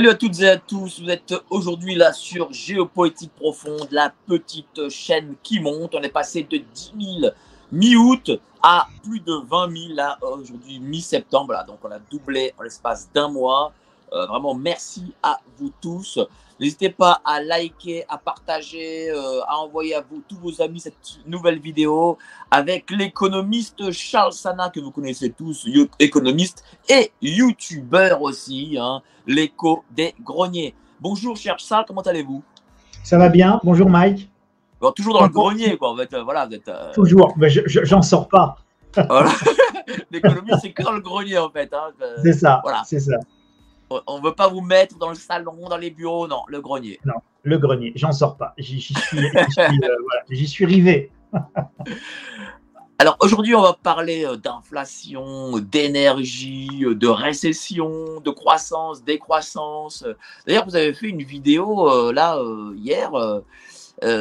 Salut à toutes et à tous, vous êtes aujourd'hui là sur Géopolitique Profonde, la petite chaîne qui monte. On est passé de 10 000 mi-août à plus de 20 000 là aujourd'hui mi-septembre. donc on a doublé en l'espace d'un mois. Euh, vraiment merci à vous tous. N'hésitez pas à liker, à partager, euh, à envoyer à vous, tous vos amis, cette nouvelle vidéo avec l'économiste Charles Sana, que vous connaissez tous, économiste et youtubeur aussi, hein, l'écho des greniers. Bonjour, cher Charles, comment allez-vous? Ça va bien. Bonjour, Mike. toujours dans le grenier, quoi. Vous êtes, euh, voilà, vous êtes, euh, Toujours, mais j'en sors pas. L'économie, c'est que dans le grenier, en fait. Hein. C'est ça. Voilà. C'est ça. On ne veut pas vous mettre dans le salon, dans les bureaux, non, le grenier. Non, le grenier, j'en sors pas. J'y suis, euh, suis, rivé. Alors aujourd'hui, on va parler euh, d'inflation, d'énergie, euh, de récession, de croissance, décroissance. D'ailleurs, vous avez fait une vidéo là hier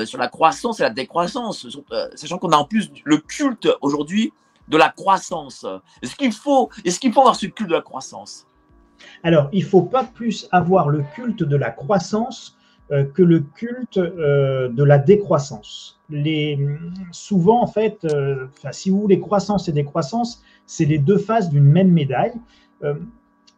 sur la croissance et la décroissance, sachant qu'on a en plus le culte aujourd'hui de la croissance. Est-ce qu'il faut, est-ce qu'il faut avoir ce culte de la croissance? Alors, il ne faut pas plus avoir le culte de la croissance euh, que le culte euh, de la décroissance. souvent, en fait, euh, si vous voulez, croissance et décroissance, c'est les deux faces d'une même médaille.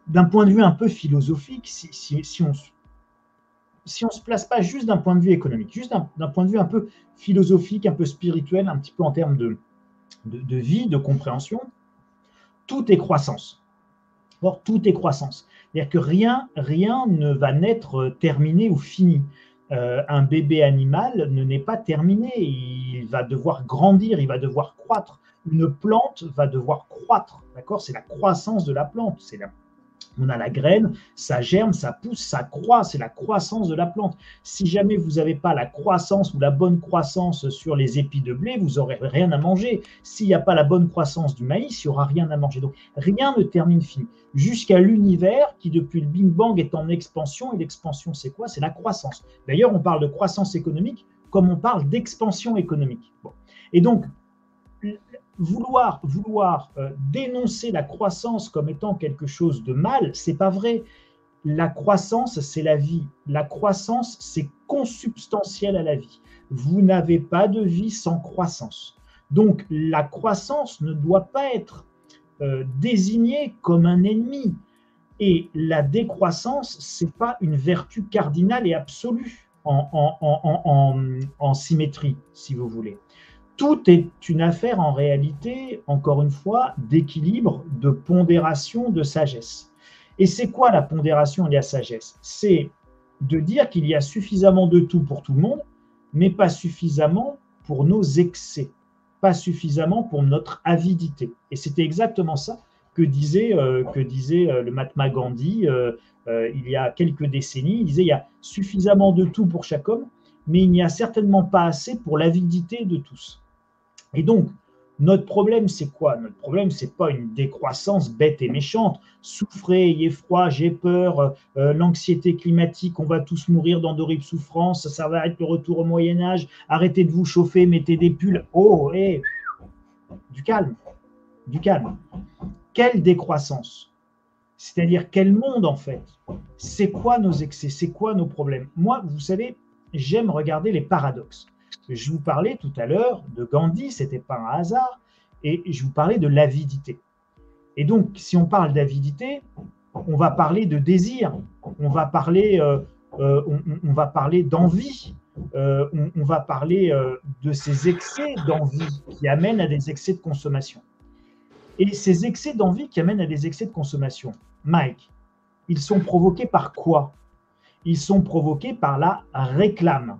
d'un point de vue un peu philosophique, si, on ne se place pas juste d'un point de vue économique, juste d'un point de vue un peu philosophique, un peu spirituel, un petit peu en termes de, de vie, de compréhension, tout est croissance tout est croissance. C'est-à-dire que rien, rien ne va naître terminé ou fini. Euh, un bébé animal ne n'est pas terminé, il va devoir grandir, il va devoir croître. Une plante va devoir croître, d'accord? C'est la croissance de la plante, c'est la on a la graine, ça germe, ça pousse, ça croît, c'est la croissance de la plante. Si jamais vous n'avez pas la croissance ou la bonne croissance sur les épis de blé, vous n'aurez rien à manger. S'il n'y a pas la bonne croissance du maïs, il n'y aura rien à manger. Donc rien ne termine fini. Jusqu'à l'univers qui, depuis le Big Bang, est en expansion. Et l'expansion, c'est quoi? C'est la croissance. D'ailleurs, on parle de croissance économique comme on parle d'expansion économique. Et donc, vouloir, euh, dénoncer la croissance comme étant quelque chose de mal, c'est pas vrai. La croissance, c'est la vie. La croissance, c'est consubstantiel à la vie. Vous n'avez pas de vie sans croissance. Donc, la croissance ne doit pas être euh, désignée comme un ennemi. Et la décroissance, c'est pas une vertu cardinale et absolue en symétrie, si vous voulez tout est une affaire en réalité, encore une fois, d'équilibre, de pondération, de sagesse. Et c'est quoi la pondération et la sagesse? C'est de dire qu'il y a suffisamment de tout pour tout le monde, mais pas suffisamment pour nos excès, pas suffisamment pour notre avidité. Et c'était exactement ça que disait, euh, euh, le Mahatma Gandhi euh, il y a quelques décennies. Il disait il y a suffisamment de tout pour chaque homme, mais il n'y a certainement pas assez pour l'avidité de tous. Et donc, notre problème, c'est quoi? Notre problème, c'est pas une décroissance bête et méchante. Souffrez, ayez froid, j'ai peur, euh, l'anxiété climatique, on va tous mourir dans d'horribles souffrances, ça va être le retour au Moyen Âge, arrêtez de vous chauffer, mettez des pulls. Oh, hé Du calme, du calme. Quelle décroissance? C'est-à-dire quel monde en fait? C'est quoi nos excès? C'est quoi nos problèmes? Moi, vous savez, j'aime regarder les paradoxes. Je vous parlais tout à l'heure de Gandhi, c'était pas un hasard, et je vous parlais de l'avidité. Et donc, si on parle d'avidité, on va parler de désir, on va parler, euh, euh, on, va parler d'envie, euh, on, va parler de ces excès d'envie qui amènent à des excès de consommation. Et ces excès d'envie qui amènent à des excès de consommation, Mike, ils sont provoqués par quoi? Ils sont provoqués par la réclame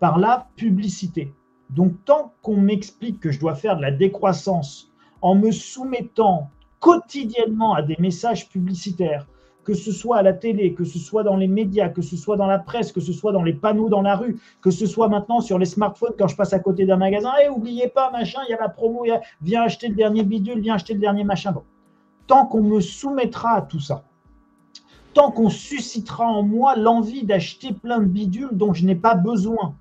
par la publicité. Donc tant qu'on m'explique que je dois faire de la décroissance en me soumettant quotidiennement à des messages publicitaires, que ce soit à la télé, que ce soit dans les médias, que ce soit dans la presse, que ce soit dans les panneaux dans la rue, que ce soit maintenant sur les smartphones quand je passe à côté d'un magasin, et eh, oubliez pas, machin, il y a la promo, viens acheter le dernier bidule, viens acheter le dernier machin. Bon. Tant qu'on me soumettra à tout ça, tant qu'on suscitera en moi l'envie d'acheter plein de bidules dont je n'ai pas besoin,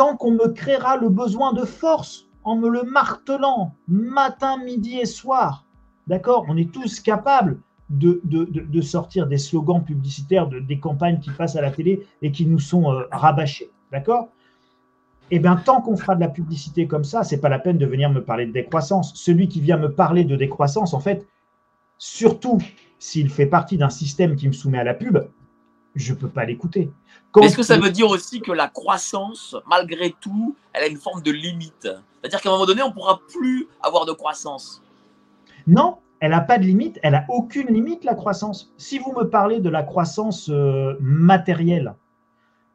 tant qu'on me créera le besoin de force en me le martelant matin, midi et soir. D'accord? On est tous capables de, sortir des slogans publicitaires, de, des campagnes qui passent à la télé et qui nous sont euh, rabâchés. D'accord? Eh bien, tant qu'on fera de la publicité comme ça, c'est pas la peine de venir me parler de décroissance. Celui qui vient me parler de décroissance, en fait, surtout s'il fait partie d'un système qui me soumet à la pub, je ne peux pas l'écouter. Est-ce que ça veut dire aussi que la croissance, malgré tout, elle a une forme de limite? C'est-à-dire qu'à un moment donné, on ne pourra plus avoir de croissance Non, elle n'a pas de limite, elle n'a aucune limite, la croissance. Si vous me parlez de la croissance euh, matérielle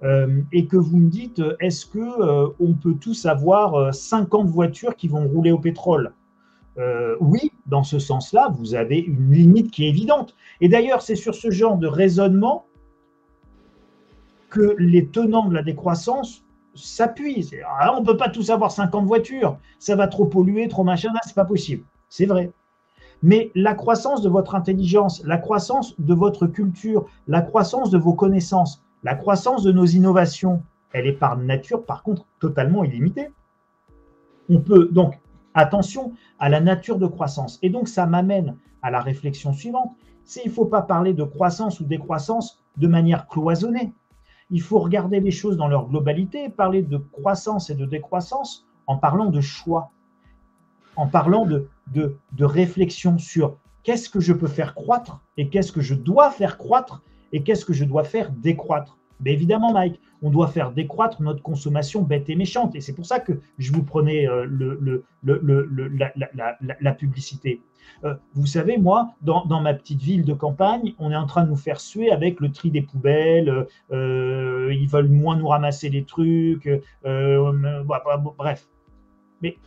euh, et que vous me dites, est-ce qu'on euh, on peut tous avoir 50 voitures qui vont rouler au pétrole? Oui, dans ce sens-là, vous avez une limite qui est évidente. Et d'ailleurs, c'est sur ce genre de raisonnement les tenants de la décroissance s'appuient. Ah, on ne peut pas tous avoir 50 voitures, ça va trop polluer, trop machin, c'est pas possible. C'est vrai. Mais la croissance de votre intelligence, la croissance de votre culture, la croissance de vos connaissances, la croissance de nos innovations, elle est par nature, par contre, totalement illimitée. On peut donc, attention à la nature de croissance. Et donc, ça m'amène à la réflexion suivante. C'est il ne faut pas parler de croissance ou décroissance de manière cloisonnée. Il faut regarder les choses dans leur globalité, parler de croissance et de décroissance en parlant de choix, en parlant de, de, réflexion sur qu'est-ce que je peux faire croître et qu'est-ce que je dois faire croître et qu'est-ce que je dois faire décroître. Mais évidemment, Mike, on doit faire décroître notre consommation bête et méchante. Et c'est pour ça que je vous prenais euh, la, publicité. Euh, vous savez, moi, dans, ma petite ville de campagne, on est en train de nous faire suer avec le tri des poubelles. Euh, ils veulent moins nous ramasser les trucs. bref. Mais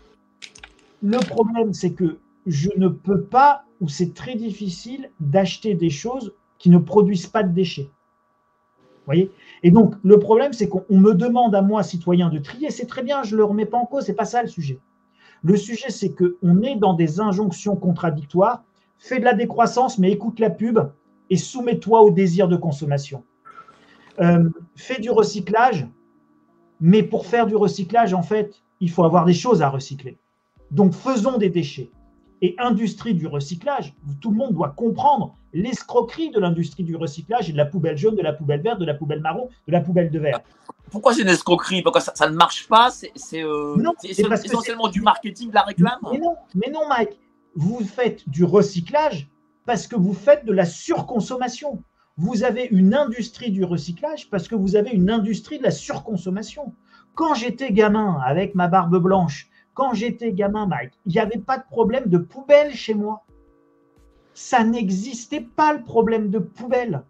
le problème, c'est que je ne peux pas, ou c'est très difficile, d'acheter des choses qui ne produisent pas de déchets. Et donc, le problème, c'est qu'on me demande à moi, citoyen, de trier. C'est très bien, je ne le remets pas en cause, ce n'est pas ça le sujet. Le sujet, c'est qu'on est dans des injonctions contradictoires. Fais de la décroissance, mais écoute la pub et soumets-toi au désir de consommation. Euh, fais du recyclage, mais pour faire du recyclage, en fait, il faut avoir des choses à recycler. Donc, faisons des déchets. Et industrie du recyclage, tout le monde doit comprendre l'escroquerie de l'industrie du recyclage et de la poubelle jaune, de la poubelle verte, de la poubelle marron, de la poubelle de verre. Pourquoi c'est une escroquerie? Pourquoi ça, ne marche pas? C'est euh, essentiellement du marketing, de la réclame? Mais non, mais non, Mike. Vous faites du recyclage parce que vous faites de la surconsommation. Vous avez une industrie du recyclage parce que vous avez une industrie de la surconsommation. Quand j'étais gamin avec ma barbe blanche, quand j'étais gamin, Mike, il n'y avait pas de problème de poubelle chez moi ça n'existait pas le problème de poubelle.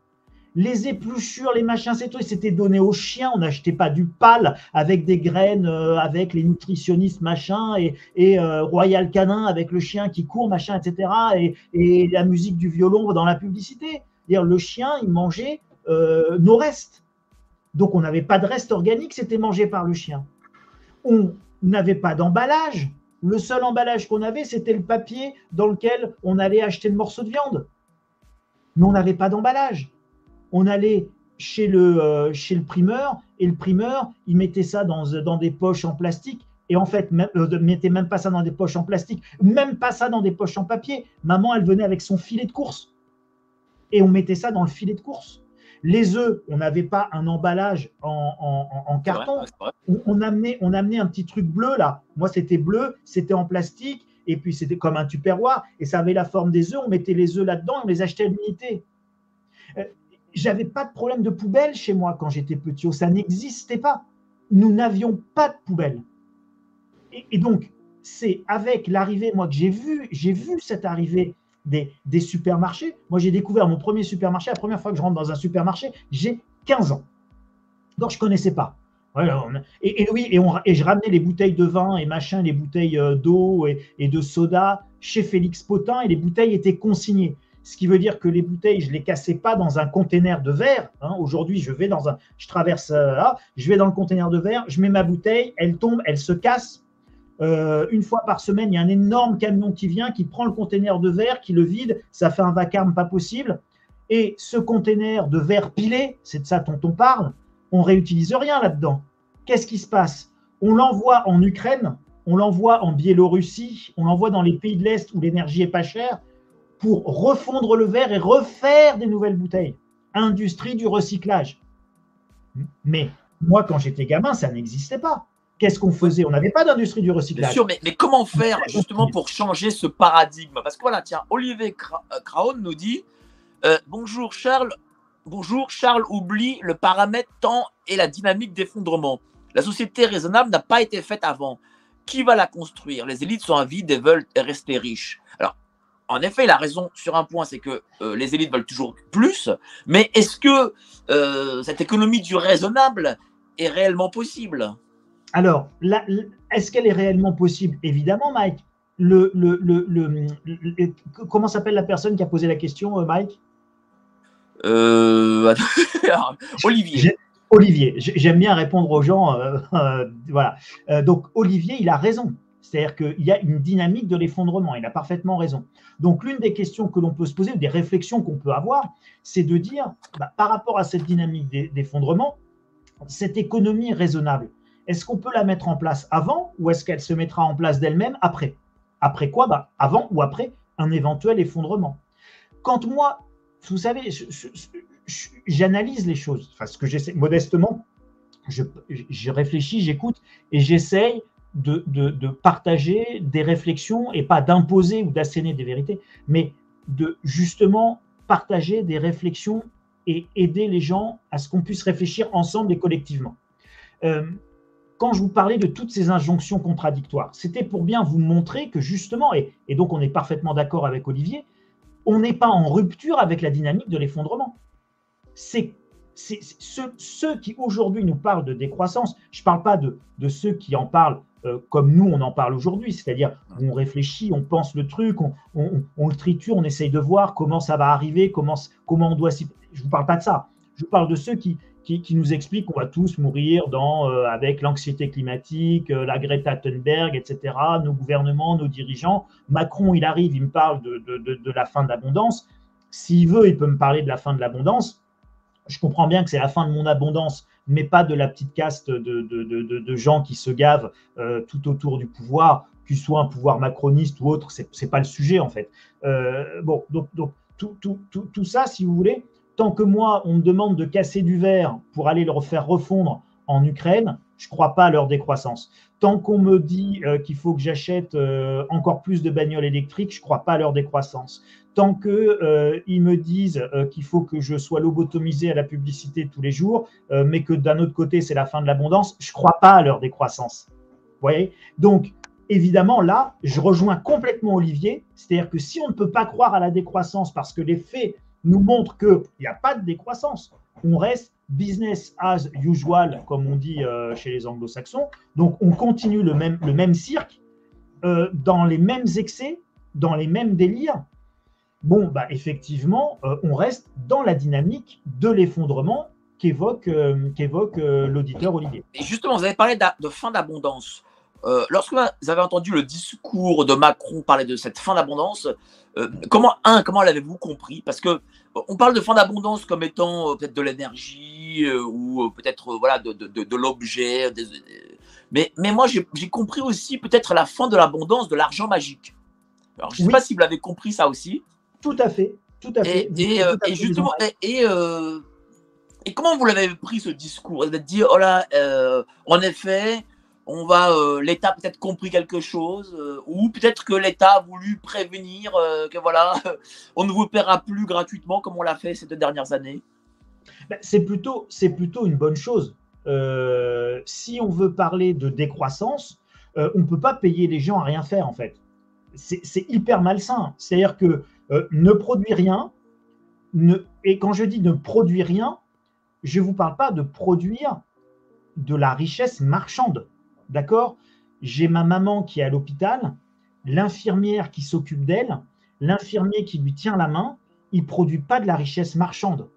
Les épluchures, les machins, c'est tout, c'était donné aux chiens. On n'achetait pas du pal avec des graines, euh, avec les nutritionnistes, machin, et, euh, Royal Canin avec le chien qui court, machin, etc. Et, la musique du violon dans la publicité. Dire le chien, il mangeait euh, nos restes. Donc on n'avait pas de reste organique, c'était mangé par le chien. On n'avait pas d'emballage. Le seul emballage qu'on avait, c'était le papier dans lequel on allait acheter le morceau de viande. Mais on n'avait pas d'emballage. On allait chez le, euh, chez le primeur et le primeur, il mettait ça dans, dans des poches en plastique. Et en fait, ne euh, mettait même pas ça dans des poches en plastique, même pas ça dans des poches en papier. Maman, elle venait avec son filet de course. Et on mettait ça dans le filet de course. Les œufs, on n'avait pas un emballage en, carton. on, amenait, on amenait un petit truc bleu là. Moi, c'était bleu, c'était en plastique, et puis c'était comme un tupperware, et ça avait la forme des œufs. On mettait les œufs là-dedans, on les achetait à l'unité. Euh, j'avais pas de problème de poubelle chez moi quand j'étais petit. Ça n'existait pas. Nous n'avions pas de poubelle. Et, donc, c'est avec l'arrivée, moi, que j'ai vu, j'ai vu cette arrivée des, supermarchés. Moi, j'ai découvert mon premier supermarché, la première fois que je rentre dans un supermarché, j'ai 15 ans. Donc, je ne connaissais pas. et, oui, et, on, et, je ramenais les bouteilles de vin et machin, les bouteilles euh, d'eau et, de soda chez Félix Potin et les bouteilles étaient consignées. Ce qui veut dire que les bouteilles, je ne les cassais pas dans un container de verre. Hein. Aujourd'hui, je vais dans un, je traverse euh, là, je vais dans le container de verre, je mets ma bouteille, elle tombe, elle se casse, euh, une fois par semaine, il y a un énorme camion qui vient, qui prend le conteneur de verre, qui le vide, ça fait un vacarme pas possible. Et ce conteneur de verre pilé, c'est de ça dont on parle, on réutilise rien là-dedans. Qu'est-ce qui se passe? On l'envoie en Ukraine, on l'envoie en Biélorussie, on l'envoie dans les pays de l'Est où l'énergie est pas chère. pour refondre le verre et refaire des nouvelles bouteilles. Industrie du recyclage. Mais moi, quand j'étais gamin, ça n'existait pas. Qu'est-ce qu'on faisait? On n'avait pas d'industrie du recyclage. Bien sûr, mais, comment faire justement pour changer ce paradigme? Parce que voilà, tiens, Olivier Craon nous dit euh, Bonjour Charles, bonjour Charles oublie le paramètre temps et la dynamique d'effondrement. La société raisonnable n'a pas été faite avant. Qui va la construire? Les élites sont avides et veulent rester riches. Alors, en effet, il a raison sur un point, c'est que euh, les élites veulent toujours plus, mais est-ce que euh, cette économie du raisonnable est réellement possible? Alors, est-ce qu'elle est réellement possible? Évidemment, Mike. Le, le, le, comment s'appelle la personne qui a posé la question, euh, Mike? Olivier. Olivier, j'aime bien répondre aux gens. voilà. donc, Olivier, il a raison. C'est-à-dire qu'il y a une dynamique de l'effondrement. Il a parfaitement raison. Donc, l'une des questions que l'on peut se poser, des réflexions qu'on peut avoir, c'est de dire, bah, par rapport à cette dynamique d'effondrement, cette économie raisonnable, est-ce qu'on peut la mettre en place avant ou est-ce qu'elle se mettra en place d'elle-même après? Après quoi? Bah, Avant ou après un éventuel effondrement. Quand moi, vous savez, j'analyse les choses, parce que j'essaie modestement, je, je réfléchis, j'écoute et j'essaye de, partager des réflexions et pas d'imposer ou d'asséner des vérités, mais de justement partager des réflexions et aider les gens à ce qu'on puisse réfléchir ensemble et collectivement. Euh, quand je vous parlais de toutes ces injonctions contradictoires, c'était pour bien vous montrer que justement, et, donc on est parfaitement d'accord avec Olivier, on n'est pas en rupture avec la dynamique de l'effondrement. C'est ceux, qui aujourd'hui nous parlent de décroissance, je ne parle pas de, ceux qui en parlent euh, comme nous, on en parle aujourd'hui, c'est-à-dire on réfléchit, on pense le truc, on, le triture, on essaye de voir comment ça va arriver, comment, comment on doit s'y... Je ne vous parle pas de ça. Je parle de ceux qui, qui, nous expliquent qu'on va tous mourir dans, euh, avec l'anxiété climatique, euh, la Greta Thunberg, etc., nos gouvernements, nos dirigeants. Macron, il arrive, il me parle de, de, de la fin de l'abondance. S'il veut, il peut me parler de la fin de l'abondance. Je comprends bien que c'est la fin de mon abondance mais pas de la petite caste de, gens qui se gavent euh, tout autour du pouvoir, qu'il soit un pouvoir macroniste ou autre, c'est n'est pas le sujet en fait. Bon, donc, donc tout, tout, tout, tout, ça, si vous voulez, tant que moi, on me demande de casser du verre pour aller le refaire refondre en Ukraine, je ne crois pas à leur décroissance. Tant qu'on me dit euh, qu'il faut que j'achète encore plus de bagnoles électriques, je ne crois pas à leur décroissance tant qu'ils euh, me disent euh, qu'il faut que je sois lobotomisé à la publicité tous les jours, euh, mais que d'un autre côté, c'est la fin de l'abondance, je ne crois pas à leur décroissance. Vous voyez? Donc, évidemment, là, je rejoins complètement Olivier, c'est-à-dire que si on ne peut pas croire à la décroissance parce que les faits nous montrent qu'il n'y a pas de décroissance, on reste business as usual, comme on dit chez les anglo-saxons, donc on continue le même, cirque, dans les mêmes excès, dans les mêmes délires, bon, bah, effectivement, euh, on reste dans la dynamique de l'effondrement qu'évoque euh, euh, l'auditeur Olivier. Et justement, vous avez parlé de, fin d'abondance. Lorsque vous avez entendu le discours de Macron parler de cette fin d'abondance, comment, un, comment l'avez-vous compris? Parce que on parle de fin d'abondance comme étant peut-être de l'énergie ou peut-être voilà de, de l'objet. Mais, mais moi, j'ai compris aussi peut-être la fin de l'abondance de l'argent magique. Alors, je ne sais pas si vous l'avez compris ça aussi. Tout à fait, tout à fait. Et, euh, justement, et, euh, et, comment vous l'avez pris ce discours? De dire, oh là, euh, en effet, on va, l'État peut-être compris quelque chose, ou peut-être que l'État a voulu prévenir que voilà, on ne vous paiera plus gratuitement comme on l'a fait ces deux dernières années. Ben, c'est plutôt, c'est plutôt une bonne chose. si on veut parler de décroissance, on ne peut pas payer les gens à rien faire en fait. C'est hyper malsain. C'est-à-dire que euh, ne produit rien. et quand je dis ne produit rien, je ne vous parle pas de produire de la richesse marchande. D'accord? J'ai ma maman qui est à l'hôpital, l'infirmière qui s'occupe d'elle, l'infirmier qui lui tient la main. Il ne produit pas de la richesse marchande.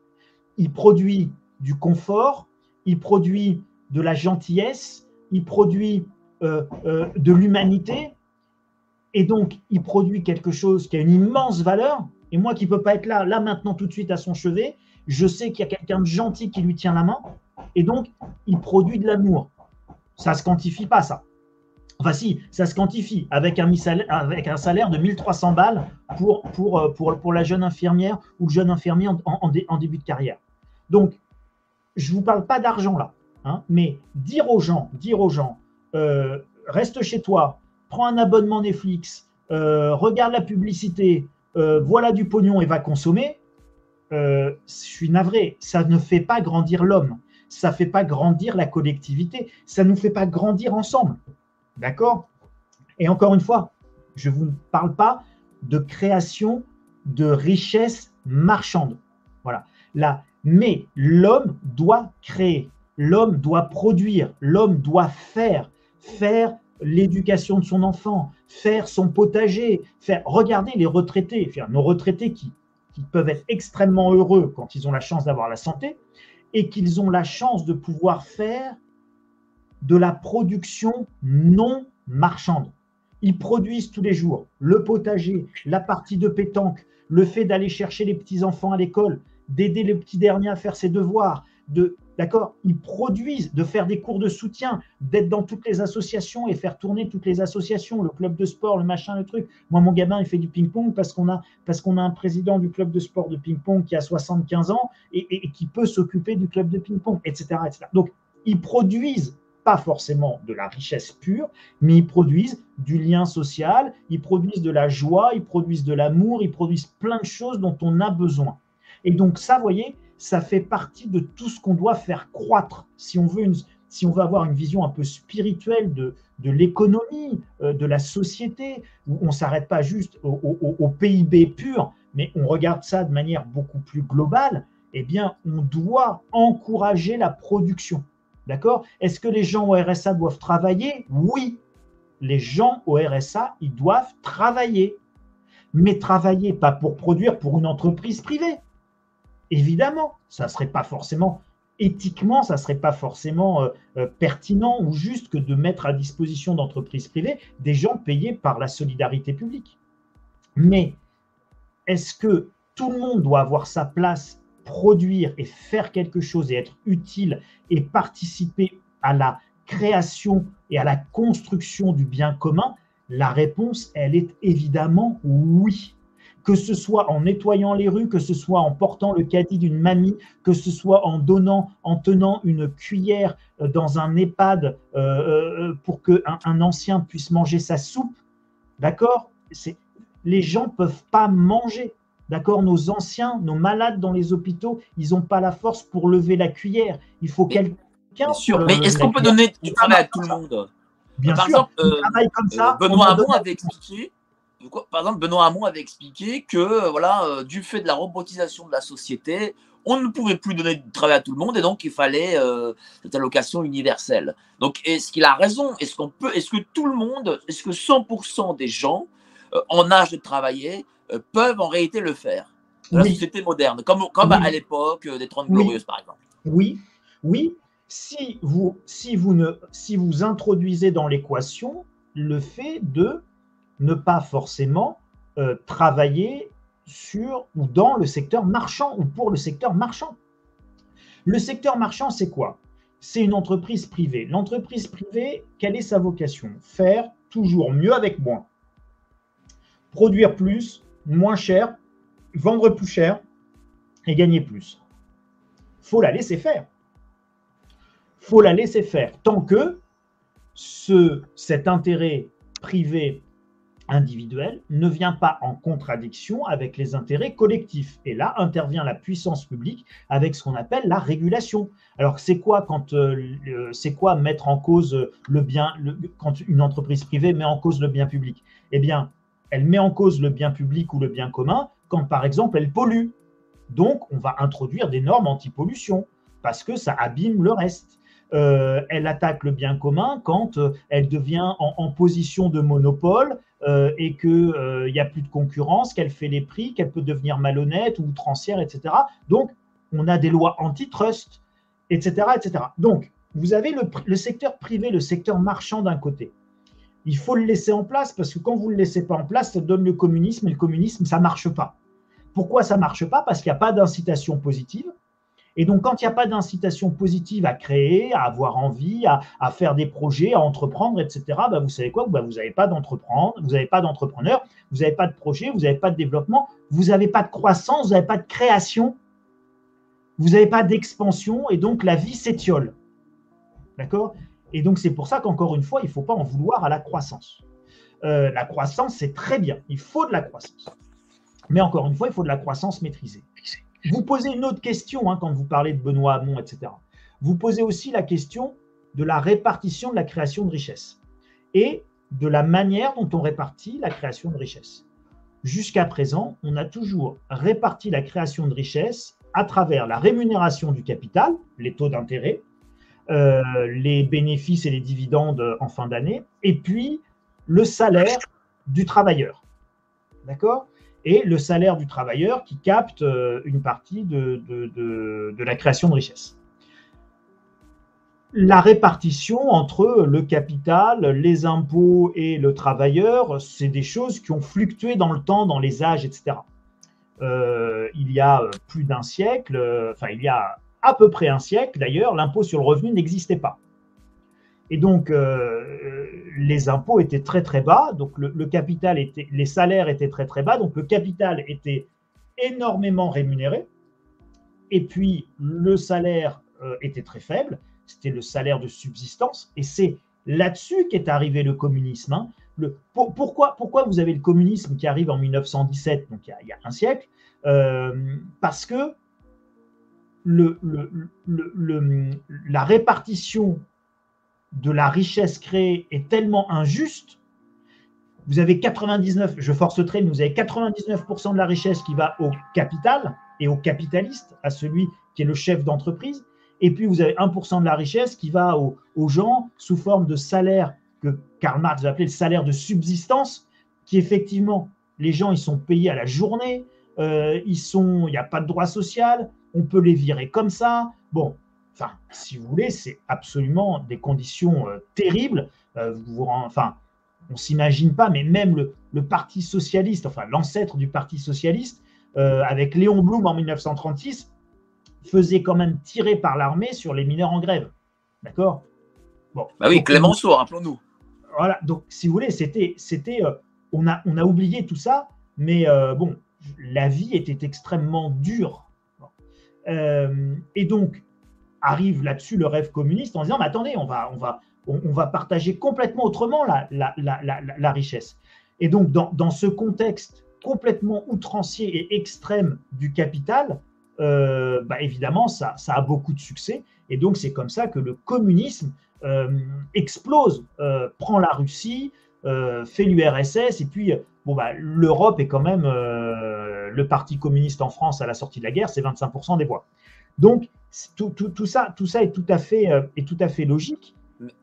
Il produit du confort, il produit de la gentillesse, il produit euh, euh, de l'humanité, et donc, il produit quelque chose qui a une immense valeur. Et moi qui ne peux pas être là, là maintenant, tout de suite à son chevet, je sais qu'il y a quelqu'un de gentil qui lui tient la main. Et donc, il produit de l'amour. Ça ne se quantifie pas, ça. Enfin, si, ça se quantifie avec un, salaire de 1300 balles pour, pour, euh, pour, pour, la jeune infirmière ou le jeune infirmier en, en, début de carrière. Donc, je ne vous parle pas d'argent là, hein, mais dire aux gens, dire aux gens, euh, reste chez toi, prends un abonnement Netflix, euh, regarde la publicité, voilà du pognon et va consommer, je suis navré, ça ne fait pas grandir l'homme, ça ne fait pas grandir la collectivité, ça ne nous fait pas grandir ensemble. D'accord? Et encore une fois, je ne vous parle pas de création de richesses marchandes. Voilà. Là, mais l'homme doit créer, l'homme doit produire, l'homme doit faire, faire l'éducation de son enfant, faire son potager, faire. Regardez les retraités, nos retraités qui peuvent être extrêmement heureux quand ils ont la chance d'avoir la santé et qu'ils ont la chance de pouvoir faire de la production non marchande. Ils produisent tous les jours le potager, la partie de pétanque, le fait d'aller chercher les petits-enfants à l'école, d'aider les petits derniers à faire ses devoirs, de d'accord, ils produisent, de faire des cours de soutien, d'être dans toutes les associations et faire tourner toutes les associations, le club de sport, le machin, le truc. Moi, mon gamin, il fait du ping-pong parce qu'on a, parce a un président du club de sport de ping-pong qui a 75 ans et, et qui peut s'occuper du club de ping-pong, etc., etc. Donc, ils produisent pas forcément de la richesse pure, mais ils produisent du lien social, ils produisent de la joie, ils produisent de l'amour, ils produisent plein de choses dont on a besoin. Et donc ça, vous voyez, ça fait partie de tout ce qu'on doit faire croître si on veut, avoir une vision un peu spirituelle de, de l'économie, euh, de la société, où on ne s'arrête pas juste au, au, PIB pur, mais on regarde ça de manière beaucoup plus globale, eh bien, on doit encourager la production. D'accord? Est-ce que les gens au RSA doivent travailler? Oui. Les gens au RSA, ils doivent travailler. Mais travailler pas pour produire pour une entreprise privée. Évidemment, ça ne serait pas forcément, éthiquement, ça ne serait pas forcément euh, euh, pertinent ou juste que de mettre à disposition d'entreprises privées des gens payés par la solidarité publique. Mais est-ce que tout le monde doit avoir sa place produire et faire quelque chose et être utile et participer à la création et à la construction du bien commun? La réponse, elle est évidemment oui. Que ce soit en nettoyant les rues, que ce soit en portant le caddie d'une mamie, que ce soit en donnant, en tenant une cuillère euh, dans un EHPAD euh, euh, pour qu'un un ancien puisse manger sa soupe, d'accord? Les gens ne peuvent pas manger. D'accord? Nos anciens, nos malades dans les hôpitaux, ils n'ont pas la force pour lever la cuillère. Il faut quelqu'un. Bien sûr, mais est-ce qu'on peut donner du travail à tout le monde? Bien Par sûr, exemple, euh, comme ça, Benoît Hamon avait expliqué. Par exemple, Benoît Hamon avait expliqué que voilà, euh, du fait de la robotisation de la société, on ne pouvait plus donner du travail à tout le monde et donc il fallait euh, cette allocation universelle. Donc est-ce qu'il a raison? Est-ce qu'on peut Est-ce que tout le monde Est-ce que 100% des gens en âge de travailler euh, peuvent en réalité le faire? Dans la société moderne, comme, comme à l'époque des Trente Glorieuses, par exemple. Oui, oui. Si vous, si vous, ne, si vous introduisez dans l'équation le fait de ne pas forcément euh, travailler sur ou dans le secteur marchand ou pour le secteur marchand. Le secteur marchand, c'est quoi? C'est une entreprise privée. L'entreprise privée, quelle est sa vocation? Faire toujours mieux avec moins. Produire plus, moins cher, vendre plus cher et gagner plus. faut la laisser faire. faut la laisser faire tant que ce, cet intérêt privé individuel ne vient pas en contradiction avec les intérêts collectifs. Et là intervient la puissance publique avec ce qu'on appelle la régulation. Alors c'est quoi quand euh, c'est quoi mettre en cause le bien quand une entreprise privée met en cause le bien public? Eh bien, elle met en cause le bien public ou le bien commun quand, par exemple, elle pollue. Donc, on va introduire des normes anti-pollution parce que ça abîme le reste. Euh, elle attaque le bien commun quand euh, elle devient en, position de monopole euh, et qu'il n'y a plus de concurrence, qu'elle fait les prix, qu'elle peut devenir malhonnête ou outrancière, etc. Donc, on a des lois antitrust, etc., etc. Donc, vous avez le secteur privé, le secteur marchand d'un côté il faut le laisser en place parce que quand vous ne le laissez pas en place, ça donne le communisme et le communisme, ça ne marche pas. Pourquoi ça ne marche pas? Parce qu'il n'y a pas d'incitation positive Et donc, quand il n'y a pas d'incitation positive à créer, à avoir envie, à, faire des projets, à entreprendre, etc., bah, vous savez quoi? Bah, Vous n'avez pas d'entreprendre, vous n'avez pas d'entrepreneur, vous n'avez pas de projet, vous n'avez pas de développement, vous n'avez pas de croissance, vous n'avez pas de création, vous n'avez pas d'expansion, et donc la vie s'étiole. D'accord? Et donc, c'est pour ça qu'encore une fois, il ne faut pas en vouloir à la croissance. Euh, la croissance, c'est très bien, il faut de la croissance. Mais encore une fois, il faut de la croissance maîtrisée. Vous posez une autre question hein, quand vous parlez de Benoît Hamon, etc. Vous posez aussi la question de la répartition de la création de richesse et de la manière dont on répartit la création de richesse. Jusqu'à présent, on a toujours réparti la création de richesse à travers la rémunération du capital, les taux d'intérêt, euh, les bénéfices et les dividendes en fin d'année, et puis le salaire du travailleur. D'accord? Et le salaire du travailleur qui capte euh, une partie de, la création de richesse. La répartition entre le capital, les impôts et le travailleur, c'est des choses qui ont fluctué dans le temps, dans les âges, etc. Euh, il y a plus d'un siècle, euh, enfin il y a à peu près un siècle d'ailleurs, l'impôt sur le revenu n'existait pas. Et donc, euh, les impôts étaient très très bas, donc le, capital était, les salaires étaient très très bas, donc le capital était énormément rémunéré, et puis le salaire euh, était très faible, c'était le salaire de subsistance, et c'est là-dessus qu'est arrivé le communisme. Hein. Pourquoi, pourquoi vous avez le communisme qui arrive en 1917, donc il y a, un siècle? Euh, Parce que la répartition de la richesse créée est tellement injuste, vous avez 99, je force le trait, vous avez 99% de la richesse qui va au capital et au capitaliste, à celui qui est le chef d'entreprise, et puis vous avez 1% de la richesse qui va aux, gens sous forme de salaire que Karl Marx appelait le salaire de subsistance, qui effectivement, les gens, ils sont payés à la journée, euh, ils sont, il n'y a pas de droit social, on peut les virer comme ça. Bon, enfin, si vous voulez, c'est absolument des conditions euh, terribles. Euh, vous, enfin, on s'imagine pas, mais même le, Parti socialiste, enfin l'ancêtre du Parti socialiste, euh, avec Léon Blum en 1936, faisait quand même tirer par l'armée sur les mineurs en grève. D'accord? Bon. Bah oui, Clémenceau, rappelons-nous. Voilà, donc si vous voulez, c'était, c'était, on a, on a oublié tout ça, mais bon, la vie était extrêmement dure. et donc, arrive là-dessus le rêve communiste en disant mais attendez, on va, on va, on, va partager complètement autrement la, la, la, la richesse. Et donc, dans, dans, ce contexte complètement outrancier et extrême du capital, euh, bah évidemment, ça, ça, a beaucoup de succès. Et donc, c'est comme ça que le communisme euh, explose, euh, prend la Russie, fait l'URSS, et puis bon, bah, l'Europe est quand même le parti communiste en France à la sortie de la guerre, c'est 25% des voix. Donc, tout, ça, tout ça est tout à fait, euh, est tout à fait logique.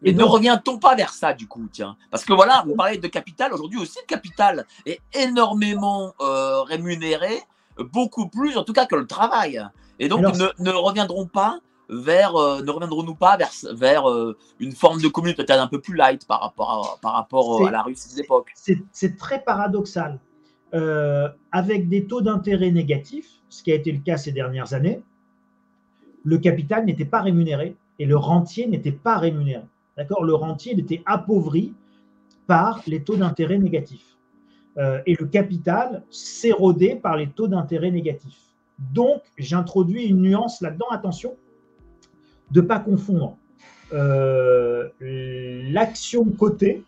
Mais ne revient-on pas vers ça du coup, tiens? Parce que voilà, vous parlez de capital. Aujourd'hui aussi, le capital est énormément euh, rémunéré, beaucoup plus en tout cas que le travail. Et donc, ne, reviendront pas vers, euh, ne reviendrons-nous pas vers, vers une forme de commune peut-être un peu plus light par rapport à, par rapport à la Russie de l'époque C'est très paradoxal. avec des taux d'intérêt négatifs, ce qui a été le cas ces dernières années, le capital n'était pas rémunéré et le rentier n'était pas rémunéré. D'accord? Le rentier était appauvri par les taux d'intérêt négatifs. Euh, et le capital s'érodait par les taux d'intérêt négatifs. Donc, j'introduis une nuance là-dedans, attention, de ne pas confondre euh, l'action cotée,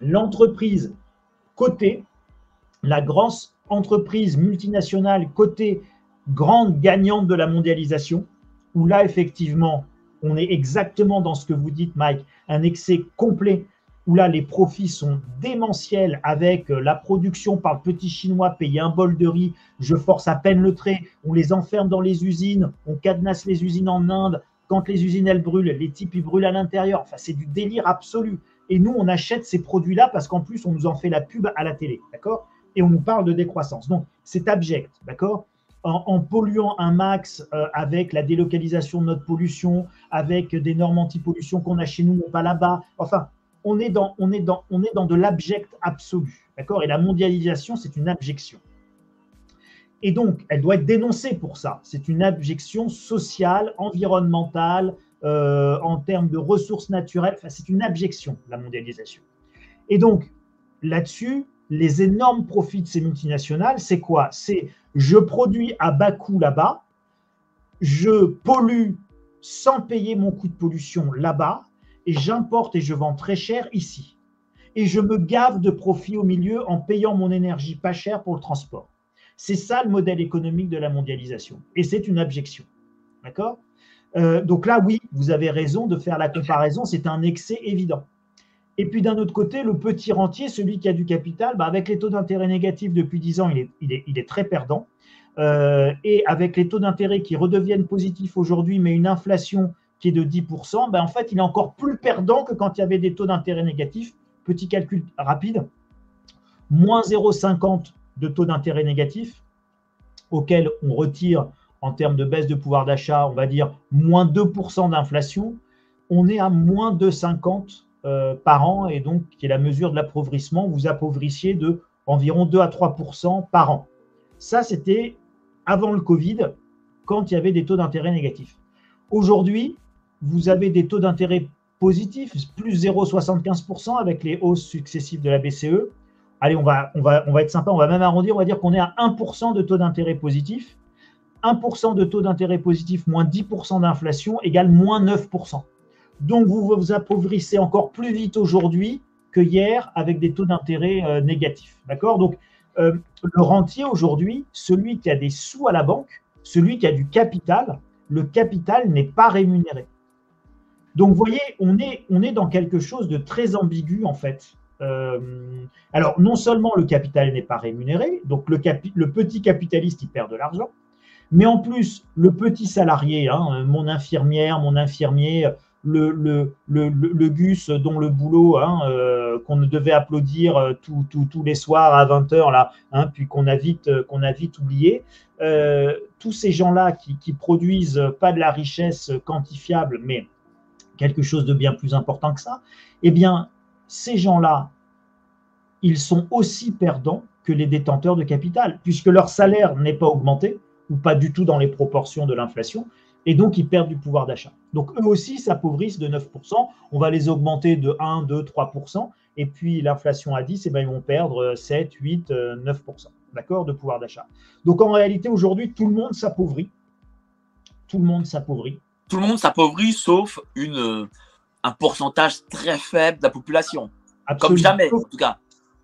l'entreprise cotée, la grosse entreprise multinationale cotée grande gagnante de la mondialisation, où là, effectivement, on est exactement dans ce que vous dites, Mike, un excès complet, où là, les profits sont démentiels avec euh, la production par le petit chinois payer un bol de riz, je force à peine le trait, on les enferme dans les usines, on cadenasse les usines en Inde, quand les usines, elles brûlent, les types, ils brûlent à l'intérieur, enfin, c'est du délire absolu. Et nous, on achète ces produits-là parce qu'en plus, on nous en fait la pub à la télé, d'accord? Et on nous parle de décroissance. Donc, c'est abject, d'accord? En, polluant un max euh, avec la délocalisation de notre pollution, avec des normes anti-pollution qu'on a chez nous, mais pas là-bas. Enfin, on est dans, on est dans, on est dans de l'abject absolu. D'accord? Et la mondialisation, c'est une abjection. Et donc, elle doit être dénoncée pour ça. C'est une abjection sociale, environnementale, euh, en termes de ressources naturelles. Enfin, c'est une abjection, la mondialisation. Et donc, là-dessus, les énormes profits de ces multinationales, c'est quoi? C'est je produis à bas coût là-bas, je pollue sans payer mon coût de pollution là-bas, et j'importe et je vends très cher ici. Et je me gave de profit au milieu en payant mon énergie pas cher pour le transport. C'est ça le modèle économique de la mondialisation. Et c'est une abjection. D'accord? Euh, Donc là, oui, vous avez raison de faire la comparaison. C'est un excès évident. Et puis d'un autre côté, le petit rentier, celui qui a du capital, bah, avec les taux d'intérêt négatifs depuis 10 ans, il est, très perdant. Euh, et avec les taux d'intérêt qui redeviennent positifs aujourd'hui, mais une inflation qui est de 10%, bah, en fait, il est encore plus perdant que quand il y avait des taux d'intérêt négatifs. Petit calcul rapide, moins 0,50 de taux d'intérêt négatif, auquel on retire en termes de baisse de pouvoir d'achat, on va dire moins 2% d'inflation, on est à moins 2,50 euh, par an, et donc qui est la mesure de l'appauvrissement, vous appauvrissez de environ 2 à 3% par an. Ça, c'était avant le Covid, quand il y avait des taux d'intérêt négatifs. Aujourd'hui, vous avez des taux d'intérêt positifs, plus 0,75% avec les hausses successives de la BCE. Allez, on va, on, va, on va être sympa, on va même arrondir, on va dire qu'on est à 1% de taux d'intérêt positif. 1% de taux d'intérêt positif moins 10% d'inflation égale moins 9%. Donc, vous vous appauvrissez encore plus vite aujourd'hui que hier avec des taux d'intérêt euh, négatifs. D'accord? Donc, euh, le rentier aujourd'hui, celui qui a des sous à la banque, celui qui a du capital, le capital n'est pas rémunéré. Donc, vous voyez, on est, dans quelque chose de très ambigu, en fait. Euh, alors, non seulement le capital n'est pas rémunéré, donc le, le, petit capitaliste, il perd de l'argent, mais en plus, le petit salarié, hein, mon infirmière, mon infirmier, le, Gus dont le boulot hein, euh, qu'on devait applaudir euh, tous les soirs à 20h, là, hein, puis qu'on a, vite, euh, oublié. tous ces gens-là qui, qui produisent pas de la richesse quantifiable, mais quelque chose de bien plus important que ça, eh bien, ces gens-là, ils sont aussi perdants que les détenteurs de capital, puisque leur salaire n'est pas augmenté, ou pas du tout dans les proportions de l'inflation, et donc ils perdent du pouvoir d'achat. Donc eux aussi s'appauvrissent de 9%, on va les augmenter de 1, 2, 3%, et puis l'inflation à 10, et eh ben, ils vont perdre 7, 8, 9%, d'accord, de pouvoir d'achat. Donc en réalité, aujourd'hui, tout le monde s'appauvrit. Tout le monde s'appauvrit. Tout le monde s'appauvrit, sauf une, un pourcentage très faible de la population. Comme jamais, en tout cas.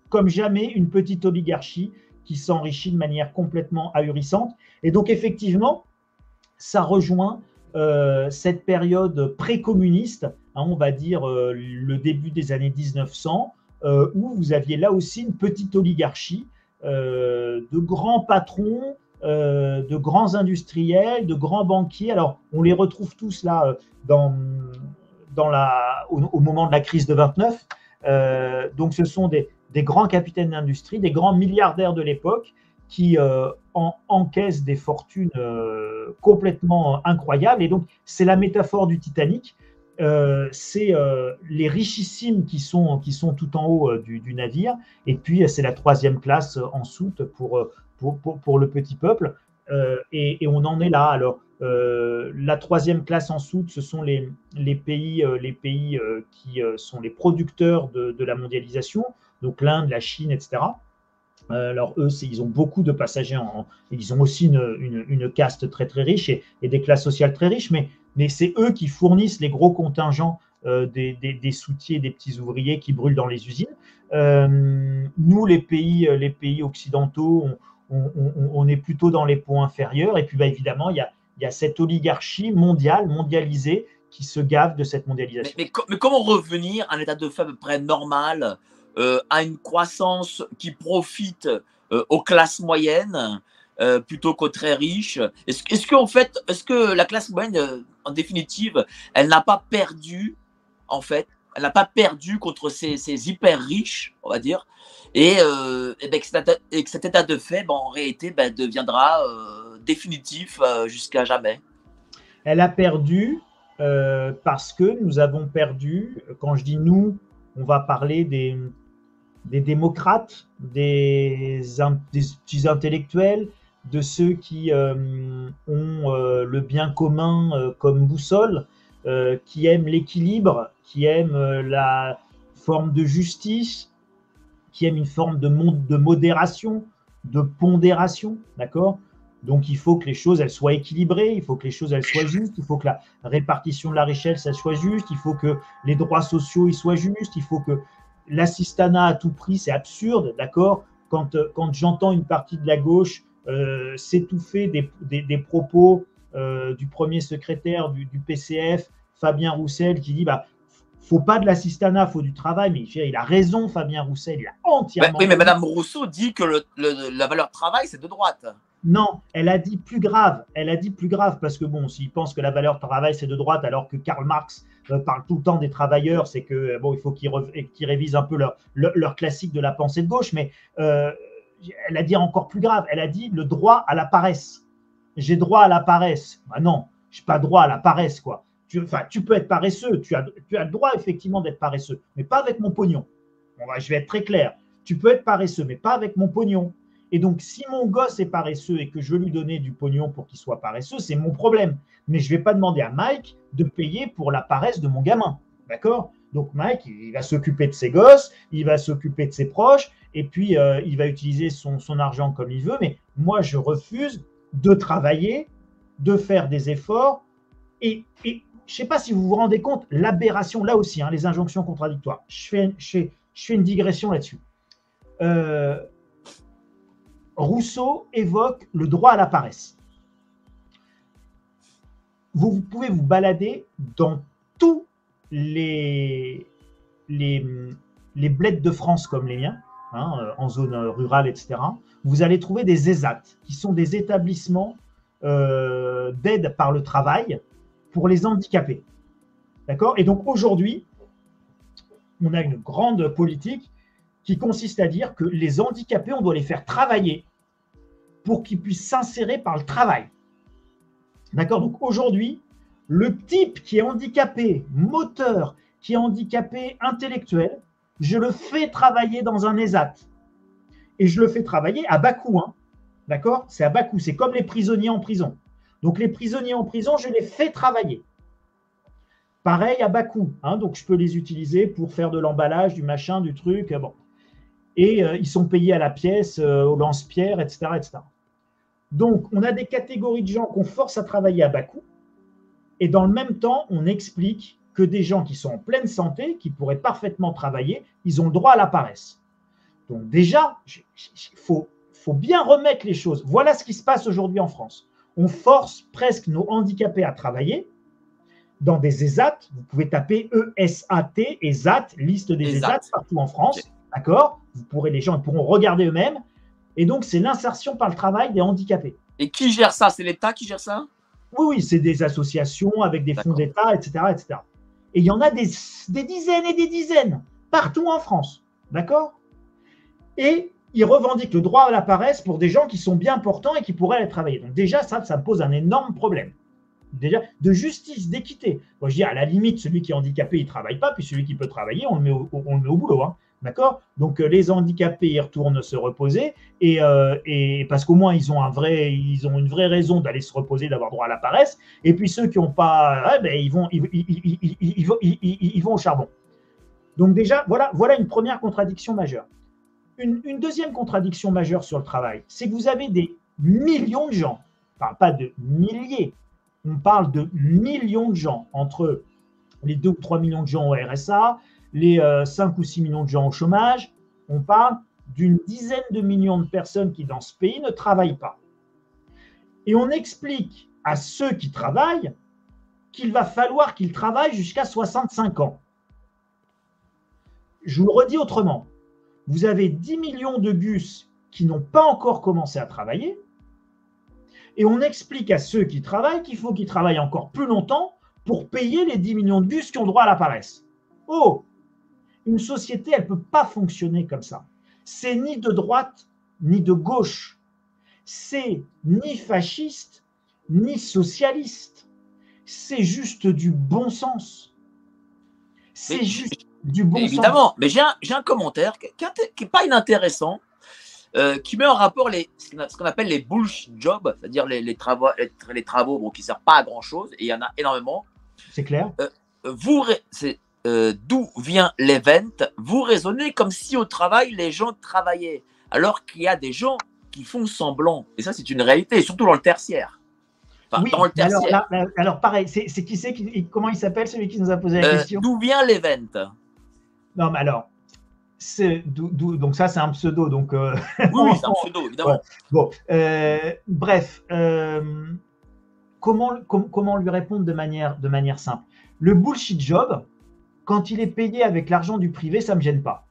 Comme jamais, une petite oligarchie qui s'enrichit de manière complètement ahurissante. Et donc, effectivement, ça rejoint euh, cette période précommuniste, hein, on va dire euh, le début des années 1900, euh, où vous aviez là aussi une petite oligarchie de grands patrons, de grands industriels, de grands banquiers. Alors, on les retrouve tous là dans, la, au, moment de la crise de 29. donc, ce sont des, des grands capitaines d'industrie, des grands milliardaires de l'époque qui euh, en, encaissent des fortunes euh, complètement incroyables. Et donc, c'est la métaphore du Titanic. Euh, c'est les richissimes qui sont, qui sont tout en haut du, navire, et puis c'est la troisième classe en soute pour, pour, pour, le petit peuple. Et, et, on en est là. Alors, la troisième classe en soute, ce sont les, les pays, les pays qui sont les producteurs de, de la mondialisation, donc l'Inde, la Chine, etc. Euh, alors eux, ils ont beaucoup de passagers, ils ont aussi une, caste très très riche et, des classes sociales très riches, mais, c'est eux qui fournissent les gros contingents euh, des, des, soutiers, des petits ouvriers qui brûlent dans les usines. Euh, nous, les pays, les pays occidentaux, on, est plutôt dans les points inférieurs. Et puis, bah, évidemment, il y a, y a, cette oligarchie mondiale, mondialisée, qui se gave de cette mondialisation. Mais, mais comment revenir à un état de fait à peu près normal euh, à une croissance qui profite euh, aux classes moyennes euh, plutôt qu'aux très riches. Est-ce est qu'en fait, est-ce que la classe moyenne, en définitive, elle n'a pas perdu, en fait, elle n'a pas perdu contre ces, hyper riches, on va dire, et, ben, que, cet état, de fait, ben, en réalité, ben, deviendra définitif jusqu'à jamais. Elle a perdu parce que nous avons perdu, quand je dis nous, on va parler des, démocrates, des, petits intellectuels, de ceux qui ont le bien commun comme boussole, qui aiment l'équilibre, qui aiment la forme de justice, qui aiment une forme de, de modération, de pondération, d'accord? Donc il faut que les choses elles soient équilibrées, il faut que les choses elles soient justes, il faut que la répartition de la richesse soit juste, il faut que les droits sociaux ils soient justes, il faut que l'assistanat à tout prix c'est absurde, d'accord? Quand, euh, quand j'entends une partie de la gauche euh, s'étouffer des, des, propos euh, du premier secrétaire du, du, PCF, Fabien Roussel, qui dit bah faut pas de l'assistanat, faut du travail. Mais il a raison, Fabien Roussel, il a entièrement. oui, mais Madame Rousseau dit que le, la valeur travail, c'est de droite. Non, elle a dit plus grave. Elle a dit plus grave parce que bon, s'ils pensent que la valeur travail c'est de droite, alors que Karl Marx euh, parle tout le temps des travailleurs, c'est que euh, bon, il faut qu'ils révisent un peu leur, classique de la pensée de gauche. Mais euh, elle a dit encore plus grave. Elle a dit le droit à la paresse. J'ai droit à la paresse. Bah non, j'ai pas droit à la paresse quoi. Tu, tu peux être paresseux. Tu as, tu as le droit effectivement d'être paresseux, mais pas avec mon pognon. Bon, je vais être très clair. Tu peux être paresseux, mais pas avec mon pognon. Et donc, si mon gosse est paresseux et que je veux lui donner du pognon pour qu'il soit paresseux, c'est mon problème. Mais je ne vais pas demander à Mike de payer pour la paresse de mon gamin. D'accord? Donc, Mike, il va s'occuper de ses gosses, il va s'occuper de ses proches, et puis euh, il va utiliser son, argent comme il veut. Mais moi, je refuse de travailler, de faire des efforts. Et, je ne sais pas si vous vous rendez compte, l'aberration, là aussi, hein, les injonctions contradictoires. Je fais, je fais une digression là-dessus. Euh, Rousseau évoque le droit à la paresse. Vous, pouvez vous balader dans tous les, les, de France comme les miens, hein, euh, en zone rurale, etc. Vous allez trouver des ESAT, qui sont des établissements euh, d'aide par le travail pour les handicapés. D'accord? Et donc aujourd'hui, on a une grande politique qui consiste à dire que les handicapés, on doit les faire travailler pour qu'ils puissent s'insérer par le travail. D'accord? Donc aujourd'hui, le type qui est handicapé moteur, qui est handicapé intellectuel, je le fais travailler dans un ESAT. Et je le fais travailler à bas coût. Hein. D'accord? C'est à bas coût. C'est comme les prisonniers en prison. Donc les prisonniers en prison, je les fais travailler. Pareil à bas coût. Hein. donc je peux les utiliser pour faire de l'emballage, du machin, du truc. Bon et euh, ils sont payés à la pièce, euh, au lance-pierre, etc., etc. Donc, on a des catégories de gens qu'on force à travailler à bas coût, et dans le même temps, on explique que des gens qui sont en pleine santé, qui pourraient parfaitement travailler, ils ont le droit à la paresse. Donc déjà, il faut, faut bien remettre les choses. Voilà ce qui se passe aujourd'hui en France. On force presque nos handicapés à travailler dans des ESAT. Vous pouvez taper E-S-A-T, ESAT, liste des ESAT, partout en France. D'accord? Vous pourrez, les gens pourront regarder eux-mêmes. Et donc, c'est l'insertion par le travail des handicapés. Et qui gère ça? C'est l'État qui gère ça? Oui, oui, c'est des associations avec des fonds d'État, etc., etc. Et il y en a des, dizaines et des dizaines partout en France. D'accord? Et ils revendiquent le droit à la paresse pour des gens qui sont bien portants et qui pourraient aller travailler. Donc déjà, ça, ça pose un énorme problème. Déjà, de justice, d'équité. Moi, je dis, à la limite, celui qui est handicapé, il ne travaille pas, puis celui qui peut travailler, on le met au, on le met au boulot. Hein. D'accord? Donc euh, les handicapés y retournent se reposer euh, et parce qu'au moins ils ont un vrai, ils ont une vraie raison d'aller se reposer, d'avoir droit à la paresse. Et puis ceux qui n'ont pas, ben, ils vont, ils, ils, vont, ils, vont au charbon. Donc déjà, voilà, voilà une première contradiction majeure. Une, une deuxième contradiction majeure sur le travail, c'est que vous avez des millions de gens, enfin pas de milliers, on parle de millions de gens entre les 2 ou 3 millions de gens au RSA, les 5 euh, ou 6 millions de gens au chômage, on parle d'une dizaine de millions de personnes qui, dans ce pays, ne travaillent pas. Et on explique à ceux qui travaillent qu'il va falloir qu'ils travaillent jusqu'à 65 ans. Je vous le redis autrement. Vous avez 10 millions de gus qui n'ont pas encore commencé à travailler. Et on explique à ceux qui travaillent qu'il faut qu'ils travaillent encore plus longtemps pour payer les 10 millions de gus qui ont droit à la paresse. Oh, une société, elle ne peut pas fonctionner comme ça. C'est ni de droite, ni de gauche. C'est ni fasciste, ni socialiste. C'est juste du bon sens. C'est juste du bon sens. Évidemment, mais j'ai un, commentaire qui n'est pas inintéressant. qui met en rapport les, ce qu'on appelle les bullshit jobs, c'est-à-dire les, travaux, les, travaux bon, qui ne servent pas à grand-chose, et il y en a énormément. C'est clair. vous, c'est d'où vient l'event Vous raisonnez comme si au travail, les gens travaillaient, alors qu'il y a des gens qui font semblant. Et ça, c'est une réalité, surtout dans le tertiaire. oui, dans le tertiaire. Alors, pareil, c'est qui c'est Comment il s'appelle celui qui nous a posé la euh, question? D'où vient l'event? Non, mais alors, donc ça, c'est un pseudo. Donc, euh, oui, c'est un pseudo, évidemment. Bon, euh, bref, comment, comment lui répondre de manière, de manière simple? Le bullshit job, quand il est payé avec l'argent du privé, ça ne me gêne pas.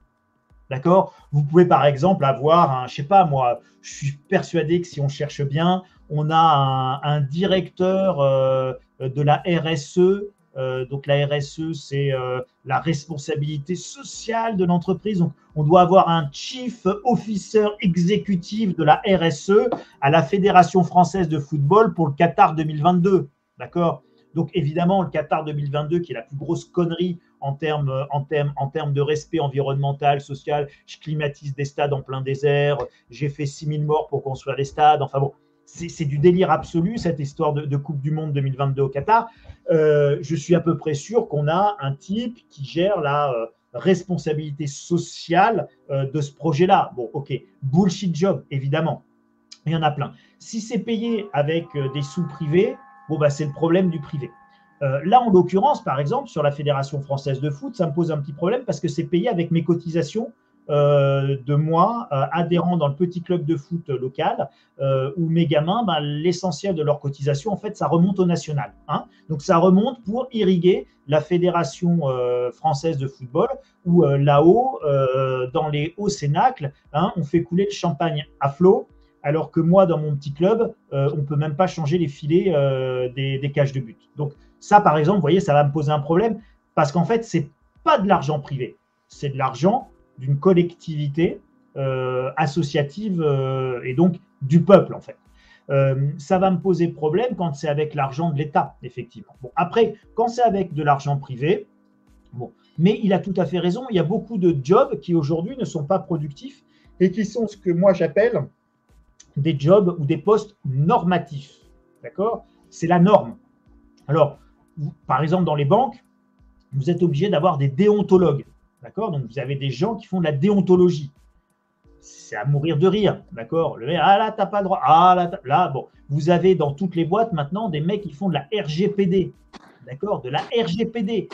D'accord? Vous pouvez par exemple avoir un, je sais pas moi, je suis persuadé que si on cherche bien, on a un, directeur euh, de la RSE. Euh, donc la RSE, c'est euh, la responsabilité sociale de l'entreprise. Donc on doit avoir un chief officer exécutif de la RSE à la Fédération française de football pour le Qatar 2022. D'accord? Donc évidemment, le Qatar 2022, qui est la plus grosse connerie en termes, en termes, en termes de respect environnemental, social, je climatise des stades en plein désert, j'ai fait 6000 morts pour construire les stades, enfin bon, c'est du délire absolu, cette histoire de, Coupe du Monde 2022 au Qatar. Euh, je suis à peu près sûr qu'on a un type qui gère la euh, responsabilité sociale euh, de ce projet-là. Bon, ok, bullshit job, évidemment. Il y en a plein. Si c'est payé avec des sous privés, bon, bah, c'est le problème du privé. Euh, là, en l'occurrence, par exemple, sur la Fédération française de foot, ça me pose un petit problème parce que c'est payé avec mes cotisations euh, de moi, euh, adhérent dans le petit club de foot local, où mes gamins, bah, l'essentiel de leur cotisation, en fait, ça remonte au national. Hein. Donc, ça remonte pour irriguer la Fédération française de football, où là-haut, dans les hauts cénacles, hein, on fait couler le champagne à flot alors que moi, dans mon petit club, on ne peut même pas changer les filets des, des, cages de but. Donc, ça, par exemple, vous voyez, ça va me poser un problème parce qu'en fait, ce n'est pas de l'argent privé, c'est de l'argent d'une collectivité euh, associative euh, et donc du peuple, en fait. Euh, ça va me poser problème quand c'est avec l'argent de l'État, effectivement. Bon, après, quand c'est avec de l'argent privé, bon, mais il a tout à fait raison, il y a beaucoup de jobs qui aujourd'hui ne sont pas productifs et qui sont ce que moi j'appelle des jobs ou des postes normatifs. D'accord? C'est la norme. Alors, par exemple, dans les banques, vous êtes obligé d'avoir des déontologues. D'accord? Donc, vous avez des gens qui font de la déontologie. C'est à mourir de rire. D'accord? Le ah là, t'as pas le droit. Ah là, là, bon. Vous avez dans toutes les boîtes maintenant des mecs qui font de la RGPD. D'accord? De la RGPD.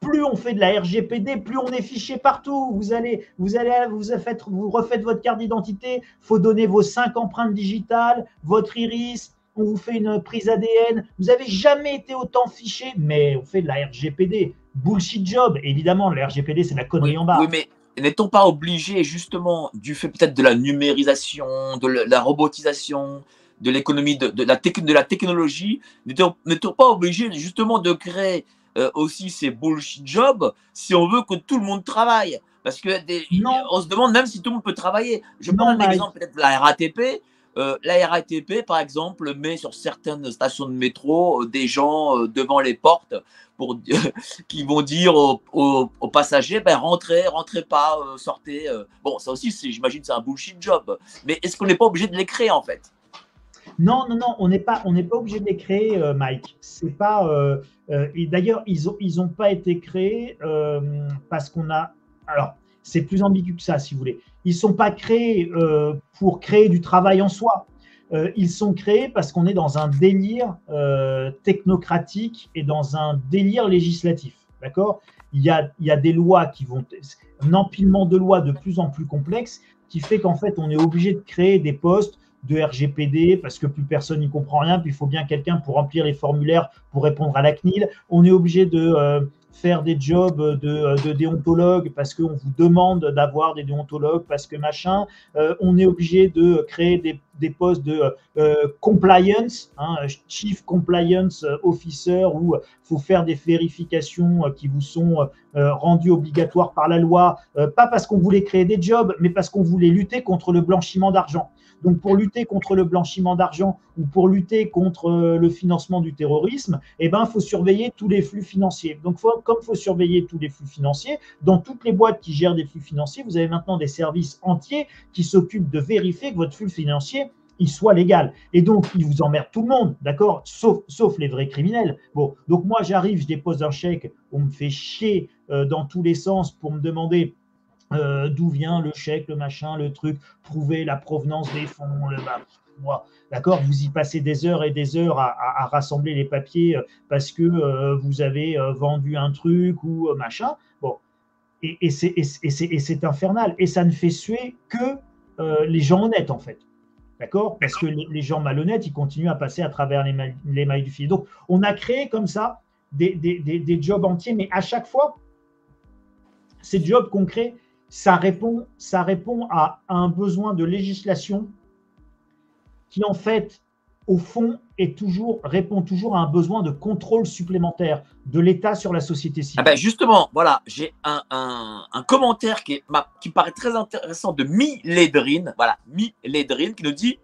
Plus on fait de la RGPD, plus on est fiché partout. Vous allez, vous vous refaites votre carte d'identité. faut donner vos cinq empreintes digitales, votre iris, on vous fait une prise ADN. Vous n'avez jamais été autant fiché, mais on fait de la RGPD. Bullshit job. évidemment, la RGPD, c'est la connerie en bas. Oui, mais n'est-on pas obligé, justement, du fait peut-être de la numérisation, de la robotisation, de l'économie, de, la de la technologie, n'est-on pas obligé, justement, de créer euh, aussi ces bullshit jobs si on veut que tout le monde travaille? Parce que on se demande même si tout le monde peut travailler. Je prends un exemple peut-être de la RATP. Euh, la RATP, par exemple, met sur certaines stations de métro euh, des gens euh, devant les portes pour, qui vont dire aux, passagers ben, rentrez, rentrez pas, sortez. Bon, ça aussi, j'imagine, c'est un bullshit job. Mais est-ce qu'on n'est pas obligé de les créer en fait? Non, non, non, on n'est pas, pas obligé de les créer, Mike. C'est pas. d'ailleurs, ils n'ont ils ont pas été créés parce qu'on a. Alors, c'est plus ambigu que ça, si vous voulez. Ils ne sont pas créés euh, pour créer du travail en soi. Euh, ils sont créés parce qu'on est dans un délire euh, technocratique et dans un délire législatif. D'accord? Il y, a, il y a des lois qui vont. Un empilement de lois de plus en plus complexe qui fait qu'en fait, on est obligé de créer des postes de RGPD parce que plus personne n'y comprend rien, puis il faut bien quelqu'un pour remplir les formulaires pour répondre à la CNIL. On est obligé de faire des jobs de, de déontologue parce qu'on vous demande d'avoir des déontologues, parce que machin. Euh, on est obligé de créer des, postes de euh, compliance, hein, chief compliance officer, où faut faire des vérifications qui vous sont euh, rendues obligatoires par la loi, pas parce qu'on voulait créer des jobs, mais parce qu'on voulait lutter contre le blanchiment d'argent. Donc pour lutter contre le blanchiment d'argent ou pour lutter contre euh, le financement du terrorisme, eh ben, il faut surveiller tous les flux financiers. Donc comme il faut surveiller tous les flux financiers, dans toutes les boîtes qui gèrent des flux financiers, vous avez maintenant des services entiers qui s'occupent de vérifier que votre flux financier il soit légal. Et donc, il vous emmerde tout le monde, d'accord? Sauf, sauf les vrais criminels. Bon, donc moi, j'arrive, je dépose un chèque, on me fait chier euh, dans tous les sens pour me demander euh, d'où vient le chèque, le machin, le truc, prouver la provenance des fonds, le moi, d'accord, vous y passez des heures et des heures à, rassembler les papiers euh, parce que vous avez vendu un truc ou machin. Bon, et, et c'est infernal. Et ça ne fait suer que les gens honnêtes, en fait. D'accord? Parce que les, gens malhonnêtes, ils continuent à passer à travers les, mailles, du filet. Donc, on a créé comme ça des, jobs entiers, mais à chaque fois, ces jobs qu'on crée, ça répond, ça répond à un besoin de législation qui, en fait, au fond, répond toujours à un besoin de contrôle supplémentaire de l'État sur la société civile. Ah ben justement, voilà, j'ai un, commentaire qui, est, qui paraît très intéressant de Mi Ledrine, voilà, Mi qui nous dit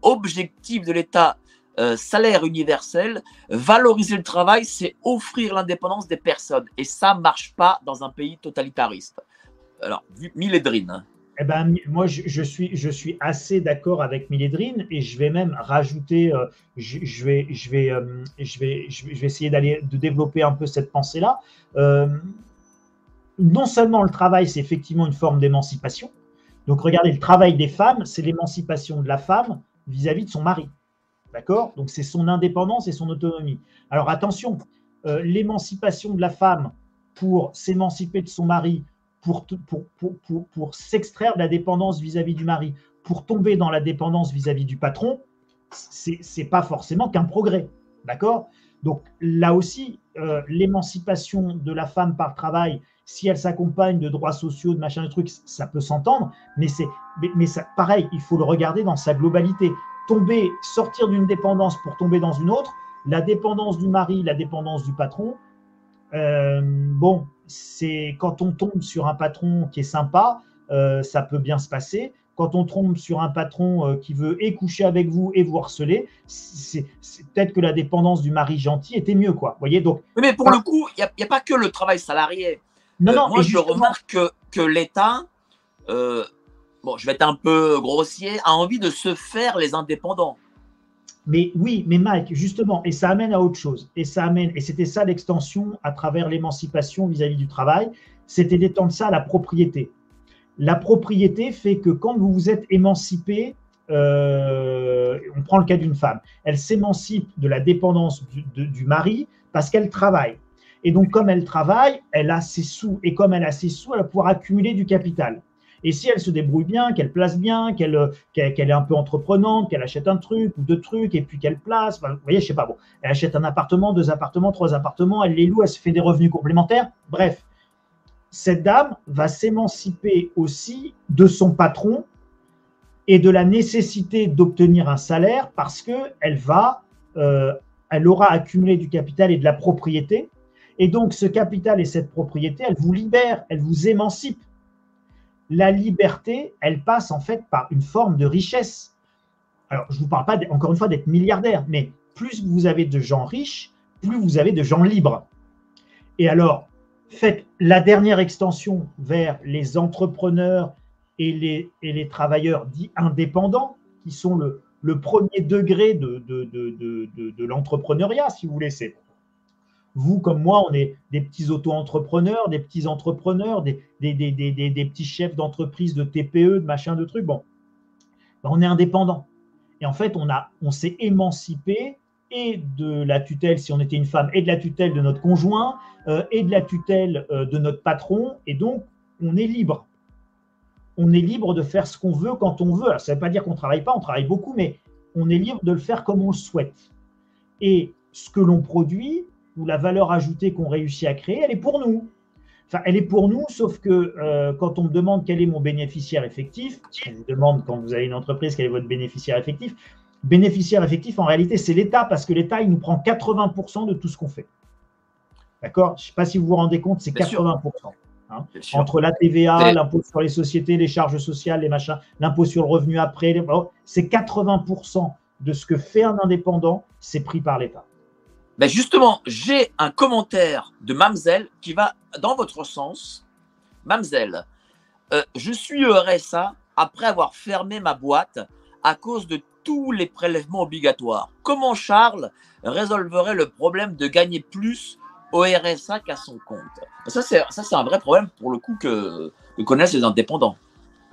Objectif de l'État euh, salaire universel, valoriser le travail, c'est offrir l'indépendance des personnes. Et ça marche pas dans un pays totalitariste. Alors, Miledrine. Hein. Eh ben, moi, je, suis, je suis assez d'accord avec Milédrine et je vais même rajouter, euh, je, vais, euh, essayer d'aller de développer un peu cette pensée-là. Euh, non seulement le travail, c'est effectivement une forme d'émancipation. Donc, regardez, le travail des femmes, c'est l'émancipation de la femme vis-à-vis de son mari. D'accord? Donc, c'est son indépendance et son autonomie. Alors, attention, l'émancipation de la femme pour s'émanciper de son mari, pour, pour, pour, s'extraire de la dépendance vis-à-vis du mari, pour tomber dans la dépendance vis-à-vis du patron, c'est pas forcément qu'un progrès. D'accord? Donc là aussi, euh, l'émancipation de la femme par le travail, si elle s'accompagne de droits sociaux, de machin, de trucs, ça peut s'entendre, mais c'est mais, ça, pareil, il faut le regarder dans sa globalité. Tomber, sortir d'une dépendance pour tomber dans une autre, la dépendance du mari, la dépendance du patron, euh, bon, c'est quand on tombe sur un patron qui est sympa, euh, ça peut bien se passer. Quand on tombe sur un patron euh, qui veut et coucher avec vous et vous harceler, c'est peut-être que la dépendance du mari gentil était mieux, quoi. Voyez donc. Mais pour le coup, il n'y a, pas que le travail salarié. Non, non, moi, je remarque que, que l'État, bon, je vais être un peu grossier, a envie de se faire les indépendants. Mais oui, mais Mike, justement, et ça amène à autre chose. Et ça c'était ça l'extension à travers l'émancipation vis-à-vis du travail, c'était d'étendre ça à la propriété. La propriété fait que quand vous vous êtes émancipé, euh, on prend le cas d'une femme, elle s'émancipe de la dépendance du, du mari parce qu'elle travaille. Et donc, comme elle travaille, elle a ses sous. Et comme elle a ses sous, elle va pouvoir accumuler du capital. Et si elle se débrouille bien, qu'elle place bien, qu'elle est un peu entreprenante, qu'elle achète un truc ou deux trucs et puis qu'elle place, vous voyez, je sais pas, bon, elle achète un appartement, deux appartements, trois appartements, elle les loue, elle se fait des revenus complémentaires. Bref, cette dame va s'émanciper aussi de son patron et de la nécessité d'obtenir un salaire parce que elle va, euh, elle aura accumulé du capital et de la propriété. Et donc, ce capital et cette propriété, elle vous libère, elle vous émancipe la liberté, elle passe en fait par une forme de richesse. Alors, je ne vous parle pas, encore une fois, d'être milliardaire, mais plus vous avez de gens riches, plus vous avez de gens libres. Et alors, faites la dernière extension vers les entrepreneurs et les, travailleurs dits indépendants, qui sont le, premier degré de, de, de l'entrepreneuriat, si vous voulez. C'est vous comme moi, on est des petits auto-entrepreneurs, des petits entrepreneurs, des, petits chefs d'entreprise, de TPE, de machin, de trucs. Bon, ben, on est indépendant. Et en fait, on, s'est émancipé et de la tutelle, si on était une femme, et de la tutelle de notre conjoint, euh, et de la tutelle euh, de notre patron. Et donc, on est libre. On est libre de faire ce qu'on veut quand on veut. ça ne veut pas dire qu'on ne travaille pas, on travaille beaucoup, mais on est libre de le faire comme on le souhaite. Et ce que l'on produit, ou la valeur ajoutée qu'on réussit à créer, elle est pour nous. Enfin, elle est pour nous, sauf que euh, quand on me demande quel est mon bénéficiaire effectif, on vous demande quand vous avez une entreprise quel est votre bénéficiaire effectif, bénéficiaire effectif, en réalité, c'est l'État, parce que l'État, il nous prend 80% de tout ce qu'on fait. D'accord? Je ne sais pas si vous vous rendez compte, c'est 80%. Hein. Entre la TVA, l'impôt sur les sociétés, les charges sociales, les machins, l'impôt sur le revenu après, c'est 80% de ce que fait un indépendant, c'est pris par l'État. Ben justement, j'ai un commentaire de Mamzelle qui va dans votre sens. Mamzelle, euh, je suis RSA après avoir fermé ma boîte à cause de tous les prélèvements obligatoires. Comment Charles résolverait le problème de gagner plus au RSA qu'à son compte? Ça, c'est un vrai problème pour le coup que, connaissent les indépendants.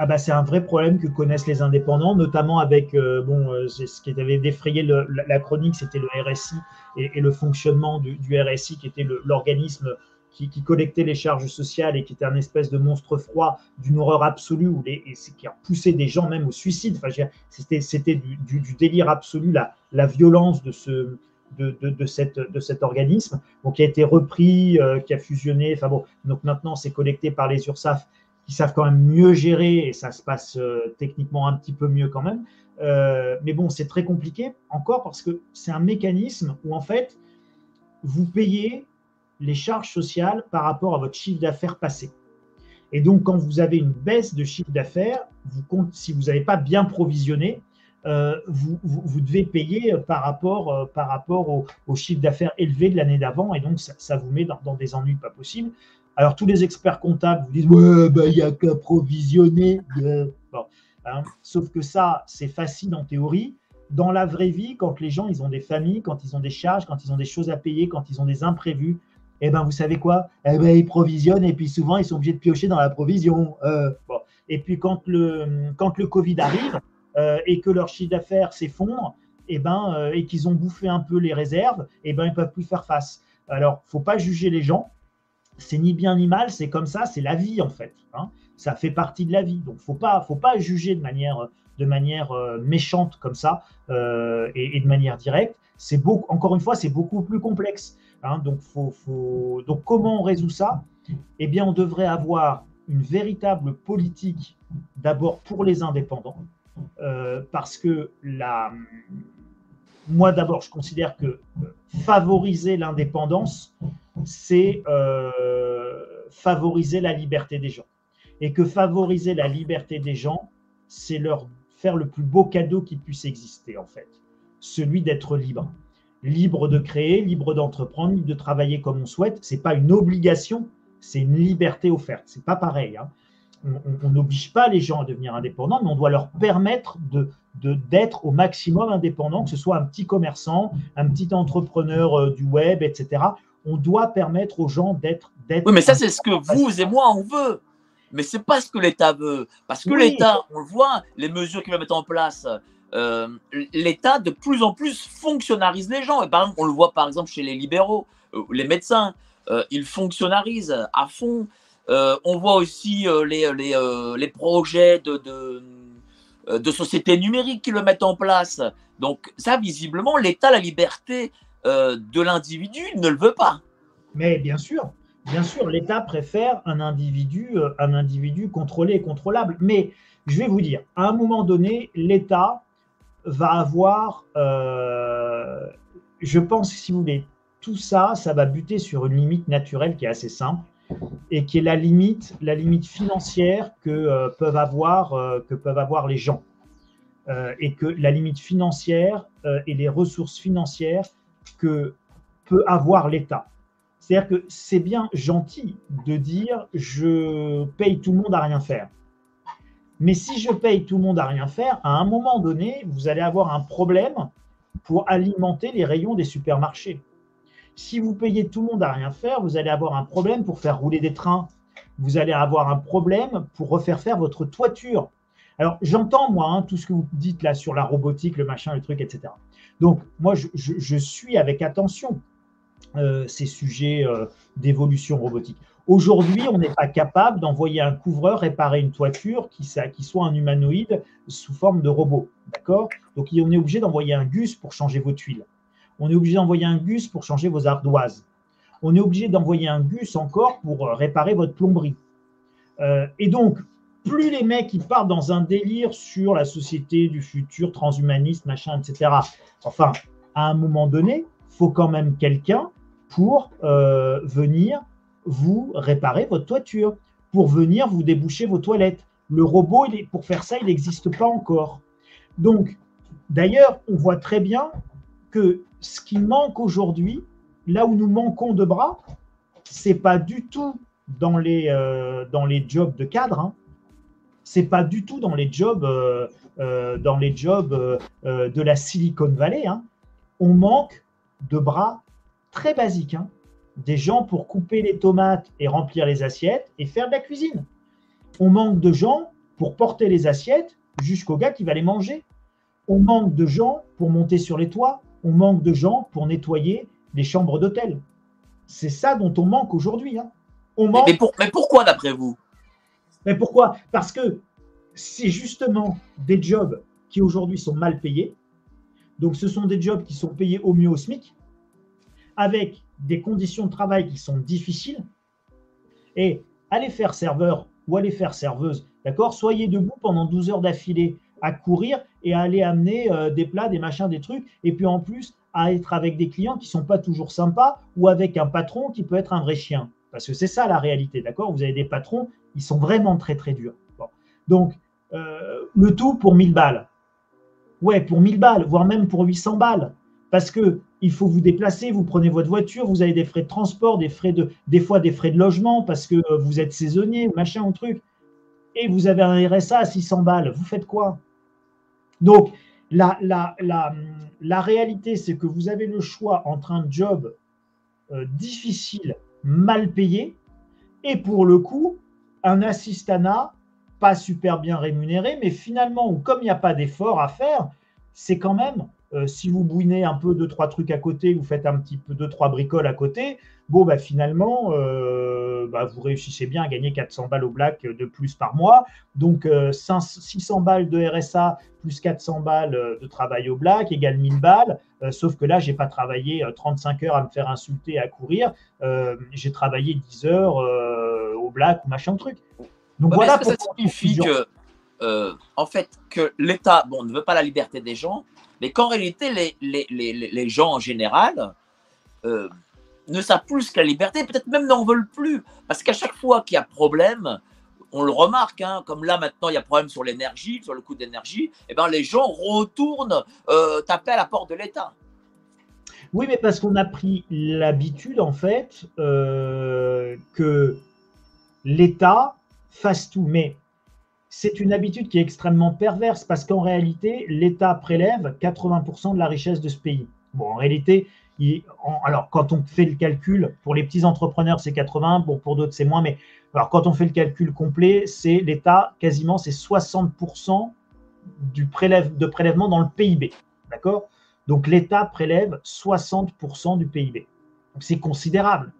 Ah bah, c'est un vrai problème que connaissent les indépendants, notamment avec euh, bon, euh, ce qui avait défrayé la, chronique, c'était le RSI et, le fonctionnement du, RSI, qui était l'organisme qui, collectait les charges sociales et qui était un espèce de monstre froid d'une horreur absolue où les, qui a poussé des gens même au suicide. Enfin, c'était du, du, délire absolu, la, la violence de ce, de, de, cette, de cet organisme, donc qui a été repris, euh, qui a fusionné. Enfin bon, donc maintenant c'est collecté par les URSAF qui savent quand même mieux gérer et ça se passe euh, techniquement un petit peu mieux quand même. Euh, mais bon, c'est très compliqué encore parce que c'est un mécanisme où en fait vous payez les charges sociales par rapport à votre chiffre d'affaires passé. Et donc, quand vous avez une baisse de chiffre d'affaires, si vous n'avez pas bien provisionné, euh, vous, devez payer par rapport au, chiffre d'affaires élevé de l'année d'avant. Et donc, ça, vous met dans, des ennuis pas possibles. Alors, tous les experts comptables vous disent Ouais, bah, il n'y a qu'à provisionner. Hein. Sauf que ça, c'est facile en théorie. Dans la vraie vie, quand les gens ils ont des familles, quand ils ont des charges, quand ils ont des choses à payer, quand ils ont des imprévus, eh ben vous savez quoi? Eh ben ils provisionnent et puis souvent ils sont obligés de piocher dans la provision. Euh, et puis quand le quand le Covid arrive euh, et que leur chiffre d'affaires s'effondre, eh ben euh, et qu'ils ont bouffé un peu les réserves, eh ben ils peuvent plus faire face. Alors faut pas juger les gens. C'est ni bien ni mal, c'est comme ça, c'est la vie en fait. Hein. Ça fait partie de la vie. Donc faut pas faut pas juger de manière de manière méchante comme ça et, et de manière directe. C'est beaucoup encore une fois c'est beaucoup plus complexe. Hein, donc, donc, comment on résout ça? Eh bien, on devrait avoir une véritable politique d'abord pour les indépendants, euh, parce que la... moi d'abord, je considère que euh, favoriser l'indépendance, c'est euh, favoriser la liberté des gens. Et que favoriser la liberté des gens, c'est leur faire le plus beau cadeau qui puisse exister, en fait, celui d'être libre libre de créer, libre d'entreprendre, libre de travailler comme on souhaite. C'est pas une obligation, c'est une liberté offerte. C'est pas pareil. Hein. On n'oblige pas les gens à devenir indépendants, mais on doit leur permettre de d'être au maximum indépendant, que ce soit un petit commerçant, un petit entrepreneur euh, du web, etc. On doit permettre aux gens d'être. Oui, mais ça, c'est ce que vous et moi, on veut. Mais c'est pas ce que l'État veut. Parce que l'État, on le voit, les mesures qu'il va mettre en place, euh, l'État de plus en plus fonctionnarise les gens. Et par exemple, on le voit par exemple chez les libéraux, euh, les médecins, ils fonctionnarisent à fond. on voit aussi les, les, les, projets de, de, de sociétés numériques qui le mettent en place. Donc ça, visiblement, l'État, la liberté de l'individu, ne le veut pas. Mais bien sûr, bien sûr, l'État préfère un individu, un individu contrôlé et contrôlable. Mais je vais vous dire, à un moment donné, l'État va avoir, euh, je pense, si vous voulez, tout ça, ça va buter sur une limite naturelle qui est assez simple et qui est la limite, financière que, euh, peuvent, avoir, euh, que peuvent avoir les gens. et que la limite financière et les ressources financières que peut avoir l'État. C'est-à-dire que c'est bien gentil de dire je paye tout le monde à rien faire. Mais si je paye tout le monde à rien faire, à un moment donné, vous allez avoir un problème pour alimenter les rayons des supermarchés. Si vous payez tout le monde à rien faire, vous allez avoir un problème pour faire rouler des trains. Vous allez avoir un problème pour refaire faire votre toiture. Alors, j'entends, moi, hein, tout ce que vous dites là sur la robotique, le machin, le truc, etc. Donc, moi, je, suis avec attention euh, ces sujets euh, d'évolution robotique. Aujourd'hui, on n'est pas capable d'envoyer un couvreur réparer une toiture qui, soit un humanoïde sous forme de robot. D'accord? Donc, on est obligé d'envoyer un gus pour changer vos tuiles. On est obligé d'envoyer un gus pour changer vos ardoises. On est obligé d'envoyer un gus encore pour euh, réparer votre plomberie. Euh, et donc, plus les mecs ils partent dans un délire sur la société du futur, transhumaniste, machin, etc. Enfin, à un moment donné, faut quand même quelqu'un pour euh, venir vous réparez votre toiture, pour venir vous déboucher vos toilettes. Le robot, pour faire ça, il n'existe pas encore. Donc, d'ailleurs, on voit très bien que ce qui manque aujourd'hui, là où nous manquons de bras, c'est pas du tout dans les, euh, dans les jobs de cadre, hein. c'est pas du tout dans les jobs, euh, euh, dans les jobs de la Silicon Valley. Hein. On manque de bras très basiques, hein. des gens pour couper les tomates et remplir les assiettes et faire de la cuisine. On manque de gens pour porter les assiettes jusqu'au gars qui va les manger. On manque de gens pour monter sur les toits. On manque de gens pour nettoyer les chambres d'hôtel. C'est ça dont on manque aujourd'hui. Hein. Mais, pourquoi d'après vous? Mais pourquoi? Parce que c'est justement des jobs qui aujourd'hui sont mal payés. Donc ce sont des jobs qui sont payés au mieux au SMIC, avec des conditions de travail qui sont difficiles. Et aller faire serveur ou aller faire serveuse, d'accord? Soyez debout pendant 12 heures d'affilée à courir et à aller amener euh, des plats, des machins, des trucs. Et puis en plus, à être avec des clients qui sont pas toujours sympas ou avec un patron qui peut être un vrai chien. Parce que c'est ça la réalité, d'accord? Vous avez des patrons, ils sont vraiment très très durs. Donc, euh, le tout pour 1000 balles. Ouais, pour 1000 balles, voire même pour 800 balles. Parce que il faut vous déplacer, vous prenez votre voiture, vous avez des frais de transport, des frais de, des fois des frais de logement parce que vous êtes saisonnier, machin ou truc. Et vous avez un RSA à 600 balles. Vous faites quoi? Donc, la, réalité, c'est que vous avez le choix entre un job euh, difficile, mal payé, et pour le coup, un assistanat pas super bien rémunéré, mais finalement, comme il n'y a pas d'effort à faire, c'est quand même euh, si vous bouinez un peu deux, trois trucs à côté, vous faites un petit peu deux, trois bricoles à côté, bon, bah, finalement, euh, bah, vous réussissez bien à gagner 400 balles au black de plus par mois. Donc, 600 euh, balles de RSA plus 400 balles de travail au black égale 1000 balles. sauf que là, j'ai pas travaillé 35 heures à me faire insulter, à courir. j'ai travaillé 10 heures au black ou machin truc. Donc, voilà ça signifie que, en fait, que l'État bon, ne veut pas la liberté des gens, mais qu'en réalité, les, les, les, les, gens en général euh, ne savent plus la liberté, peut-être même n'en veulent plus. Parce qu'à chaque fois qu'il y a problème, on le remarque, hein, comme là maintenant il y a problème sur l'énergie, sur le coût d'énergie, eh ben, les gens retournent euh, taper à la porte de l'État. Oui, mais parce qu'on a pris l'habitude, en fait, euh, que l'État fasse tout. Mais c'est une habitude qui est extrêmement perverse parce qu'en réalité, l'État prélève 80% de la richesse de ce pays. Bon, en réalité, alors quand on fait le calcul, pour les petits entrepreneurs, c'est 80, bon, pour d'autres, c'est moins, mais alors quand on fait le calcul complet, c'est l'État, quasiment, c'est 60% du prélève, de prélèvement dans le PIB. D'accord? Donc l'État prélève 60% du PIB. c'est considérable.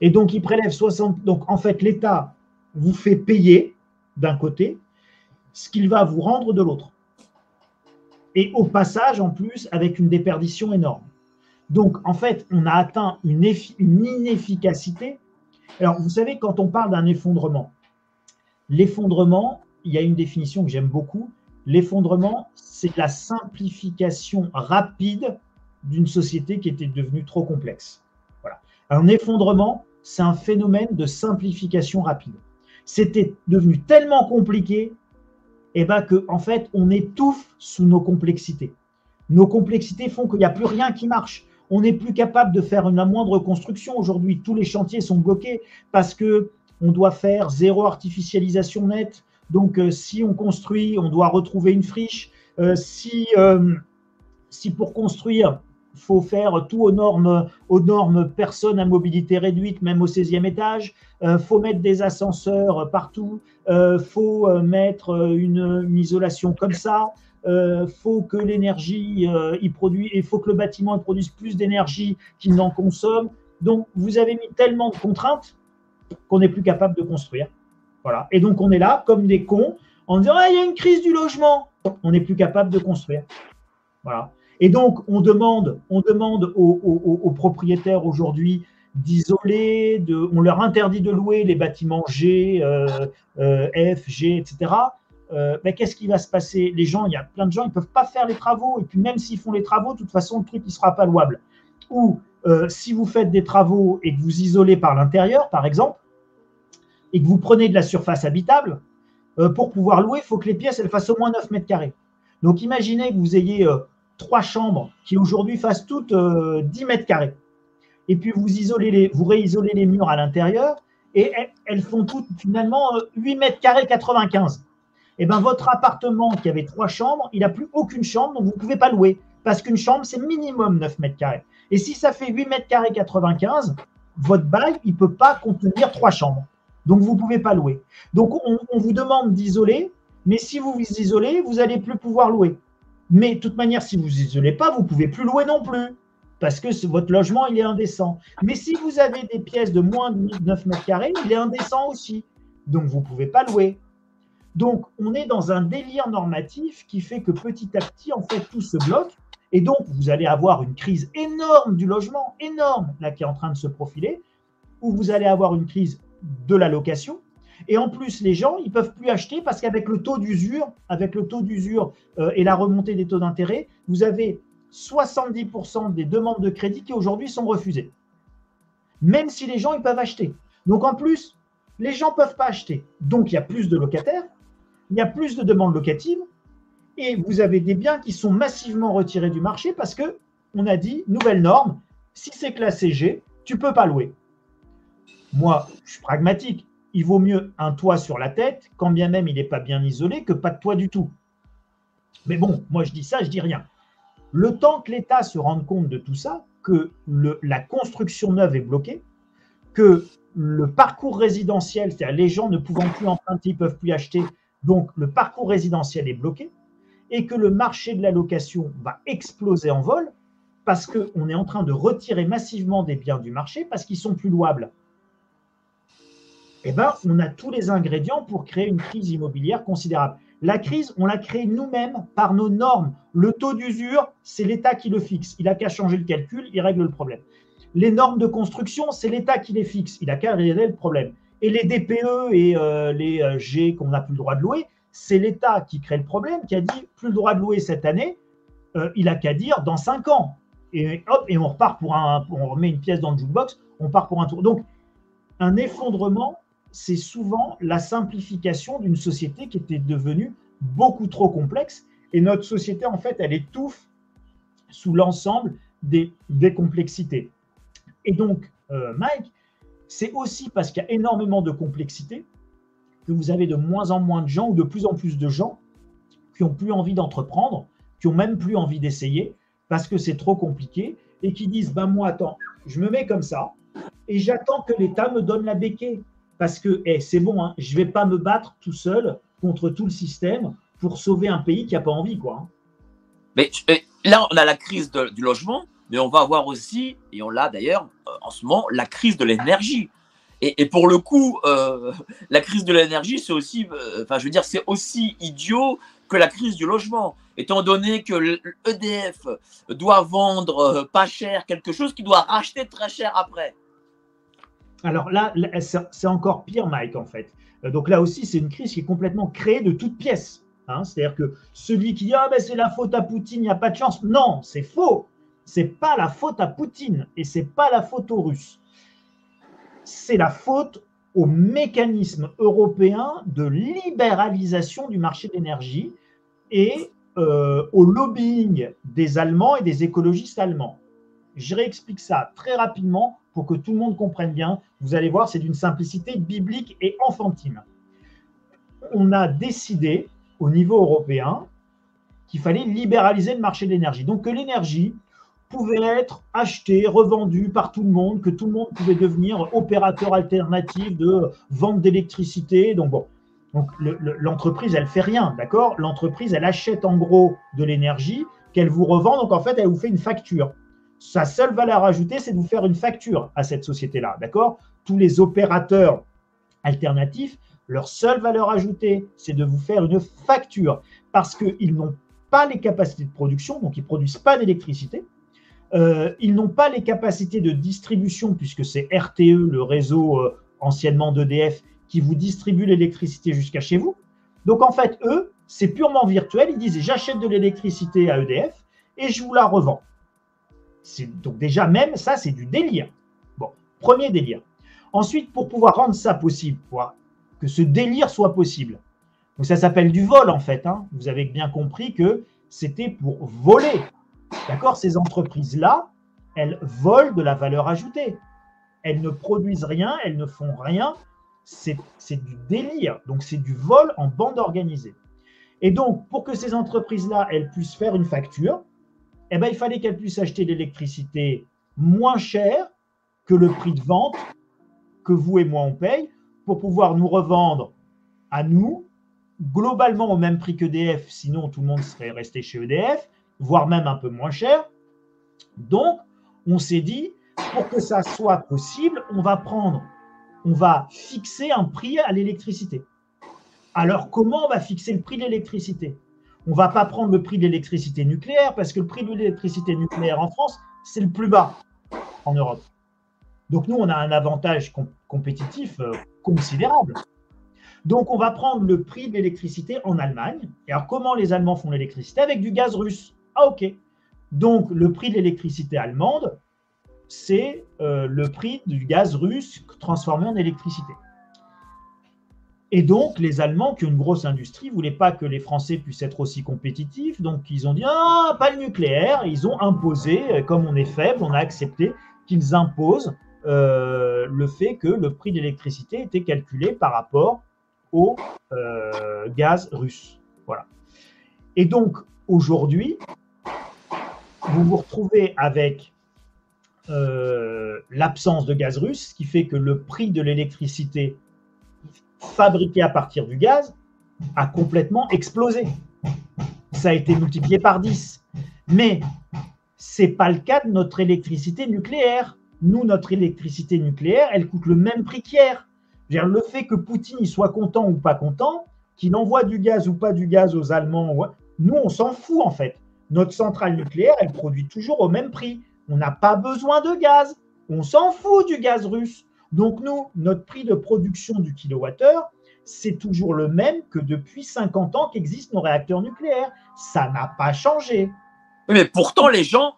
Et donc il prélève 60. Donc en fait, l'État vous fait payer d'un côté, ce qu'il va vous rendre de l'autre. Et au passage, en plus, avec une déperdition énorme. Donc, en fait, on a atteint une, inefficacité. Alors, vous savez, quand on parle d'un effondrement, l'effondrement, il y a une définition que j'aime beaucoup. L'effondrement, c'est la simplification rapide d'une société qui était devenue trop complexe. Voilà. Un effondrement, c'est un phénomène de simplification rapide c'était devenu tellement compliqué et eh ben que en fait on étouffe sous nos complexités. Nos complexités font qu'il n'y a plus rien qui marche. On n'est plus capable de faire une moindre construction aujourd'hui. Tous les chantiers sont bloqués parce que on doit faire zéro artificialisation nette. Donc, euh, si on construit, on doit retrouver une friche. Euh, si, euh, si pour construire, faut faire tout aux normes, aux normes personnes à mobilité réduite, même au 16e étage. Euh, faut mettre des ascenseurs partout. Euh, faut euh, mettre une, isolation comme ça. Il faut que l'énergie il produit, il faut que le bâtiment produise plus d'énergie qu'il n'en consomme. Donc, vous avez mis tellement de contraintes qu'on n'est plus capable de construire. Voilà. Et donc, on est là comme des cons en disant ah, il y a une crise du logement. On n'est plus capable de construire. Voilà. Et donc, on demande, on demande aux, propriétaires aujourd'hui d'isoler, on leur interdit de louer les bâtiments G, euh, euh, F, G, etc. Euh, qu'est-ce qui va se passer? Les gens, il y a plein de gens, ils ne peuvent pas faire les travaux. Et puis même s'ils font les travaux, de toute façon, le truc, ne sera pas louable. Ou si vous faites des travaux et que vous isolez par l'intérieur, par exemple, et que vous prenez de la surface habitable, pour pouvoir louer, il faut que les pièces elles fassent au moins 9 mètres carrés. Donc imaginez que vous ayez trois chambres qui aujourd'hui fassent toutes 10 euh, mètres carrés. Et puis vous, isolez les, vous réisolez les murs à l'intérieur et elles, font toutes finalement 8 mètres carrés 95. Et bien votre appartement qui avait trois chambres, il n'a plus aucune chambre, donc vous ne pouvez pas louer. Parce qu'une chambre, c'est minimum 9 mètres carrés. Et si ça fait 8 mètres carrés 95, votre bail, il ne peut pas contenir trois chambres. Donc, vous ne pouvez pas louer. Donc, on, vous demande d'isoler, mais si vous vous isolez, vous n'allez plus pouvoir louer. Mais de toute manière, si vous ne isolez pas, vous ne pouvez plus louer non plus, parce que votre logement, il est indécent. Mais si vous avez des pièces de moins de 9 mètres carrés, il est indécent aussi. Donc, vous ne pouvez pas louer. Donc, on est dans un délire normatif qui fait que petit à petit, en fait, tout se bloque. Et donc, vous allez avoir une crise énorme du logement, énorme, là, qui est en train de se profiler, où vous allez avoir une crise de la location. Et en plus, les gens, ils peuvent plus acheter parce qu'avec le taux d'usure, avec le taux d'usure euh, et la remontée des taux d'intérêt, vous avez 70% des demandes de crédit qui aujourd'hui sont refusées. Même si les gens, ils peuvent acheter. Donc en plus, les gens peuvent pas acheter. Donc il y a plus de locataires, il y a plus de demandes locatives et vous avez des biens qui sont massivement retirés du marché parce que on a dit nouvelle norme, si c'est classé G, tu peux pas louer. Moi, je suis pragmatique. Il vaut mieux un toit sur la tête, quand bien même il n'est pas bien isolé, que pas de toit du tout. Mais bon, moi je dis ça, je dis rien. Le temps que l'État se rende compte de tout ça, que la construction neuve est bloquée, que le parcours résidentiel, c'est-à-dire les gens ne pouvant plus emprunter, ils ne peuvent plus acheter, donc le parcours résidentiel est bloqué, et que le marché de la location va exploser en vol, parce qu'on est en train de retirer massivement des biens du marché, parce qu'ils sont plus louables eh ben, on a tous les ingrédients pour créer une crise immobilière considérable. La crise, on l'a créée nous-mêmes par nos normes. Le taux d'usure, c'est l'État qui le fixe. Il n'a qu'à changer le calcul, il règle le problème. Les normes de construction, c'est l'État qui les fixe. Il n'a qu'à régler le problème. Et les DPE et euh, les euh, G qu'on n'a plus le droit de louer, c'est l'État qui crée le problème, qui a dit plus le droit de louer cette année. Euh, il a qu'à dire dans cinq ans. Et hop, et on repart pour un, on remet une pièce dans le jukebox, on part pour un tour. Donc, un effondrement c'est souvent la simplification d'une société qui était devenue beaucoup trop complexe. Et notre société, en fait, elle étouffe sous l'ensemble des, complexités. Et donc, euh, Mike, c'est aussi parce qu'il y a énormément de complexité que vous avez de moins en moins de gens ou de plus en plus de gens qui ont plus envie d'entreprendre, qui ont même plus envie d'essayer parce que c'est trop compliqué et qui disent ben moi attends, je me mets comme ça et j'attends que l'État me donne la béquille parce que eh, c'est bon, hein, je ne vais pas me battre tout seul contre tout le système pour sauver un pays qui n'a pas envie. Quoi. Hein. Mais, là, on a la crise du logement, mais on va avoir aussi, et on l'a d'ailleurs euh, en ce moment, la crise de l'énergie. Et, pour le coup, euh, la crise de l'énergie, c'est aussi, euh, enfin, je veux dire, c'est aussi idiot que la crise du logement, étant donné que l'EDF doit vendre pas cher quelque chose qu'il doit racheter très cher après. Alors là, c'est encore pire, Mike, en fait. Euh, donc là aussi, c'est une crise qui est complètement créée de toutes pièces. Hein. C'est-à-dire que celui qui dit ah ben c'est la faute à Poutine, il n'y a pas de chance. Non, c'est faux. C'est pas la faute à Poutine et c'est pas la faute aux Russes. C'est la faute au mécanisme européen de libéralisation du marché de l'énergie et euh, au lobbying des Allemands et des écologistes allemands. Je réexplique ça très rapidement pour que tout le monde comprenne bien. Vous allez voir, c'est d'une simplicité biblique et enfantine. On a décidé au niveau européen qu'il fallait libéraliser le marché de l'énergie. Donc que l'énergie pouvait être achetée, revendue par tout le monde, que tout le monde pouvait devenir opérateur alternatif de vente d'électricité. Donc bon, donc l'entreprise, elle fait rien, d'accord? L'entreprise, elle achète en gros de l'énergie qu'elle vous revend. Donc en fait, elle vous fait une facture. Sa seule valeur ajoutée, c'est de vous faire une facture à cette société-là. D'accord? Tous les opérateurs alternatifs, leur seule valeur ajoutée, c'est de vous faire une facture parce qu'ils n'ont pas les capacités de production, donc ils ne produisent pas d'électricité. Euh, ils n'ont pas les capacités de distribution puisque c'est RTE, le réseau euh, anciennement d'EDF, qui vous distribue l'électricité jusqu'à chez vous. Donc en fait, eux, c'est purement virtuel. Ils disent j'achète de l'électricité à EDF et je vous la revends donc déjà même ça, c'est du délire. Bon, premier délire. Ensuite, pour pouvoir rendre ça possible, que ce délire soit possible, donc ça s'appelle du vol en fait. Hein. Vous avez bien compris que c'était pour voler. D'accord? Ces entreprises-là, elles volent de la valeur ajoutée. Elles ne produisent rien, elles ne font rien. C'est du délire. Donc c'est du vol en bande organisée. Et donc, pour que ces entreprises-là, elles puissent faire une facture, eh ben, il fallait qu'elles puissent acheter l'électricité moins chère que le prix de vente que vous et moi on paye pour pouvoir nous revendre à nous globalement au même prix qu'EDF, sinon tout le monde serait resté chez EDF, voire même un peu moins cher. Donc, on s'est dit, pour que ça soit possible, on va prendre, on va fixer un prix à l'électricité. Alors, comment on va fixer le prix de l'électricité? On ne va pas prendre le prix de l'électricité nucléaire, parce que le prix de l'électricité nucléaire en France, c'est le plus bas en Europe. Donc, nous, on a un avantage compétitif euh, considérable. Donc, on va prendre le prix de l'électricité en Allemagne. Et alors, comment les Allemands font l'électricité? Avec du gaz russe. Ah, ok. Donc, le prix de l'électricité allemande, c'est euh, le prix du gaz russe transformé en électricité. Et donc, les Allemands, qui ont une grosse industrie, ne voulaient pas que les Français puissent être aussi compétitifs. Donc, ils ont dit Ah, pas le nucléaire. Ils ont imposé, euh, comme on est faible, on a accepté qu'ils imposent euh, le fait que le prix de l'électricité était calculé par rapport au euh, gaz russe. Voilà. Et donc, aujourd'hui, vous vous retrouvez avec l'absence de gaz russe, ce qui fait que le prix de l'électricité fabriquée à partir du gaz a complètement explosé. Ça a été multiplié par 10. Mais ce n'est pas le cas de notre électricité nucléaire. Nous, notre électricité nucléaire, elle coûte le même prix qu'hier le fait que Poutine soit content ou pas content, qu'il envoie du gaz ou pas du gaz aux Allemands, nous, on s'en fout en fait. Notre centrale nucléaire, elle produit toujours au même prix. On n'a pas besoin de gaz. On s'en fout du gaz russe. Donc nous, notre prix de production du kilowattheure, c'est toujours le même que depuis 50 ans qu'existent nos réacteurs nucléaires. Ça n'a pas changé. Mais pourtant, les gens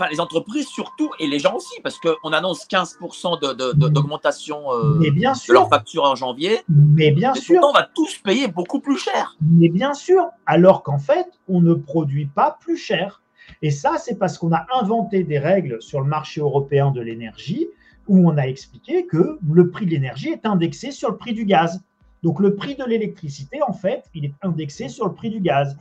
enfin les entreprises surtout et les gens aussi, parce qu'on annonce 15% d'augmentation de, de, de, leur facture en janvier. Mais bien sûr. on va tous payer beaucoup plus cher. Mais bien sûr, alors qu'en fait, on ne produit pas plus cher. Et ça, c'est parce qu'on a inventé des règles sur le marché européen de l'énergie où on a expliqué que le prix de l'énergie est indexé sur le prix du gaz. Donc le prix de l'électricité, en fait, il est indexé sur le prix du gaz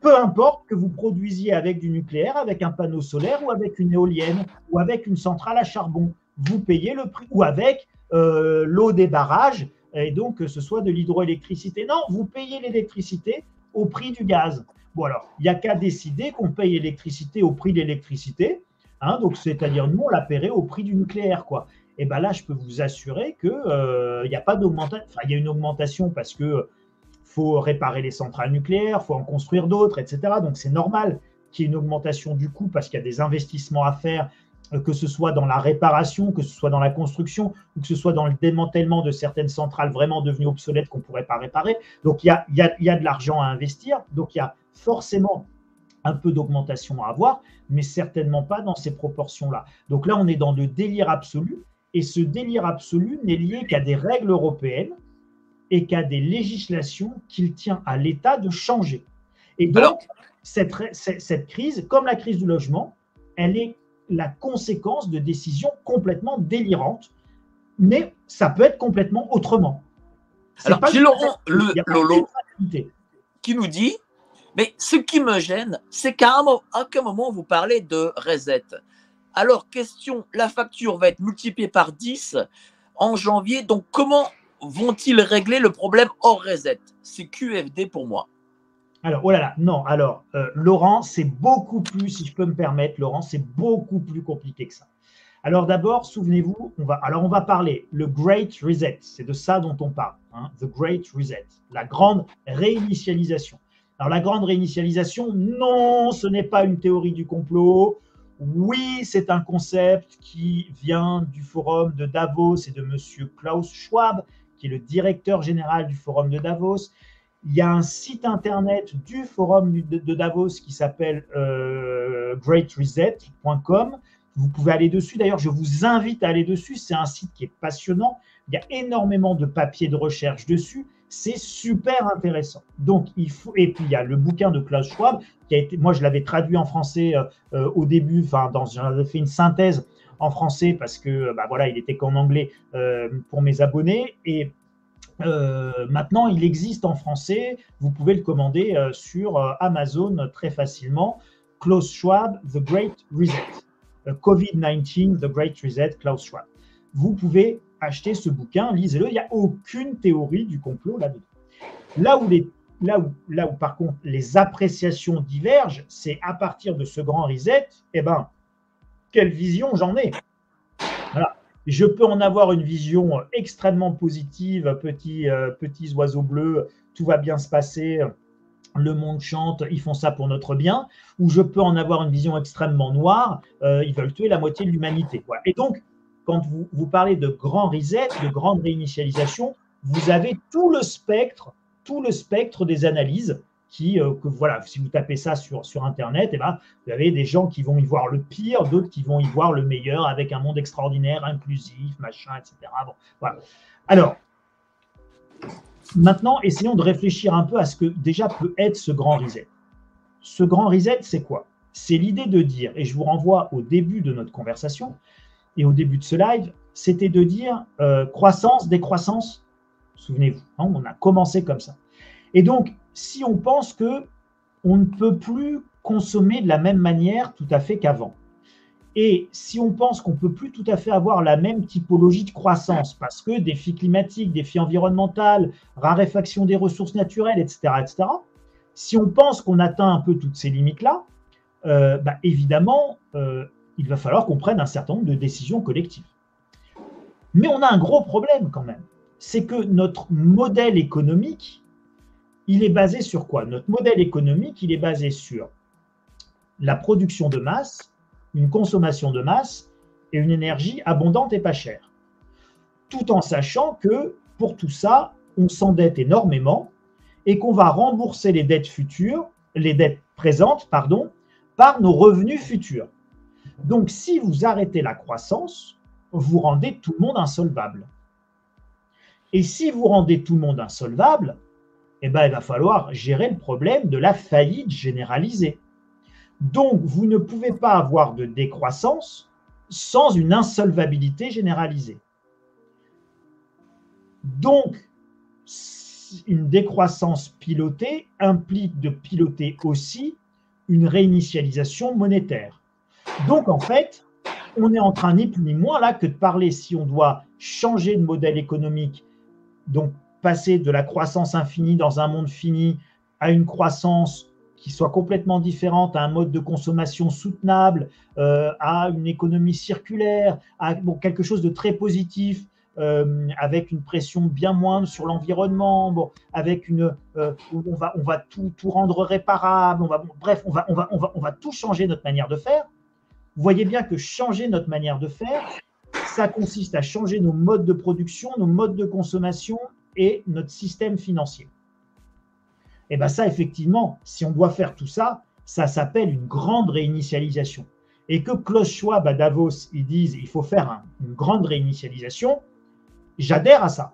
peu importe que vous produisiez avec du nucléaire, avec un panneau solaire ou avec une éolienne ou avec une centrale à charbon, vous payez le prix ou avec euh, l'eau des barrages et donc que ce soit de l'hydroélectricité. Non, vous payez l'électricité au prix du gaz. Bon alors, il n'y a qu'à décider qu'on paye l'électricité au prix de l'électricité. Hein, donc, c'est-à-dire, nous, on la paierait au prix du nucléaire, quoi. Et bien là, je peux vous assurer qu'il euh, a pas d'augmentation. Enfin, il y a une augmentation parce que faut réparer les centrales nucléaires, faut en construire d'autres, etc. Donc c'est normal qu'il y ait une augmentation du coût parce qu'il y a des investissements à faire, euh, que ce soit dans la réparation, que ce soit dans la construction, ou que ce soit dans le démantèlement de certaines centrales vraiment devenues obsolètes qu'on ne pourrait pas réparer. Donc il y a, il y a de l'argent à investir, donc il y a forcément un peu d'augmentation à avoir, mais certainement pas dans ces proportions-là. Donc là, on est dans le délire absolu, et ce délire absolu n'est lié qu'à des règles européennes et qu'à des législations qu'il tient à l'État de changer. Et donc, cette, cette, crise, comme la crise du logement, elle est la conséquence de décisions complètement délirantes, mais ça peut être complètement autrement. Alors, j'ai Laurent le, Lolo qui nous dit, mais ce qui me gêne, c'est qu'à un, un moment, vous parlez de reset? Alors, question, la facture va être multipliée par 10 en janvier, donc comment vont-ils régler le problème hors reset? C'est QFD pour moi. Alors, oh là là, non, alors, euh, Laurent, c'est beaucoup plus, si je peux me permettre, Laurent, c'est beaucoup plus compliqué que ça. Alors d'abord, souvenez-vous, on va, alors on va parler le Great Reset, c'est de ça dont on parle, hein, the Great Reset, la grande réinitialisation. Alors la grande réinitialisation, non, ce n'est pas une théorie du complot. Oui, c'est un concept qui vient du forum de Davos et de Monsieur Klaus Schwab, qui est le directeur général du Forum de Davos. Il y a un site internet du Forum de, Davos qui s'appelle euh, greatreset.com Vous pouvez aller dessus. D'ailleurs, je vous invite à aller dessus. C'est un site qui est passionnant. Il y a énormément de papiers de recherche dessus. C'est super intéressant. Donc, il faut. Et puis, il y a le bouquin de Klaus Schwab qui a été. Moi, je l'avais traduit en français euh, euh, au début. Enfin, dans... j'avais fait une synthèse en français parce que, bah voilà, il était qu'en anglais euh, pour mes abonnés. Et maintenant, il existe en français. Vous pouvez le commander sur Amazon très facilement. Klaus Schwab, The Great Reset. COVID-19, The Great Reset, Klaus Schwab. Vous pouvez acheter ce bouquin, lisez-le, il n'y a aucune théorie du complot là-dedans. Là où, les, là, où, là où par contre les appréciations divergent, c'est à partir de ce grand reset, eh ben, quelle vision j'en ai? Voilà. Je peux en avoir une vision extrêmement positive, petits, euh, petits oiseaux bleus, tout va bien se passer, le monde chante, ils font ça pour notre bien, ou je peux en avoir une vision extrêmement noire, euh, ils veulent tuer la moitié de l'humanité. Et donc, quand vous, vous, parlez de grand reset, de grande réinitialisation, vous avez tout le spectre, tout le spectre des analyses qui, euh, que, voilà, si vous tapez ça sur, sur Internet, et eh ben, vous avez des gens qui vont y voir le pire, d'autres qui vont y voir le meilleur, avec un monde extraordinaire, inclusif, machin, etc. Bon, voilà. Alors, maintenant, essayons de réfléchir un peu à ce que déjà peut être ce grand reset. Ce grand reset, c'est quoi? C'est l'idée de dire, et je vous renvoie au début de notre conversation, et au début de ce live, c'était de dire euh, croissance, décroissance. Souvenez-vous, hein, on a commencé comme ça. Et donc, si on pense que on ne peut plus consommer de la même manière tout à fait qu'avant, et si on pense qu'on ne peut plus tout à fait avoir la même typologie de croissance, parce que défis climatiques, défis environnementaux, raréfaction des ressources naturelles, etc., etc., si on pense qu'on atteint un peu toutes ces limites-là, euh, bah, évidemment, euh, il va falloir qu'on prenne un certain nombre de décisions collectives. Mais on a un gros problème quand même. C'est que notre modèle économique, il est basé sur quoi? Notre modèle économique, il est basé sur la production de masse, une consommation de masse et une énergie abondante et pas chère. Tout en sachant que pour tout ça, on s'endette énormément et qu'on va rembourser les dettes futures, les dettes présentes, pardon, par nos revenus futurs. Donc, si vous arrêtez la croissance, vous rendez tout le monde insolvable. Et si vous rendez tout le monde insolvable, eh ben, il va falloir gérer le problème de la faillite généralisée. Donc, vous ne pouvez pas avoir de décroissance sans une insolvabilité généralisée. Donc, une décroissance pilotée implique de piloter aussi une réinitialisation monétaire. Donc, en fait, on est en train ni plus ni moins là que de parler si on doit changer de modèle économique, donc passer de la croissance infinie dans un monde fini à une croissance qui soit complètement différente, à un mode de consommation soutenable, euh, à une économie circulaire, à quelque chose de très positif, euh, avec une pression bien moindre sur l'environnement, avec une, euh, on va, tout rendre réparable, on va, bref, on va, on va, on va, on va tout changer notre manière de faire. Voyez bien que changer notre manière de faire, ça consiste à changer nos modes de production, nos modes de consommation et notre système financier. Et bien ça, effectivement, si on doit faire tout ça, ça s'appelle une grande réinitialisation. Et que Klaus Schwab à Davos, ils disent il faut faire une grande réinitialisation, j'adhère à ça.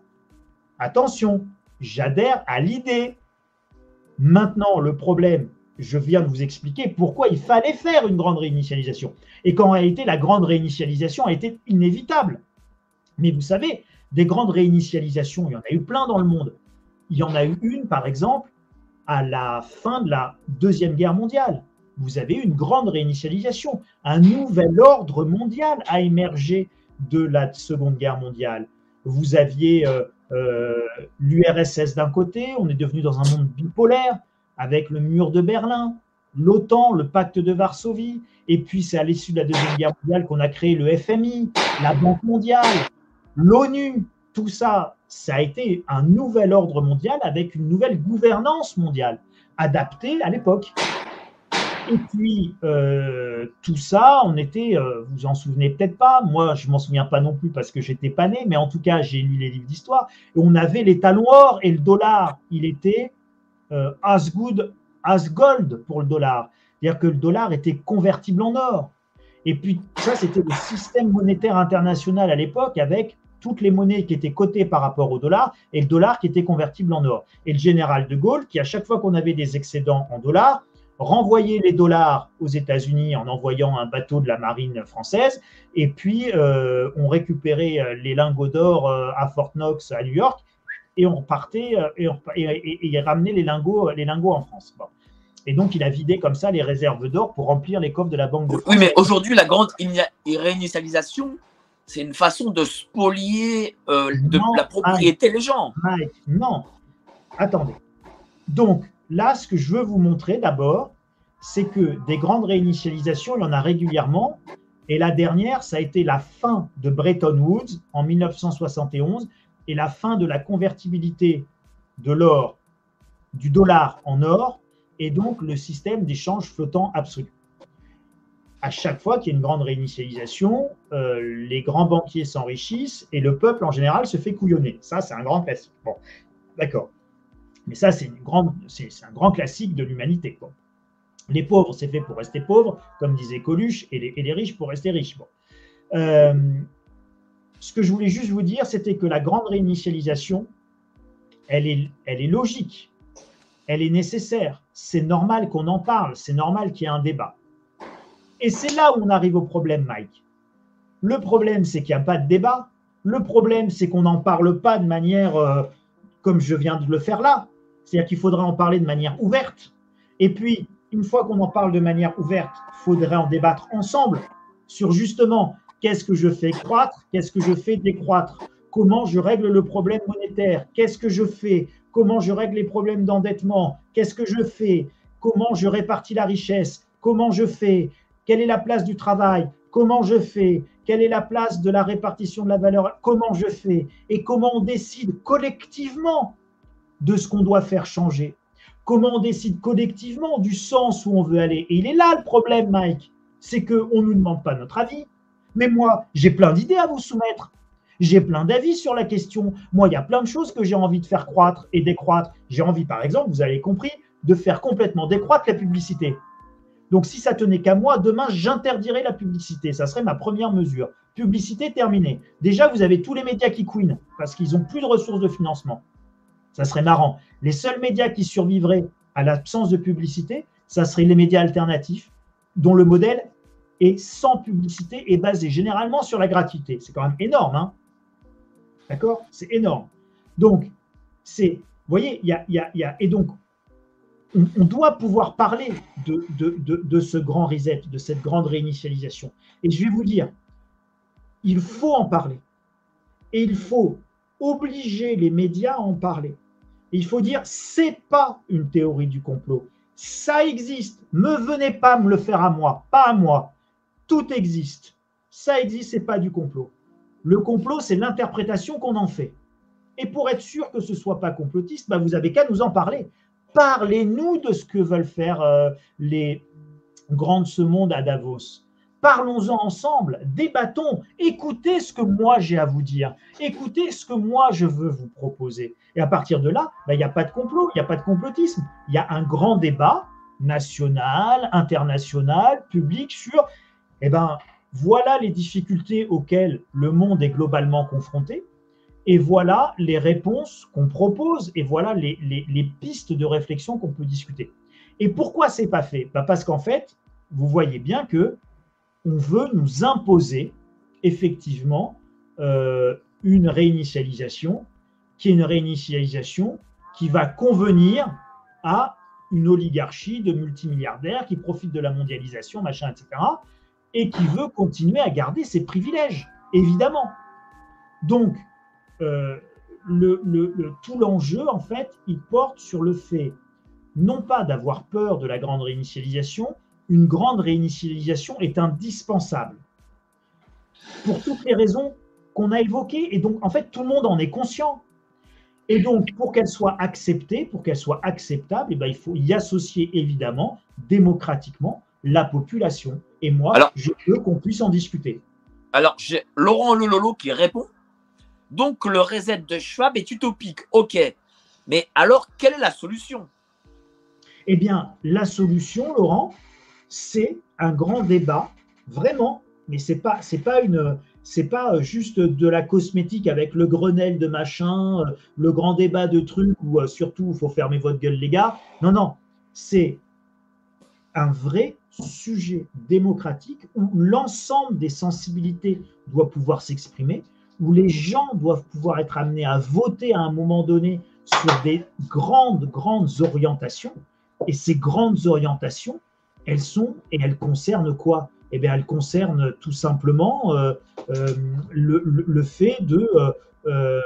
Attention, j'adhère à l'idée. Maintenant, le problème, je viens de vous expliquer pourquoi il fallait faire une grande réinitialisation. Et qu'en réalité, la grande réinitialisation a été inévitable. Mais vous savez, des grandes réinitialisations, il y en a eu plein dans le monde. Il y en a eu une, par exemple, à la fin de la Deuxième Guerre mondiale. Vous avez eu une grande réinitialisation. Un nouvel ordre mondial a émergé de la Seconde Guerre mondiale. Vous aviez euh, euh, l'URSS d'un côté, on est devenu dans un monde bipolaire avec le mur de Berlin, l'OTAN, le pacte de Varsovie, et puis c'est à l'issue de la Deuxième Guerre mondiale qu'on a créé le FMI, la Banque mondiale, l'ONU, tout ça, ça a été un nouvel ordre mondial avec une nouvelle gouvernance mondiale adaptée à l'époque. Et puis, euh, tout ça, on était, euh, vous en souvenez peut-être pas, moi je m'en souviens pas non plus parce que j'étais pas né, mais en tout cas j'ai lu les livres d'histoire, on avait les talons or et le dollar, il était as good as gold pour le dollar. C'est-à-dire que le dollar était convertible en or. Et puis, ça, c'était le système monétaire international à l'époque avec toutes les monnaies qui étaient cotées par rapport au dollar et le dollar qui était convertible en or. Et le général de Gaulle, qui à chaque fois qu'on avait des excédents en dollars, renvoyait les dollars aux États-Unis en envoyant un bateau de la marine française, et puis euh, on récupérait euh, les lingots d'or euh, à Fort Knox à New York, et on partait et, on, et, ramenait les lingots, les lingots en France. Et donc, il a vidé comme ça les réserves d'or pour remplir les coffres de la Banque de France. Oui, mais aujourd'hui, la grande réinitialisation, c'est une façon de spolier euh, de la propriété des gens. non, attendez. Donc, là, ce que je veux vous montrer d'abord, c'est que des grandes réinitialisations, il y en a régulièrement. Et la dernière, ça a été la fin de Bretton Woods en 1971 et la fin de la convertibilité de l'or, du dollar en or, et donc le système d'échange flottant absolu. À chaque fois qu'il y a une grande réinitialisation, euh, les grands banquiers s'enrichissent et le peuple en général se fait couillonner. Ça, c'est un grand classique. Bon, d'accord. Mais ça, c'est, un grand classique de l'humanité. Les pauvres, c'est fait pour rester pauvres, comme disait Coluche, et les, riches pour rester riches. Euh, ce que je voulais juste vous dire, c'était que la grande réinitialisation, elle est, elle est logique, elle est nécessaire. C'est normal qu'on en parle, c'est normal qu'il y ait un débat. Et c'est là où on arrive au problème, Mike. Le problème, c'est qu'il n'y a pas de débat. Le problème, c'est qu'on n'en parle pas de manière euh, comme je viens de le faire là. C'est-à-dire qu'il faudrait en parler de manière ouverte. Et puis, une fois qu'on en parle de manière ouverte, il faudrait en débattre ensemble sur justement qu'est-ce que je fais croître, qu'est-ce que je fais décroître, comment je règle le problème monétaire, qu'est-ce que je fais, comment je règle les problèmes d'endettement, qu'est-ce que je fais, comment je répartis la richesse, comment je fais, quelle est la place du travail, comment je fais, quelle est la place de la répartition de la valeur, comment je fais, et comment on décide collectivement de ce qu'on doit faire changer? Comment on décide collectivement du sens où on veut aller? Et il est là le problème, Mike. C'est qu'on ne nous demande pas notre avis. Mais moi, j'ai plein d'idées à vous soumettre. J'ai plein d'avis sur la question. Moi, il y a plein de choses que j'ai envie de faire croître et décroître. J'ai envie, par exemple, vous avez compris, de faire complètement décroître la publicité. Donc, si ça tenait qu'à moi, demain, j'interdirais la publicité. Ça serait ma première mesure. Publicité terminée. Déjà, vous avez tous les médias qui couinent parce qu'ils n'ont plus de ressources de financement. Ça serait marrant. Les seuls médias qui survivraient à l'absence de publicité, ça serait les médias alternatifs, dont le modèle est sans publicité et basé généralement sur la gratuité. C'est quand même énorme. Hein D'accord? C'est énorme. Donc, c'est, vous voyez, il y a, y a, et donc, on, doit pouvoir parler de, de, ce grand reset, de cette grande réinitialisation. Et je vais vous dire, il faut en parler. Et il faut obliger les médias à en parler. il faut dire, c'est pas une théorie du complot. Ça existe. Ne venez pas me le faire à moi, pas à moi. Tout existe. Ça existe, c'est pas du complot. Le complot, c'est l'interprétation qu'on en fait. Et pour être sûr que ce ne soit pas complotiste, bah, vous n'avez qu'à nous en parler. Parlez-nous de ce que veulent faire euh, les grands de ce monde à Davos. Parlons-en ensemble, débattons, écoutez ce que moi j'ai à vous dire, écoutez ce que moi je veux vous proposer. Et à partir de là, bah, il n'y a pas de complot, il n'y a pas de complotisme. Il y a un grand débat national, international, public sur, eh ben, voilà les difficultés auxquelles le monde est globalement confronté. Et voilà les réponses qu'on propose et voilà les, pistes de réflexion qu'on peut discuter. Et pourquoi c'est pas fait? Bah, Parce qu'en fait, vous voyez bien que on veut nous imposer effectivement euh, une réinitialisation qui est une réinitialisation qui va convenir à une oligarchie de multimilliardaires qui profitent de la mondialisation, machin, etc., et qui veut continuer à garder ses privilèges, évidemment. Donc, euh, tout l'enjeu, en fait, il porte sur le fait, non pas d'avoir peur de la grande réinitialisation, une grande réinitialisation est indispensable. Pour toutes les raisons qu'on a évoquées, et donc, en fait, tout le monde en est conscient. Et donc, pour qu'elle soit acceptée, pour qu'elle soit acceptable, eh ben, il faut y associer évidemment, démocratiquement, la population. Et moi, je veux qu'on puisse en discuter. Alors, j'ai Laurent Lololo qui répond donc le reset de Schwab est utopique, ok. Mais alors, quelle est la solution? Eh bien, la solution, Laurent, c'est un grand débat Vraiment, mais pas c'est pas une c'est pas juste de la cosmétique avec le Grenelle de machin, le grand débat de trucs où surtout il faut fermer votre gueule les gars. Non non, c'est un vrai sujet démocratique où l'ensemble des sensibilités doit pouvoir s'exprimer, où les gens doivent pouvoir être amenés à voter à un moment donné sur des grandes, grandes orientations. Et ces grandes orientations, elles sont et elles concernent quoi? Eh bien, elles concernent tout simplement euh, euh, le, le, fait de, euh,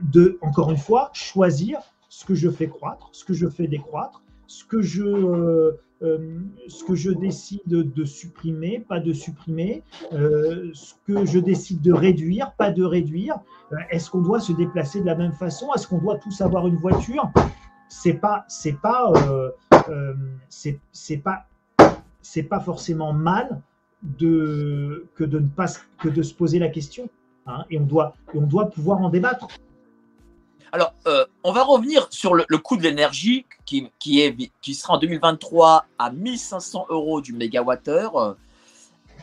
de, encore une fois, choisir ce que je fais croître, ce que je fais décroître, ce que je euh, ce que je décide de supprimer, pas de supprimer, euh, ce que je décide de réduire, pas de réduire. Euh, est-ce qu'on doit se déplacer de la même façon? Est-ce qu'on doit tous avoir une voiture? C'est pas, c'est pas, c'est pas, c'est pas forcément mal que de ne pas que de se poser la question. Hein, et on doit, et on doit pouvoir en débattre. Alors, euh, on va revenir sur le, coût de l'énergie qui, est, qui sera en 2023 à 1500 euros du mégawattheure.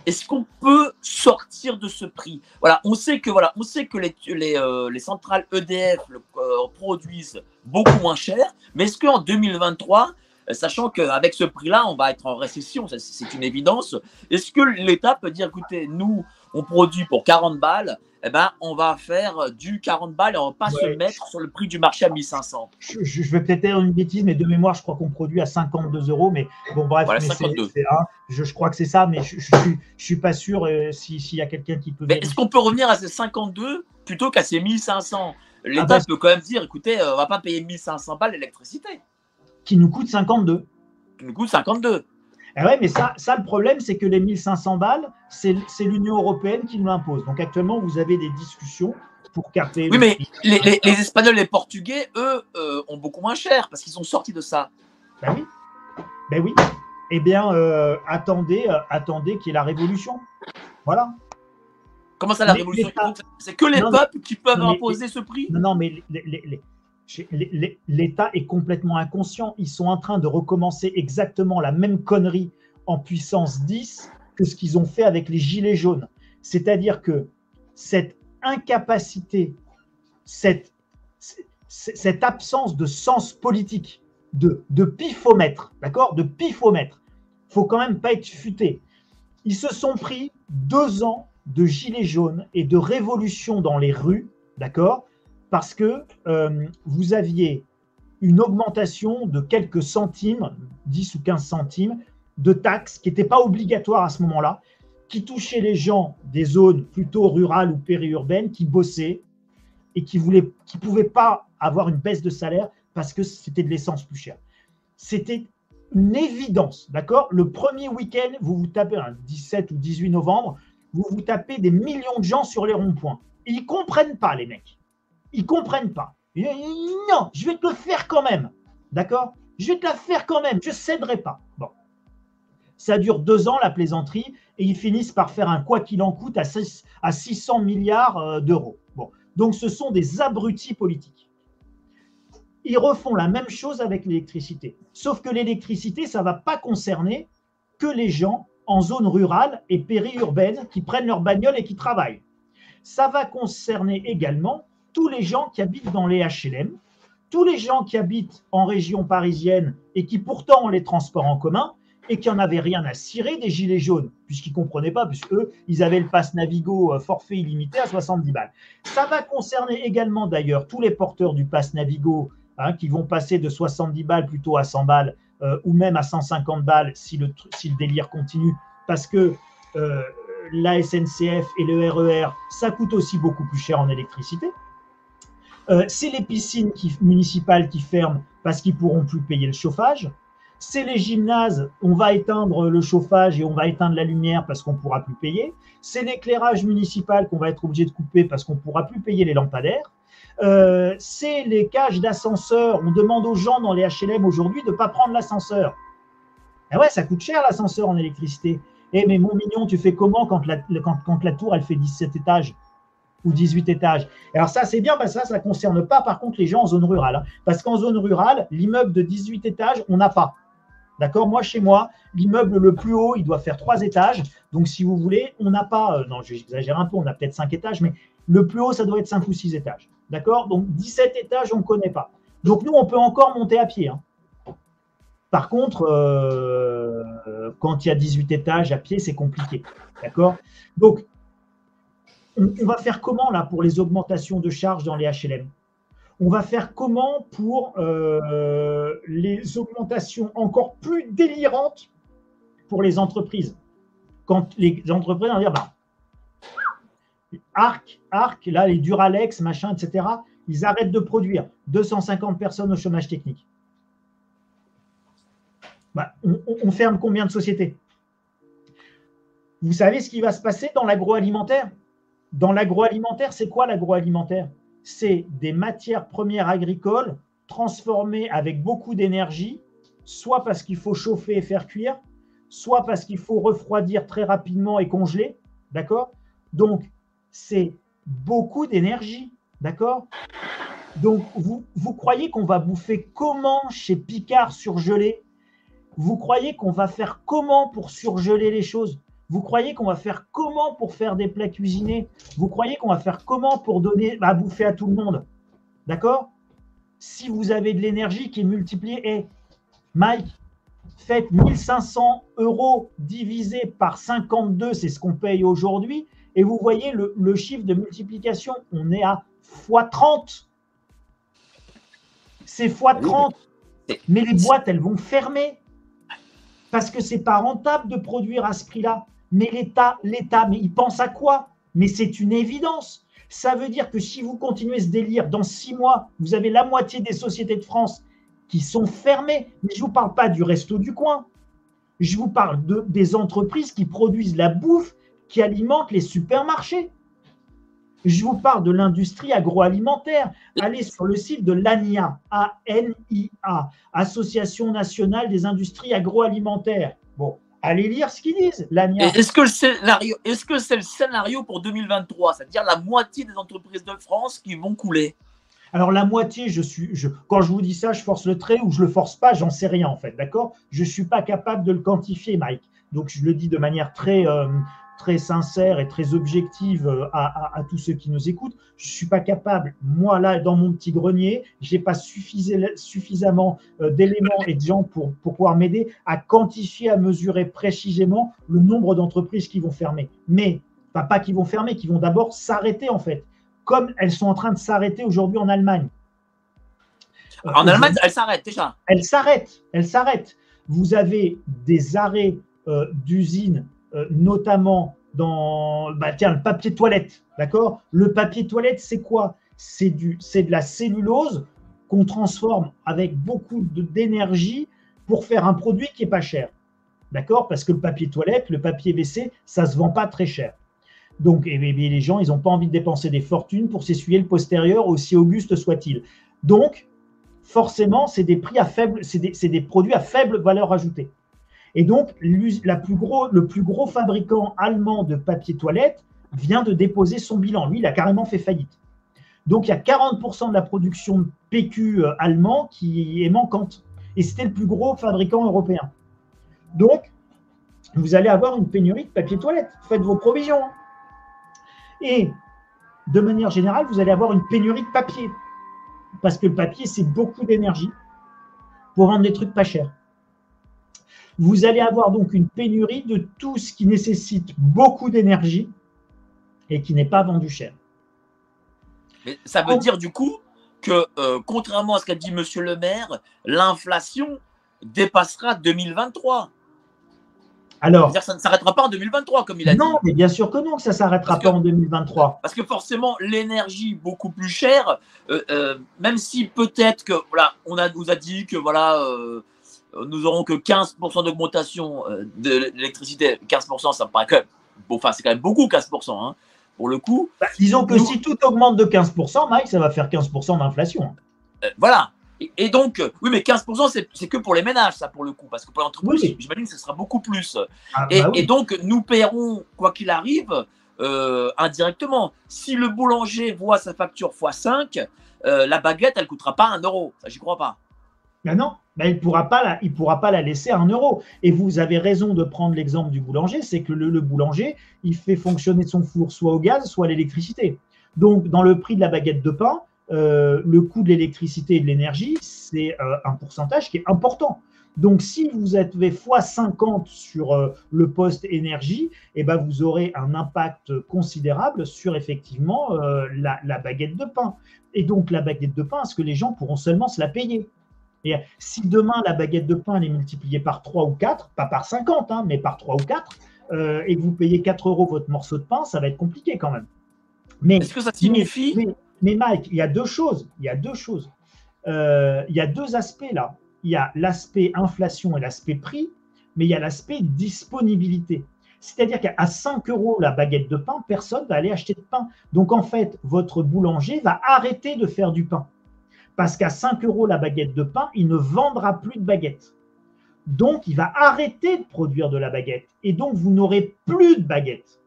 Est-ce qu'on peut sortir de ce prix? Voilà, on sait que voilà, on sait que les, les, euh, les centrales EDF euh, produisent beaucoup moins cher, mais est-ce qu'en 2023, sachant qu'avec ce prix-là, on va être en récession, c'est une évidence, est-ce que l'État peut dire, écoutez, nous, on produit pour 40 balles, eh ben, on va faire du 40 balles et on va pas se mettre sur le prix du marché à 1500. Je, je vais peut-être dire une bêtise, mais de mémoire, je crois qu'on produit à 52 euros. Mais bon, bref, je, je, crois que c'est ça, mais je, ne suis, pas sûr euh, s'il y a quelqu'un qui peut. Est-ce qu'on peut revenir à ces 52 plutôt qu'à ces 1500 L'État ah bah, peut quand même dire écoutez, euh, on va pas payer 1500 balles l'électricité. Qui nous coûte 52. Qui nous coûte 52. Eh ouais, mais ça, ça, le problème, c'est que les 1500 balles, c'est l'Union européenne qui nous l'impose. Donc actuellement, vous avez des discussions pour capter. Oui, mais les, les, Espagnols et les Portugais, eux, euh, ont beaucoup moins cher parce qu'ils sont sortis de ça. Ben oui. Ben oui. Eh bien, euh, attendez, euh, attendez qu'il y ait la révolution. Voilà. Comment ça, la révolution C'est que les peuples qui peuvent imposer ce prix? Non, non, mais les, L'État est complètement inconscient. Ils sont en train de recommencer exactement la même connerie en puissance 10 que ce qu'ils ont fait avec les gilets jaunes. C'est-à-dire que cette incapacité, cette, absence de sens politique, de, de pifomètre, d'accord? De pifomètre, faut quand même pas être futé. Ils se sont pris deux ans de gilets jaunes et de révolution dans les rues, d'accord? Parce que euh, vous aviez une augmentation de quelques centimes, 10 ou 15 centimes, de taxes qui n'étaient pas obligatoires à ce moment-là, qui touchaient les gens des zones plutôt rurales ou périurbaines qui bossaient et qui ne qui pouvaient pas avoir une baisse de salaire parce que c'était de l'essence plus chère. C'était une évidence, d'accord? Le premier week-end, vous vous tapez, un 17 ou 18 novembre, vous vous tapez des millions de gens sur les ronds-points. Ils ne comprennent pas, les mecs ils comprennent pas. Non, je vais te le faire quand même. D'accord? Je vais te la faire quand même. Je ne céderai pas. Bon. Ça dure deux ans, la plaisanterie, et ils finissent par faire un quoi qu'il en coûte à, 600 milliards euh, d'euros. Bon. Donc, ce sont des abrutis politiques. Ils refont la même chose avec l'électricité. Sauf que l'électricité, ça ne va pas concerner que les gens en zone rurale et périurbaine qui prennent leur bagnole et qui travaillent. Ça va concerner également tous les gens qui habitent dans les HLM, tous les gens qui habitent en région parisienne et qui pourtant ont les transports en commun et qui n'en avaient rien à cirer des gilets jaunes, puisqu'ils ne comprenaient pas, puisque ils avaient le pass Navigo euh, forfait illimité à 70 balles. Ça va concerner également d'ailleurs tous les porteurs du pass Navigo hein, qui vont passer de 70 balles plutôt à 100 balles euh, ou même à 150 balles si le, si le délire continue, parce que euh, la SNCF et le RER, e ça coûte aussi beaucoup plus cher en électricité. Euh, c'est les piscines municipales qui ferment parce qu'ils pourront plus payer le chauffage. C'est les gymnases, on va éteindre le chauffage et on va éteindre la lumière parce qu'on pourra plus payer. C'est l'éclairage municipal qu'on va être obligé de couper parce qu'on pourra plus payer les lampadaires. Euh, c'est les cages d'ascenseur. On demande aux gens dans les HLM aujourd'hui de ne pas prendre l'ascenseur. Ah ouais, ça coûte cher l'ascenseur en électricité. Eh mais mon mignon, tu fais comment quand la, quand la tour elle fait 17 étages? Ou 18 étages. alors ça, c'est bien, parce que ça, ça ne concerne pas par contre les gens en zone rurale. Hein. parce qu'en zone rurale, l'immeuble de 18 étages, on n'a pas. D'accord? Moi, chez moi, l'immeuble le plus haut, il doit faire trois étages. Donc, si vous voulez, on n'a pas, euh, non, j'exagère un peu, on a peut-être cinq étages, mais le plus haut, ça doit être cinq ou six étages. D'accord? Donc, 17 étages, on ne connaît pas. Donc, nous, on peut encore monter à pied. Hein. Par contre, euh, quand il y a 18 étages à pied, c'est compliqué. D'accord? Donc, on, va faire comment là pour les augmentations de charges dans les HLM on va faire comment pour euh, les augmentations encore plus délirantes pour les entreprises? Quand les entreprises vont dire, bah, Arc, Arc, là, les Duralex, machin, etc., ils arrêtent de produire 250 personnes au chômage technique. Bah, on ferme combien de sociétés? Vous savez ce qui va se passer dans l'agroalimentaire? Dans l'agroalimentaire, c'est quoi l'agroalimentaire? C'est des matières premières agricoles transformées avec beaucoup d'énergie, soit parce qu'il faut chauffer et faire cuire, soit parce qu'il faut refroidir très rapidement et congeler. D'accord? Donc, c'est beaucoup d'énergie. D'accord? Donc, vous, vous croyez qu'on va bouffer comment chez Picard surgelé? Vous croyez qu'on va faire comment pour surgeler les choses? Vous croyez qu'on va faire comment pour faire des plats cuisinés? Vous croyez qu'on va faire comment pour donner à bouffer à tout le monde? D'accord? Si vous avez de l'énergie qui est multipliée, et Mike, faites 1500 euros divisé par 52, c'est ce qu'on paye aujourd'hui, et vous voyez le, le, chiffre de multiplication, on est à x30. C'est x30. Mais les boîtes, elles vont fermer parce que c'est pas rentable de produire à ce prix-là. Mais l'État, l'État, mais il pense à quoi? Mais c'est une évidence. Ça veut dire que si vous continuez ce délire, dans six mois, vous avez la moitié des sociétés de France qui sont fermées. Mais je ne vous parle pas du resto du coin. Je vous parle de, des entreprises qui produisent la bouffe qui alimente les supermarchés. Je vous parle de l'industrie agroalimentaire. Allez sur le site de l'ANIA, A-N-I-A, Association nationale des industries agroalimentaires. Bon, allez lire ce qu'ils disent. Est-ce que, est-ce que c'est le scénario pour 2023 C'est-à-dire la moitié des entreprises de France qui vont couler alors la moitié, je suis, je, quand je vous dis ça, je force le trait ou je le force pas, j'en sais rien en fait, d'accord? Je suis pas capable de le quantifier, Mike. Donc je le dis de manière très, euh, très sincère et très objective euh, à, tous ceux qui nous écoutent. Je ne suis pas capable, moi là, dans mon petit grenier, je n'ai pas suffisamment euh, d'éléments et de gens pour, pouvoir m'aider à quantifier, à mesurer précisément le nombre d'entreprises qui vont fermer. Mais, pas qui vont fermer, qui vont d'abord s'arrêter en fait, comme elles sont en train de s'arrêter aujourd'hui en Allemagne. En Allemagne, elles s'arrêtent déjà. Elles s'arrêtent, elles s'arrêtent. Vous avez des arrêts euh, d'usines euh, notamment dans bah, tiens, le papier toilette. D'accord? Le papier toilette, c'est quoi? C'est de la cellulose qu'on transforme avec beaucoup d'énergie pour faire un produit qui est pas cher. D'accord? Parce que le papier toilette, le papier WC, ça se vend pas très cher. Donc, et, les gens, ils n'ont pas envie de dépenser des fortunes pour s'essuyer le postérieur, aussi auguste soit-il. Donc, forcément, c'est des prix à faible, c'est des, des, produits à faible valeur ajoutée. Et donc, le plus gros fabricant allemand de papier toilette vient de déposer son bilan. Lui, il a carrément fait faillite. Donc, il y a 40% de la production de PQ euh, allemand qui est manquante. Et c'était le plus gros fabricant européen. Donc, vous allez avoir une pénurie de papier toilette. Faites vos provisions. Et de manière générale, vous allez avoir une pénurie de papier. Parce que le papier, c'est beaucoup d'énergie pour vendre des trucs pas chers. Vous allez avoir donc une pénurie de tout ce qui nécessite beaucoup d'énergie et qui n'est pas vendu cher. Mais ça veut dire du coup que, euh, contrairement à ce qu'a dit Monsieur le maire, l'inflation dépassera 2023. Alors, ça ne s'arrêtera pas en 2023, comme il a dit. Non, mais bien sûr que non, que ça ne s'arrêtera pas en 2023. Parce que forcément, l'énergie beaucoup plus chère, euh, euh, même si peut-être que, voilà, on a, vous a dit que, voilà, nous aurons que 15% d'augmentation euh, de l'électricité. 15%, ça me paraît quand même, enfin, c'est quand même beaucoup, 15%, hein, pour le coup. Bah, disons que si tout augmente de 15%, Mike, ça va faire 15% d'inflation. Euh, voilà. Et, donc, euh, oui, mais 15%, c'est que pour les ménages, ça, pour le coup. Parce que pour l'entreprise, j'imagine que ce sera beaucoup plus. Ah, bah et, donc, nous paierons, quoi qu'il arrive, indirectement. Si le boulanger voit sa facture x5, la baguette, elle ne coûtera pas un euro. Ça, j'y crois pas. Ben non, ben il ne pourra, pas la, laisser à un euro. Et vous avez raison de prendre l'exemple du boulanger, c'est que le, boulanger, il fait fonctionner son four soit au gaz, soit à l'électricité. Donc, dans le prix de la baguette de pain, euh, le coût de l'électricité et de l'énergie, c'est euh, un pourcentage qui est important. Donc, si vous êtes x50 sur euh, le poste énergie, eh ben, vous aurez un impact considérable sur effectivement la, baguette de pain. Et donc, la baguette de pain, est-ce que les gens pourront seulement se la payer? Et si demain la baguette de pain est multipliée par 3 ou 4, pas par 50, hein, mais par 3 ou 4, euh, et que vous payez 4 euros votre morceau de pain, ça va être compliqué quand même. Mais, Est-ce que ça signifie mais, Mike, il y a deux choses. Il y a deux choses. Euh, il y a deux aspects là. Il y a l'aspect inflation et l'aspect prix, mais il y a l'aspect disponibilité. C'est-à-dire qu'à 5 euros la baguette de pain, personne ne va aller acheter de pain. Donc en fait, votre boulanger va arrêter de faire du pain parce qu'à 5 euros la baguette de pain, il ne vendra plus de baguettes. Donc, il va arrêter de produire de la baguette. Et donc, vous n'aurez plus de baguettes.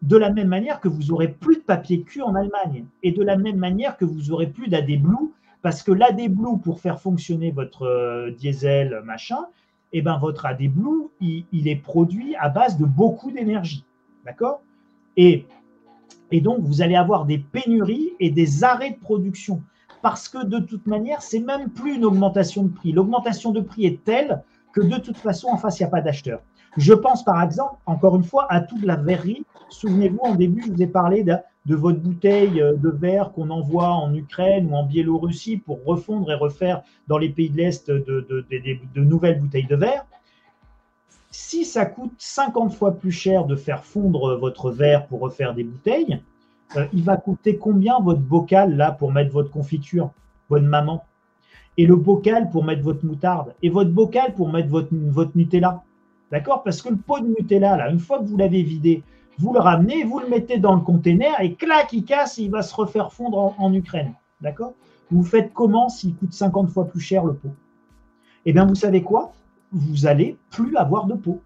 De la même manière que vous aurez plus de papier cul en Allemagne. Et de la même manière que vous aurez plus d'AD Blue, parce que l'AD Blue, pour faire fonctionner votre euh, diesel, machin, eh ben, votre AD Blue, il, est produit à base de beaucoup d'énergie. D'accord? Et donc, vous allez avoir des pénuries et des arrêts de production parce que de toute manière, c'est même plus une augmentation de prix. L'augmentation de prix est telle que de toute façon, en face, il n'y a pas d'acheteur. Je pense par exemple, encore une fois, à toute la verrerie. Souvenez-vous, en début, je vous ai parlé de, votre bouteille de verre qu'on envoie en Ukraine ou en Biélorussie pour refondre et refaire dans les pays de l'Est de, de, nouvelles bouteilles de verre. Si ça coûte 50 fois plus cher de faire fondre votre verre pour refaire des bouteilles, euh, il va coûter combien votre bocal là pour mettre votre confiture, votre maman? Et le bocal pour mettre votre moutarde Et votre bocal pour mettre votre, Nutella D'accord? Parce que le pot de Nutella, là, une fois que vous l'avez vidé, vous le ramenez, vous le mettez dans le container et clac, il casse il va se refaire fondre en, Ukraine. D'accord? Vous faites comment s'il coûte 50 fois plus cher le pot? Eh bien, vous savez quoi? Vous allez plus avoir de pot.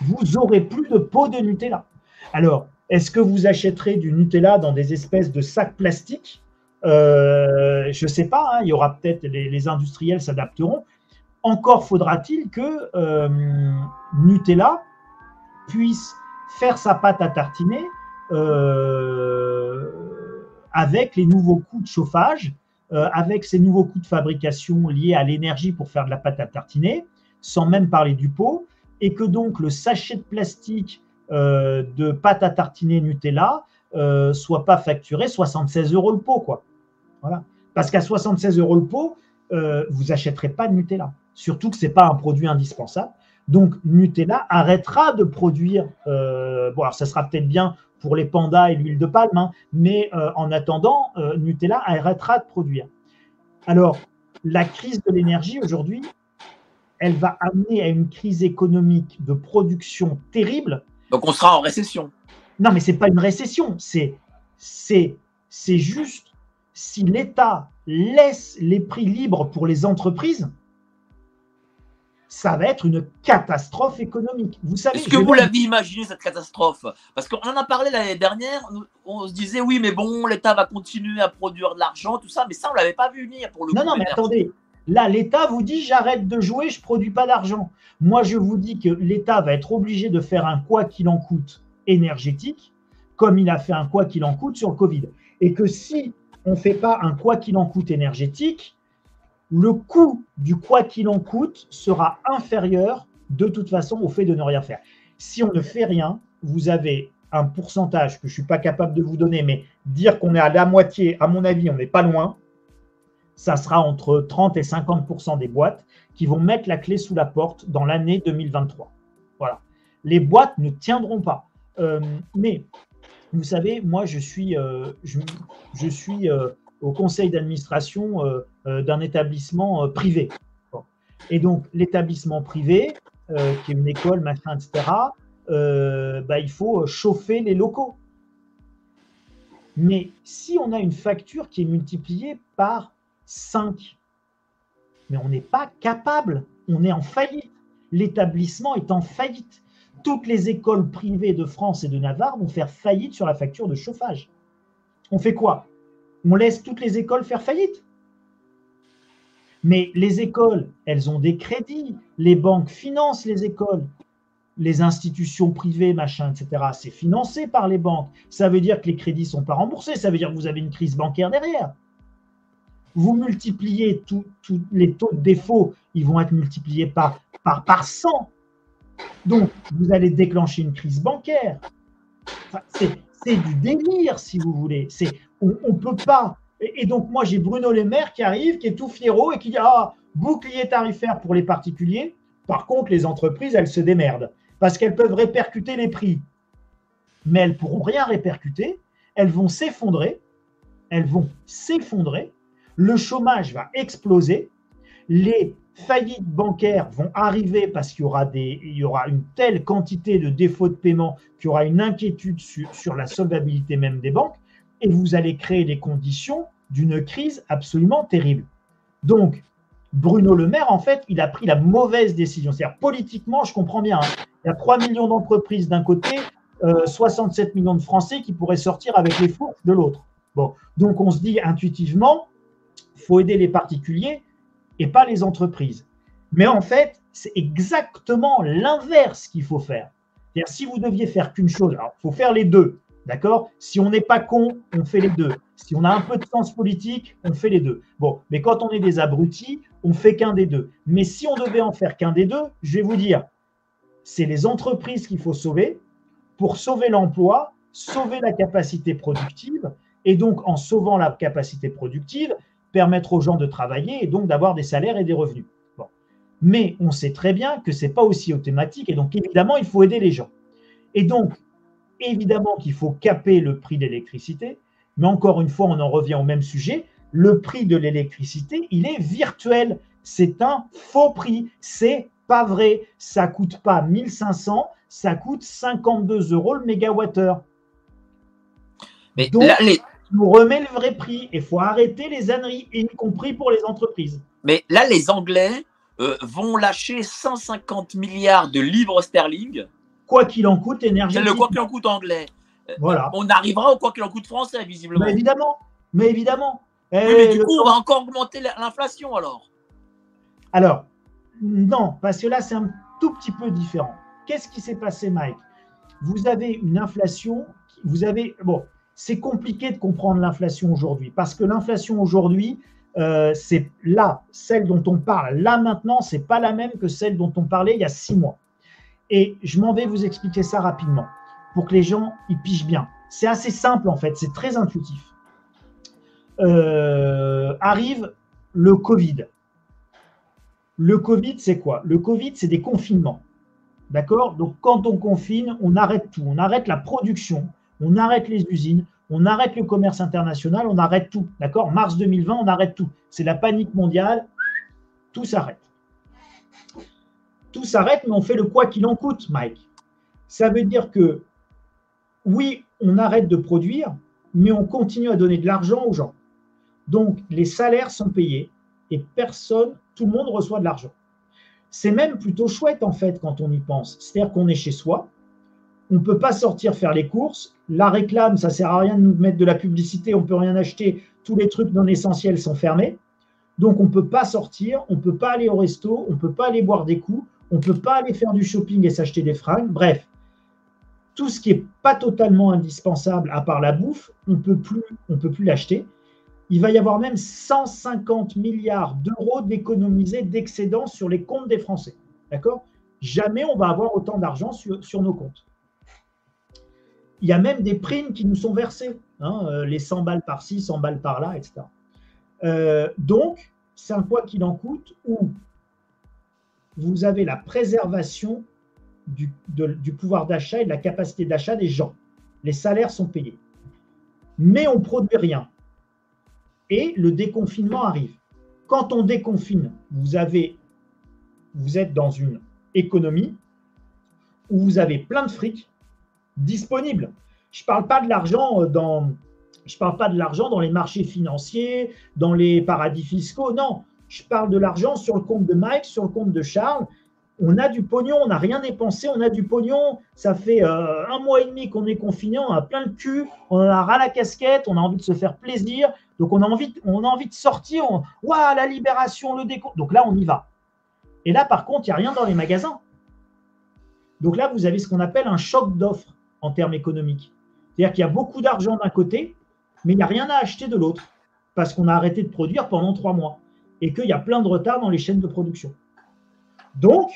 Vous aurez plus de pot de Nutella. Alors, est-ce que vous achèterez du Nutella dans des espèces de sacs plastiques? Euh, Je ne sais pas, hein, il y aura peut-être, les, industriels s'adapteront. Encore faudra-t-il que euh, Nutella puisse faire sa pâte à tartiner euh, avec les nouveaux coûts de chauffage, avec ces nouveaux coûts de fabrication liés à l'énergie pour faire de la pâte à tartiner, sans même parler du pot, et que donc le sachet de plastique de pâte à tartiner Nutella euh, soit pas facturé 76 euros le pot, quoi. Voilà. Parce qu'à 76 euros le pot, euh, vous achèterez pas de Nutella. Surtout que c'est pas un produit indispensable. Donc Nutella arrêtera de produire. bon, alors ça sera peut-être bien pour les pandas et l'huile de palme, hein, mais en attendant, Nutella arrêtera de produire. Alors, la crise de l'énergie aujourd'hui, elle va amener à une crise économique de production terrible donc on sera en récession. Non, mais ce n'est pas une récession. C'est, c'est, c'est juste si l'État laisse les prix libres pour les entreprises, ça va être une catastrophe économique. Vous savez. Est-ce que vous l'avez imaginé cette catastrophe? Parce qu'on en a parlé l'année dernière. On se disait oui, mais bon, l'État va continuer à produire de l'argent, tout ça, mais ça on l'avait pas vu venir pour le. Non, non, mais attendez. Là, l'État vous dit j'arrête de jouer, je ne produis pas d'argent. Moi, je vous dis que l'État va être obligé de faire un quoi qu'il en coûte énergétique, comme il a fait un quoi qu'il en coûte sur le Covid. Et que si on ne fait pas un quoi qu'il en coûte énergétique, le coût du quoi qu'il en coûte sera inférieur de toute façon au fait de ne rien faire. Si on ne fait rien, vous avez un pourcentage que je ne suis pas capable de vous donner, mais dire qu'on est à la moitié, à mon avis, on n'est pas loin ça sera entre 30 et 50% des boîtes qui vont mettre la clé sous la porte dans l'année 2023. Voilà. Les boîtes ne tiendront pas. Euh, mais vous savez, moi, je suis, euh, je, suis euh, au conseil d'administration d'un établissement privé. Et donc, l'établissement privé, qui est une école, machin, etc., bah, il faut chauffer les locaux. Mais si on a une facture qui est multipliée par 5. Mais on n'est pas capable, on est en faillite. L'établissement est en faillite. Toutes les écoles privées de France et de Navarre vont faire faillite sur la facture de chauffage. On fait quoi? On laisse toutes les écoles faire faillite? Mais les écoles, elles ont des crédits, les banques financent les écoles, les institutions privées, machin, etc. C'est financé par les banques. Ça veut dire que les crédits ne sont pas remboursés, ça veut dire que vous avez une crise bancaire derrière. Vous multipliez tous les taux de défaut, ils vont être multipliés par, par, par 100. Donc, vous allez déclencher une crise bancaire. c'est du délire, si vous voulez. On ne peut pas et, donc, moi, j'ai Bruno Le Maire qui arrive, qui est tout fiero et qui dit Ah, bouclier tarifaire pour les particuliers. Par contre, les entreprises, elles se démerdent parce qu'elles peuvent répercuter les prix. Mais elles ne pourront rien répercuter. Elles vont s'effondrer. Elles vont s'effondrer. Le chômage va exploser. Les faillites bancaires vont arriver parce qu'il y aura, une telle quantité de défauts de paiement qu'il y aura une inquiétude sur, sur la solvabilité même des banques et vous allez créer les conditions d'une crise absolument terrible. Donc, Bruno Le Maire, en fait, il a pris la mauvaise décision. C'est-à-dire, politiquement, je comprends bien, hein. il y a 3 millions d'entreprises d'un côté, 67 euh, millions de Français qui pourraient sortir avec les fourches de l'autre. Bon, donc on se dit intuitivement, il faut aider les particuliers et pas les entreprises. Mais en fait, c'est exactement l'inverse qu'il faut faire. C'est-à-dire, si vous deviez faire qu'une chose, alors il faut faire les deux. D'accord? Si on n'est pas con, on fait les deux. Si on a un peu de sens politique, on fait les deux. Bon, mais quand on est des abrutis, on fait qu'un des deux. Mais si on devait en faire qu'un des deux, je vais vous dire, c'est les entreprises qu'il faut sauver pour sauver l'emploi, sauver la capacité productive, et donc en sauvant la capacité productive, permettre aux gens de travailler et donc d'avoir des salaires et des revenus. Bon. Mais on sait très bien que ce n'est pas aussi automatique, et donc évidemment, il faut aider les gens. Et donc, évidemment qu'il faut caper le prix de l'électricité, mais encore une fois, on en revient au même sujet. Le prix de l'électricité, il est virtuel. C'est un faux prix. C'est pas vrai. Ça coûte pas 1500, ça coûte 52 euros le mégawattheure. Mais Donc, là, les... nous remet le vrai prix. Il faut arrêter les âneries, y compris pour les entreprises. Mais là, les Anglais euh, vont lâcher 150 milliards de livres sterling quoi qu'il en coûte énergétique. C'est le quoi qu'il en coûte anglais. Euh, voilà. On arrivera au quoi qu'il en coûte français, visiblement. Mais évidemment. Mais évidemment. mais du coup, on va encore augmenter l'inflation alors. Alors, non, parce que là, c'est un tout petit peu différent. Qu'est-ce qui s'est passé, Mike? Vous avez une inflation, vous avez. Bon, c'est compliqué de comprendre l'inflation aujourd'hui, parce que l'inflation aujourd'hui, euh, c'est là, celle dont on parle là maintenant, c'est pas la même que celle dont on parlait il y a six mois. Et je m'en vais vous expliquer ça rapidement pour que les gens y pigent bien. C'est assez simple en fait, c'est très intuitif. Euh, arrive le Covid. Le Covid, c'est quoi? Le Covid, c'est des confinements. D'accord? Donc quand on confine, on arrête tout. On arrête la production, on arrête les usines, on arrête le commerce international, on arrête tout. D'accord? Mars 2020, on arrête tout. C'est la panique mondiale, tout s'arrête tout s'arrête, mais on fait le quoi qu'il en coûte, Mike. Ça veut dire que oui, on arrête de produire, mais on continue à donner de l'argent aux gens. Donc, les salaires sont payés et personne, tout le monde reçoit de l'argent. C'est même plutôt chouette, en fait, quand on y pense. C'est-à-dire qu'on est chez soi, on ne peut pas sortir faire les courses. La réclame, ça ne sert à rien de nous mettre de la publicité, on ne peut rien acheter. Tous les trucs non essentiels sont fermés. Donc, on ne peut pas sortir, on ne peut pas aller au resto, on ne peut pas aller boire des coups, on ne peut pas aller faire du shopping et s'acheter des fringues. Bref, tout ce qui n'est pas totalement indispensable, à part la bouffe, on ne peut plus l'acheter. Il va y avoir même 150 milliards d'euros d'économisés d'excédents sur les comptes des Français. D'accord? Jamais on va avoir autant d'argent sur, nos comptes. Il y a même des primes qui nous sont versées, hein, euh, les 100 balles par-ci, 100 balles par-là, etc. Euh, donc, c'est un quoi qu'il en coûte où vous avez la préservation du, pouvoir d'achat et de la capacité d'achat des gens. Les salaires sont payés. Mais on ne produit rien. Et le déconfinement arrive. Quand on déconfine, vous, êtes dans une économie où vous avez plein de fric disponible. Je ne parle pas de l'argent dans, je parle pas de l'argent dans les marchés financiers, dans les paradis fiscaux. Non, je parle de l'argent sur le compte de Mike, sur le compte de Charles. On a du pognon, on n'a rien dépensé, on a du pognon. Ça fait euh, un mois et demi qu'on est confiné, on a plein de cul, on a ras la casquette, on a envie de se faire plaisir, Donc on a envie, on a envie de sortir, waouh, la libération, le déco. Donc là, on y va. Et là, par contre, il n'y a rien dans les magasins. Donc là, vous avez ce qu'on appelle un choc d'offres en termes économiques. C'est-à-dire qu'il y a beaucoup d'argent d'un côté, mais il n'y a rien à acheter de l'autre, parce qu'on a arrêté de produire pendant trois mois et qu'il y a plein de retard dans les chaînes de production. Donc,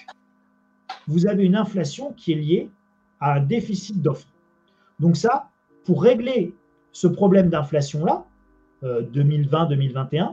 vous avez une inflation qui est liée à un déficit d'offres. Donc ça, pour régler ce problème d'inflation-là, 2020-2021, euh,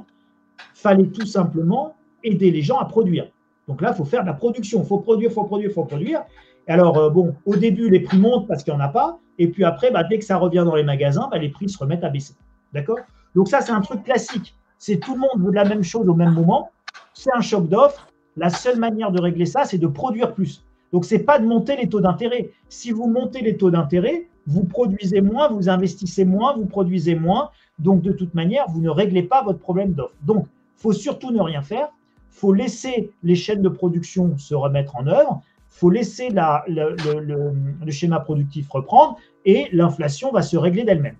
fallait tout simplement aider les gens à produire. Donc là, il faut faire de la production, il faut produire, il faut produire, il faut produire. Alors, euh, bon, au début, les prix montent parce qu'il n'y en a pas. Et puis après, bah, dès que ça revient dans les magasins, bah, les prix se remettent à baisser. D'accord? Donc ça, c'est un truc classique. C'est tout le monde veut la même chose au même moment. C'est un choc d'offres. La seule manière de régler ça, c'est de produire plus. Donc, ce n'est pas de monter les taux d'intérêt. Si vous montez les taux d'intérêt, vous produisez moins, vous investissez moins, vous produisez moins. Donc, de toute manière, vous ne réglez pas votre problème d'offre. Donc, il faut surtout ne rien faire. Il faut laisser les chaînes de production se remettre en œuvre. Faut laisser le, schéma productif reprendre et l'inflation va se régler d'elle-même.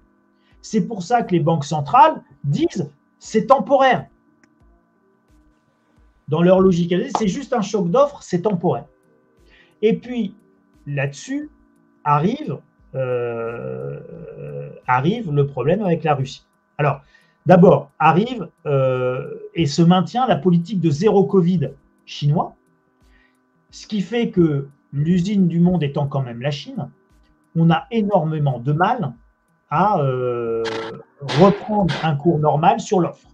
C'est pour ça que les banques centrales disent c'est temporaire. Dans leur logique, c'est juste un choc d'offre, c'est temporaire. Et puis, là-dessus, arrive euh, arrive le problème avec la Russie. Alors, d'abord, arrive euh, et se maintient la politique de zéro Covid chinois, ce qui fait que l'usine du monde étant quand même la Chine, on a énormément de mal à euh, reprendre un cours normal sur l'offre.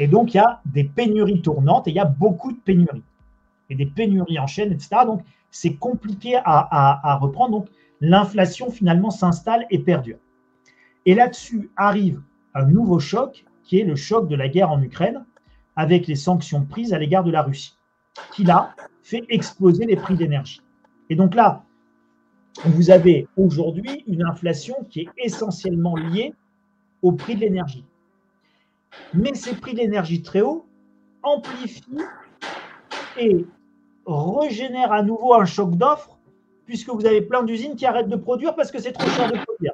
Et donc, il y a des pénuries tournantes et il y a beaucoup de pénuries. Et des pénuries en chaîne, etc. Donc, c'est compliqué à, à, reprendre. Donc, l'inflation finalement s'installe et perdure. Et là-dessus arrive un nouveau choc, qui est le choc de la guerre en Ukraine, avec les sanctions prises à l'égard de la Russie, qui là fait exploser les prix d'énergie. Et donc là, vous avez aujourd'hui une inflation qui est essentiellement liée au prix de l'énergie. Mais ces prix d'énergie très hauts amplifient et régénèrent à nouveau un choc d'offres puisque vous avez plein d'usines qui arrêtent de produire parce que c'est trop cher de produire.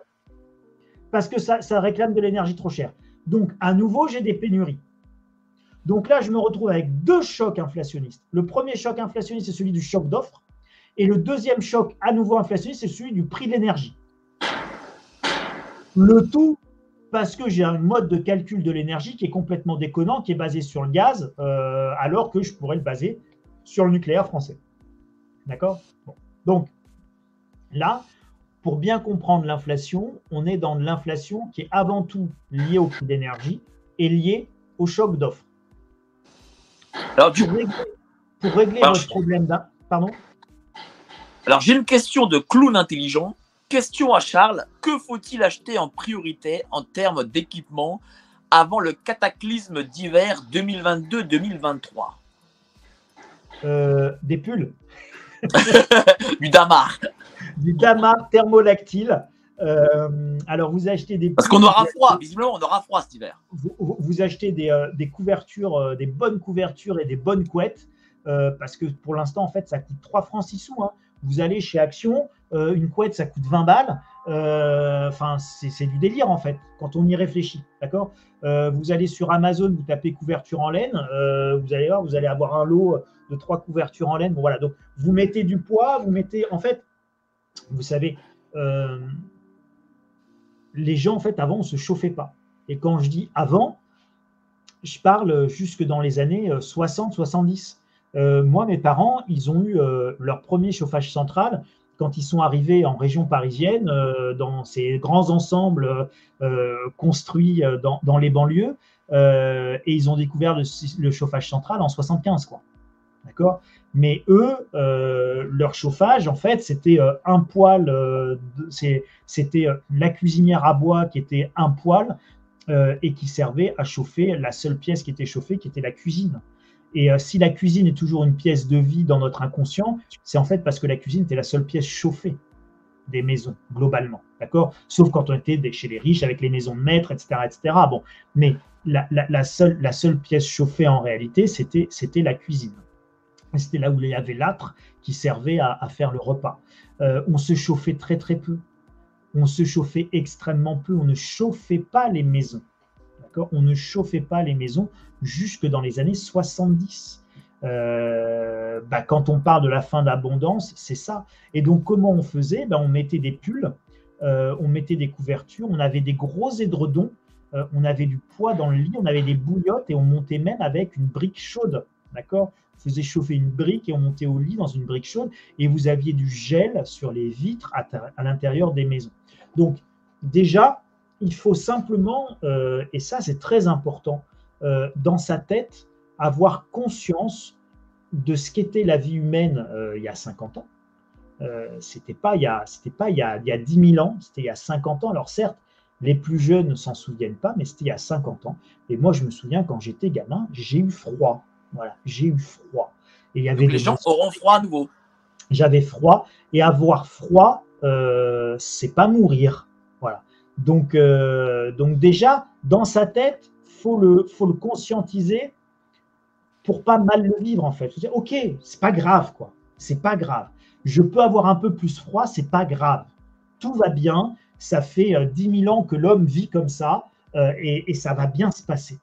Parce que ça, réclame de l'énergie trop chère. Donc, à nouveau, j'ai des pénuries. Donc là, je me retrouve avec deux chocs inflationnistes. Le premier choc inflationniste, c'est celui du choc d'offres. Et le deuxième choc à nouveau inflationniste, c'est celui du prix de l'énergie. Le tout parce que j'ai un mode de calcul de l'énergie qui est complètement déconnant, qui est basé sur le gaz, euh, alors que je pourrais le baser sur le nucléaire français. D'accord? Donc, Là, pour bien comprendre l'inflation, on est dans de l'inflation qui est avant tout liée au prix d'énergie et liée au choc d'offres. Alors, pour régler, pour régler problème d'un. Pardon Alors, j'ai une question de clown intelligent. Question à Charles que faut-il acheter en priorité en termes d'équipement avant le cataclysme d'hiver 2022-2023 euh, Des pulls. du damar du Dama thermolactyle. Euh, alors, vous achetez des. Parce qu'on aura froid, visiblement, on aura froid cet hiver. Vous, achetez des, euh, des, couvertures, euh, des bonnes couvertures et des bonnes couettes, parce que pour l'instant, en fait, ça coûte 3 francs 6 sous. Hein. Vous allez chez Action, une couette, ça coûte 20 balles. Enfin, c'est du délire, en fait, quand on y réfléchit. D'accord? Vous allez sur Amazon, vous tapez couverture en laine, vous allez voir, vous allez avoir un lot de trois couvertures en laine. Bon, voilà, donc vous mettez du poids, vous mettez. En fait, vous savez, euh, les gens, en fait, avant, on ne se chauffait pas. Et quand je dis avant, je parle jusque dans les années 60-70. Euh, euh, moi, mes parents, ils ont eu leur premier chauffage central quand ils sont arrivés en région parisienne, dans ces grands ensembles construits dans, les banlieues, et ils ont découvert le, le, chauffage central en 75. Quoi. D'accord? Mais eux, euh, leur chauffage, en fait, c'était euh, un poêle, euh, c'était la cuisinière à bois qui était un poêle et qui servait à chauffer la seule pièce qui était chauffée, qui était la cuisine. Et si la cuisine est toujours une pièce de vie dans notre inconscient, c'est en fait parce que la cuisine était la seule pièce chauffée des maisons, globalement. D'accord? Sauf quand on était chez les riches avec les maisons de maître, etc. etc. Bon, mais la, seule pièce chauffée en réalité, c'était la cuisine. C'était là où il y avait l'âtre qui servait à, faire le repas. Euh, on se chauffait très très peu. On se chauffait extrêmement peu. On ne chauffait pas les maisons. On ne chauffait pas les maisons jusque dans les années 70. Euh, bah, quand on parle de la fin d'abondance, c'est ça. Et donc, comment on faisait? Bah, On mettait des pulls, euh, on mettait des couvertures, on avait des gros édredons, on avait du poids dans le lit, on avait des bouillottes et on montait même avec une brique chaude. D'accord? Faisait chauffer une brique et on montait au lit dans une brique chaude et vous aviez du gel sur les vitres à, l'intérieur des maisons. Donc, déjà, il faut simplement, et ça c'est très important, dans sa tête, avoir conscience de ce qu'était la vie humaine euh, il y a 50 ans. Euh, c'était pas il c'était pas il y, a, il y a 10 000 ans, c'était il y a 50 ans. Alors certes, les plus jeunes ne s'en souviennent pas, mais c'était il y a 50 ans. Et moi, je me souviens quand j'étais gamin, j'ai eu froid. Voilà, j'ai eu froid. Et il y avait les gens auront froid à nouveau. J'avais froid et avoir froid, euh, c'est pas mourir. Voilà. Donc, euh, donc déjà dans sa tête, faut le faut le conscientiser pour pas mal le vivre en fait. Ok, c'est pas grave quoi, c'est pas grave. Je peux avoir un peu plus froid, c'est pas grave. Tout va bien. Ça fait euh, dix 10 000 ans que l'homme vit comme ça euh, et, ça va bien se passer.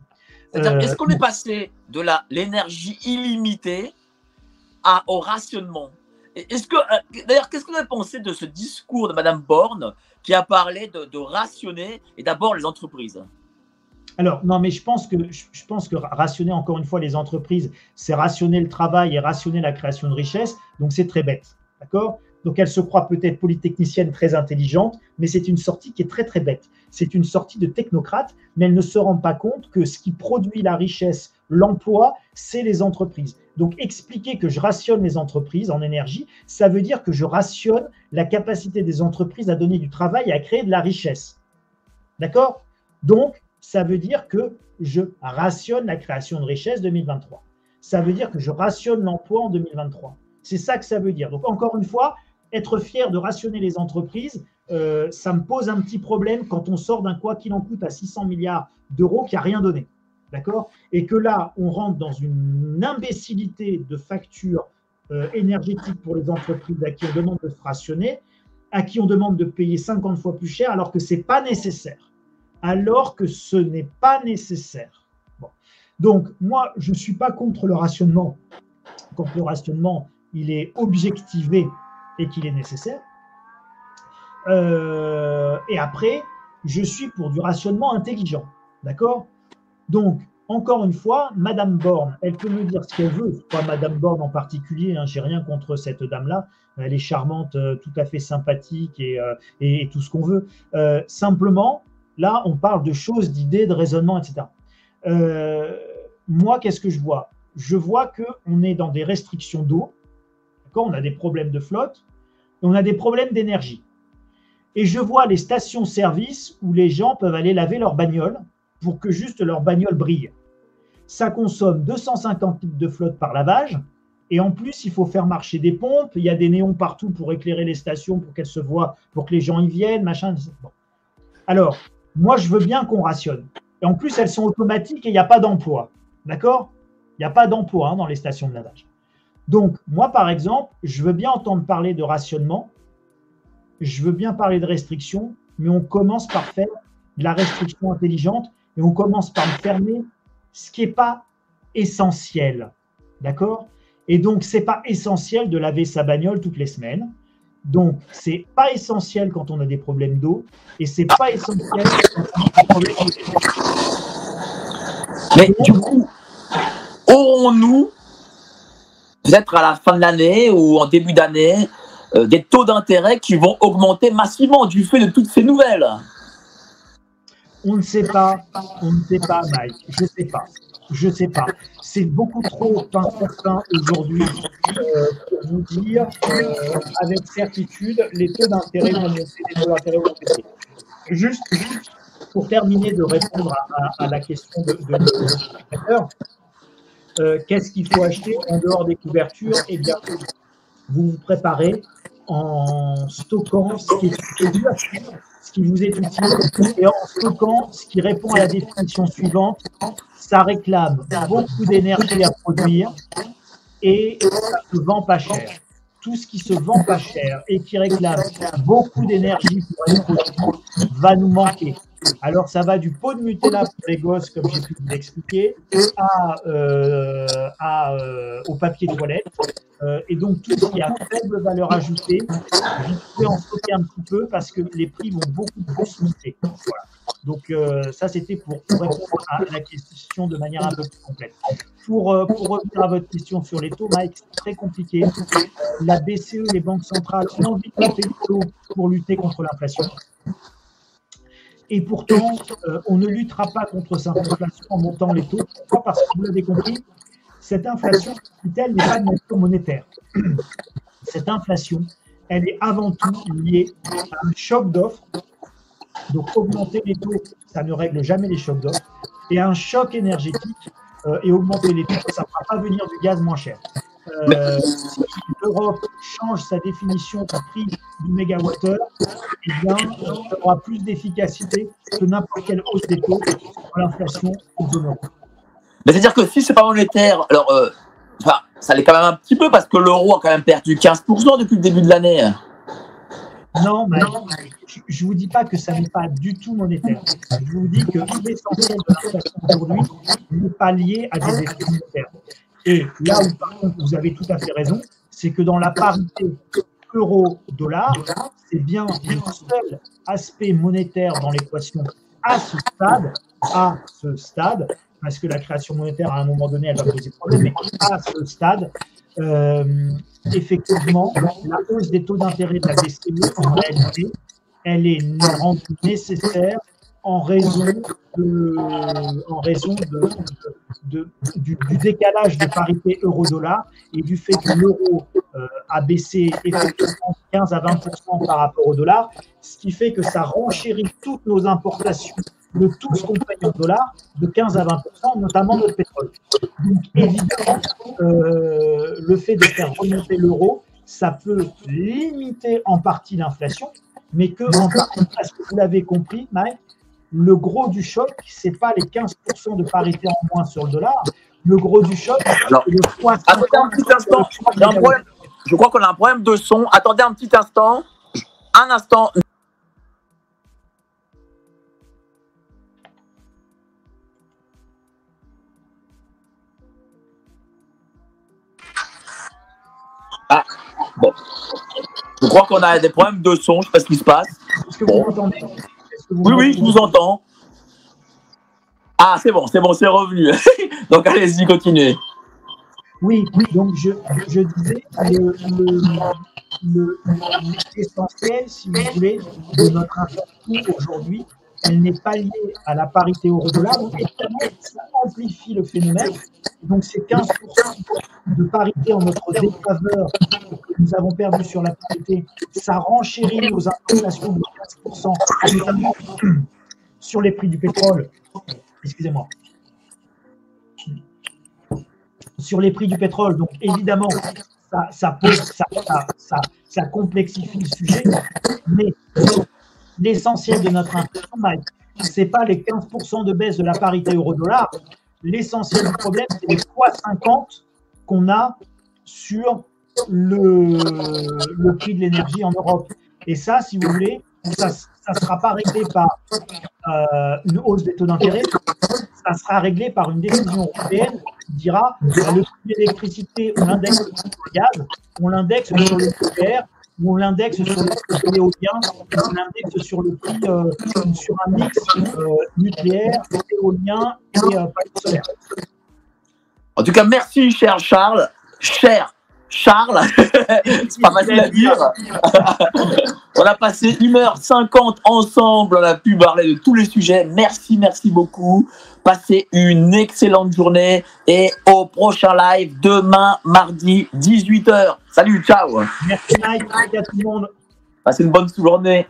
Euh, est-ce qu'on est passé de l'énergie illimitée à, au rationnement? Est-ce que d'ailleurs, qu'est-ce que vous avez pensé de ce discours de Madame Borne qui a parlé de, de rationner et d'abord les entreprises? Alors, non, mais je pense, que, je pense que rationner encore une fois les entreprises, c'est rationner le travail et rationner la création de richesse. Donc, c'est très bête. D'accord? Donc, elle se croit peut-être polytechnicienne très intelligente, mais c'est une sortie qui est très, très bête. C'est une sortie de technocrate, mais elle ne se rend pas compte que ce qui produit la richesse, l'emploi, c'est les entreprises. Donc, expliquer que je rationne les entreprises en énergie, ça veut dire que je rationne la capacité des entreprises à donner du travail et à créer de la richesse. D'accord? Donc, ça veut dire que je rationne la création de richesse 2023. Ça veut dire que je rationne l'emploi en 2023. C'est ça que ça veut dire. Donc, encore une fois, être fier de rationner les entreprises, euh, ça me pose un petit problème quand on sort d'un quoi qu'il en coûte à 600 milliards d'euros qui n'a rien donné. D'accord? Et que là, on rentre dans une imbécilité de factures euh, énergétiques pour les entreprises à qui on demande de se rationner, à qui on demande de payer 50 fois plus cher alors que ce n'est pas nécessaire alors que ce n'est pas nécessaire. Donc, moi, je ne suis pas contre le rationnement quand le rationnement, il est objectivé et qu'il est nécessaire. Euh, et après, je suis pour du rationnement intelligent. D'accord? Donc, encore une fois, Madame Borne, elle peut me dire ce qu'elle veut, pas Madame Borne en particulier, hein, j'ai rien contre cette dame-là, elle est charmante, euh, tout à fait sympathique et, euh, et tout ce qu'on veut. simplement, Là, on parle de choses, d'idées, de raisonnement, etc. Moi, qu'est-ce que je vois? Je vois qu'on est dans des restrictions d'eau, on a des problèmes de flotte, on a des problèmes d'énergie. Et je vois les stations-service où les gens peuvent aller laver leur bagnole pour que juste leur bagnole brille. Ça consomme 250 litres de flotte par lavage. Et en plus, il faut faire marcher des pompes. Il y a des néons partout pour éclairer les stations, pour qu'elles se voient, pour que les gens y viennent, machin. Alors, moi, je veux bien qu'on rationne. Et en plus, elles sont automatiques et il n'y a pas d'emploi. D'accord? Il n'y a pas d'emploi hein, dans les stations de lavage. Donc, moi, par exemple, je veux bien entendre parler de rationnement. Je veux bien parler de restriction, mais on commence par faire de la restriction intelligente et on commence par fermer ce qui n'est pas essentiel. D'accord? Et donc, ce n'est pas essentiel de laver sa bagnole toutes les semaines. Donc, c'est pas essentiel quand on a des problèmes d'eau et c'est pas essentiel quand on a des problèmes Mais du coup, aurons-nous, peut-être à la fin de l'année ou en début d'année, euh, des taux d'intérêt qui vont augmenter massivement du fait de toutes ces nouvelles On ne sait pas, on ne sait pas, Mike, je ne sais pas je ne sais pas. C'est beaucoup trop incertain aujourd'hui euh, pour vous dire euh, avec certitude les taux d'intérêt vont monter, les taux d'intérêt vont baisser. Juste, pour terminer de répondre à, la question de, de euh, qu'est-ce qu'il faut acheter en dehors des couvertures Eh bien, vous vous préparez en stockant ce qui est ce qui vous est utile, et en stockant ce qui répond à la définition suivante ça réclame beaucoup d'énergie à produire et ça se vend pas cher. Tout ce qui se vend pas cher et qui réclame beaucoup d'énergie pour être produit va nous manquer. Alors, ça va du pot de Nutella pour les gosses, comme j'ai pu vous l'expliquer, à, euh, euh, au papier toilette. Euh, et donc, tout ce qui a faible valeur ajoutée, vous pouvez en stocker un petit peu parce que les prix vont beaucoup plus monter. Voilà. Donc, ça, c'était pour, répondre à la question de manière un peu plus complète. Pour, pour revenir à votre question sur les taux, Mike, c'est très compliqué. La BCE, les banques centrales ont envie de monter les taux pour lutter contre l'inflation. Et pourtant, euh, on ne luttera pas contre cette inflation en montant les taux. Pourquoi? Parce que vous l'avez compris, cette inflation, elle n'est pas de nature monétaire. Cette inflation, elle est avant tout liée à un choc d'offres. Donc, augmenter les taux, ça ne règle jamais les chocs d'offres. Et un choc énergétique, euh, et augmenter les taux, ça ne fera pas venir du gaz moins cher. Euh, si l'Europe change sa définition du prix du mégawattheure, eh bien, ça aura plus d'efficacité que n'importe quelle hausse des taux pour l'inflation au Mais c'est-à-dire que si c'est pas monétaire, alors euh, enfin, ça l'est quand même un petit peu parce que l'euro a quand même perdu 15% depuis le début de l'année. Non, mais je ne vous dis pas que ça n'est pas du tout monétaire. Je vous dis que l'essentiel de l'inflation aujourd'hui n'est pas lié à des effets monétaires. Et là où, vous avez tout à fait raison, c'est que dans la parité euro-dollar, c'est bien le seul aspect monétaire dans l'équation à ce stade, à ce stade, parce que la création monétaire, à un moment donné, elle va poser problème, mais à ce stade, euh, effectivement, la hausse des taux d'intérêt de la BCE, en réalité, elle est rendue nécessaire en raison, de, en raison de, du, décalage de parité euro-dollar et du fait que l'euro euh, a baissé effectivement 15 à 20 par rapport au dollar, ce qui fait que ça renchérit toutes nos importations de tout ce qu'on paye en dollars de 15 à 20 notamment notre pétrole. Donc évidemment, euh, le fait de faire remonter l'euro, ça peut limiter en partie l'inflation, mais que en partie, parce que vous l'avez compris, Mike, le gros du choc, c'est pas les 15% de parité en moins sur le dollar. Le gros du choc, c'est le Attendez un petit instant. Je crois qu'on a un problème de son. Attendez un petit instant. Un instant. Ah, bon. Je crois qu'on a des problèmes de son. Je ne sais pas ce qui se passe. Est-ce que vous m'entendez? Oui, oui, je vous entends. Ah, c'est bon, c'est bon, c'est revenu. donc allez-y, continuez. Oui, oui, donc je, je disais, l'essentiel, si vous voulez, de notre inflation aujourd'hui, elle n'est pas liée à la parité euro-dollar, donc évidemment, ça amplifie le phénomène. Donc ces 15% de parité en notre défaveur que nous avons perdu sur la parité, ça renchérit nos importations de 15%, notamment sur les prix du pétrole. Excusez-moi. Sur les prix du pétrole, donc évidemment, ça, ça, complexifie le sujet, mais l'essentiel de notre inflation, ce n'est pas les 15% de baisse de la parité euro-dollar. L'essentiel du problème, c'est les fois 50 qu'on a sur le, prix de l'énergie en Europe. Et ça, si vous voulez, ça ne sera pas réglé par euh, une hausse des taux d'intérêt, ça sera réglé par une décision européenne qui dira le prix de l'électricité, on l'indexe sur le gaz, on l'indexe sur le nucléaire, ou on l'indexe sur le prix éolien, on l'indexe sur le prix euh, sur un mix euh, nucléaire, éolien et euh, solaire. En tout cas, merci, cher Charles. Cher Charles, c'est pas facile à dire. on a passé 1h50 ensemble, on a pu parler de tous les sujets. Merci, merci beaucoup. Passez une excellente journée et au prochain live demain, mardi, 18h. Salut, ciao. Merci Mike, merci à tout le monde. Passez une bonne journée.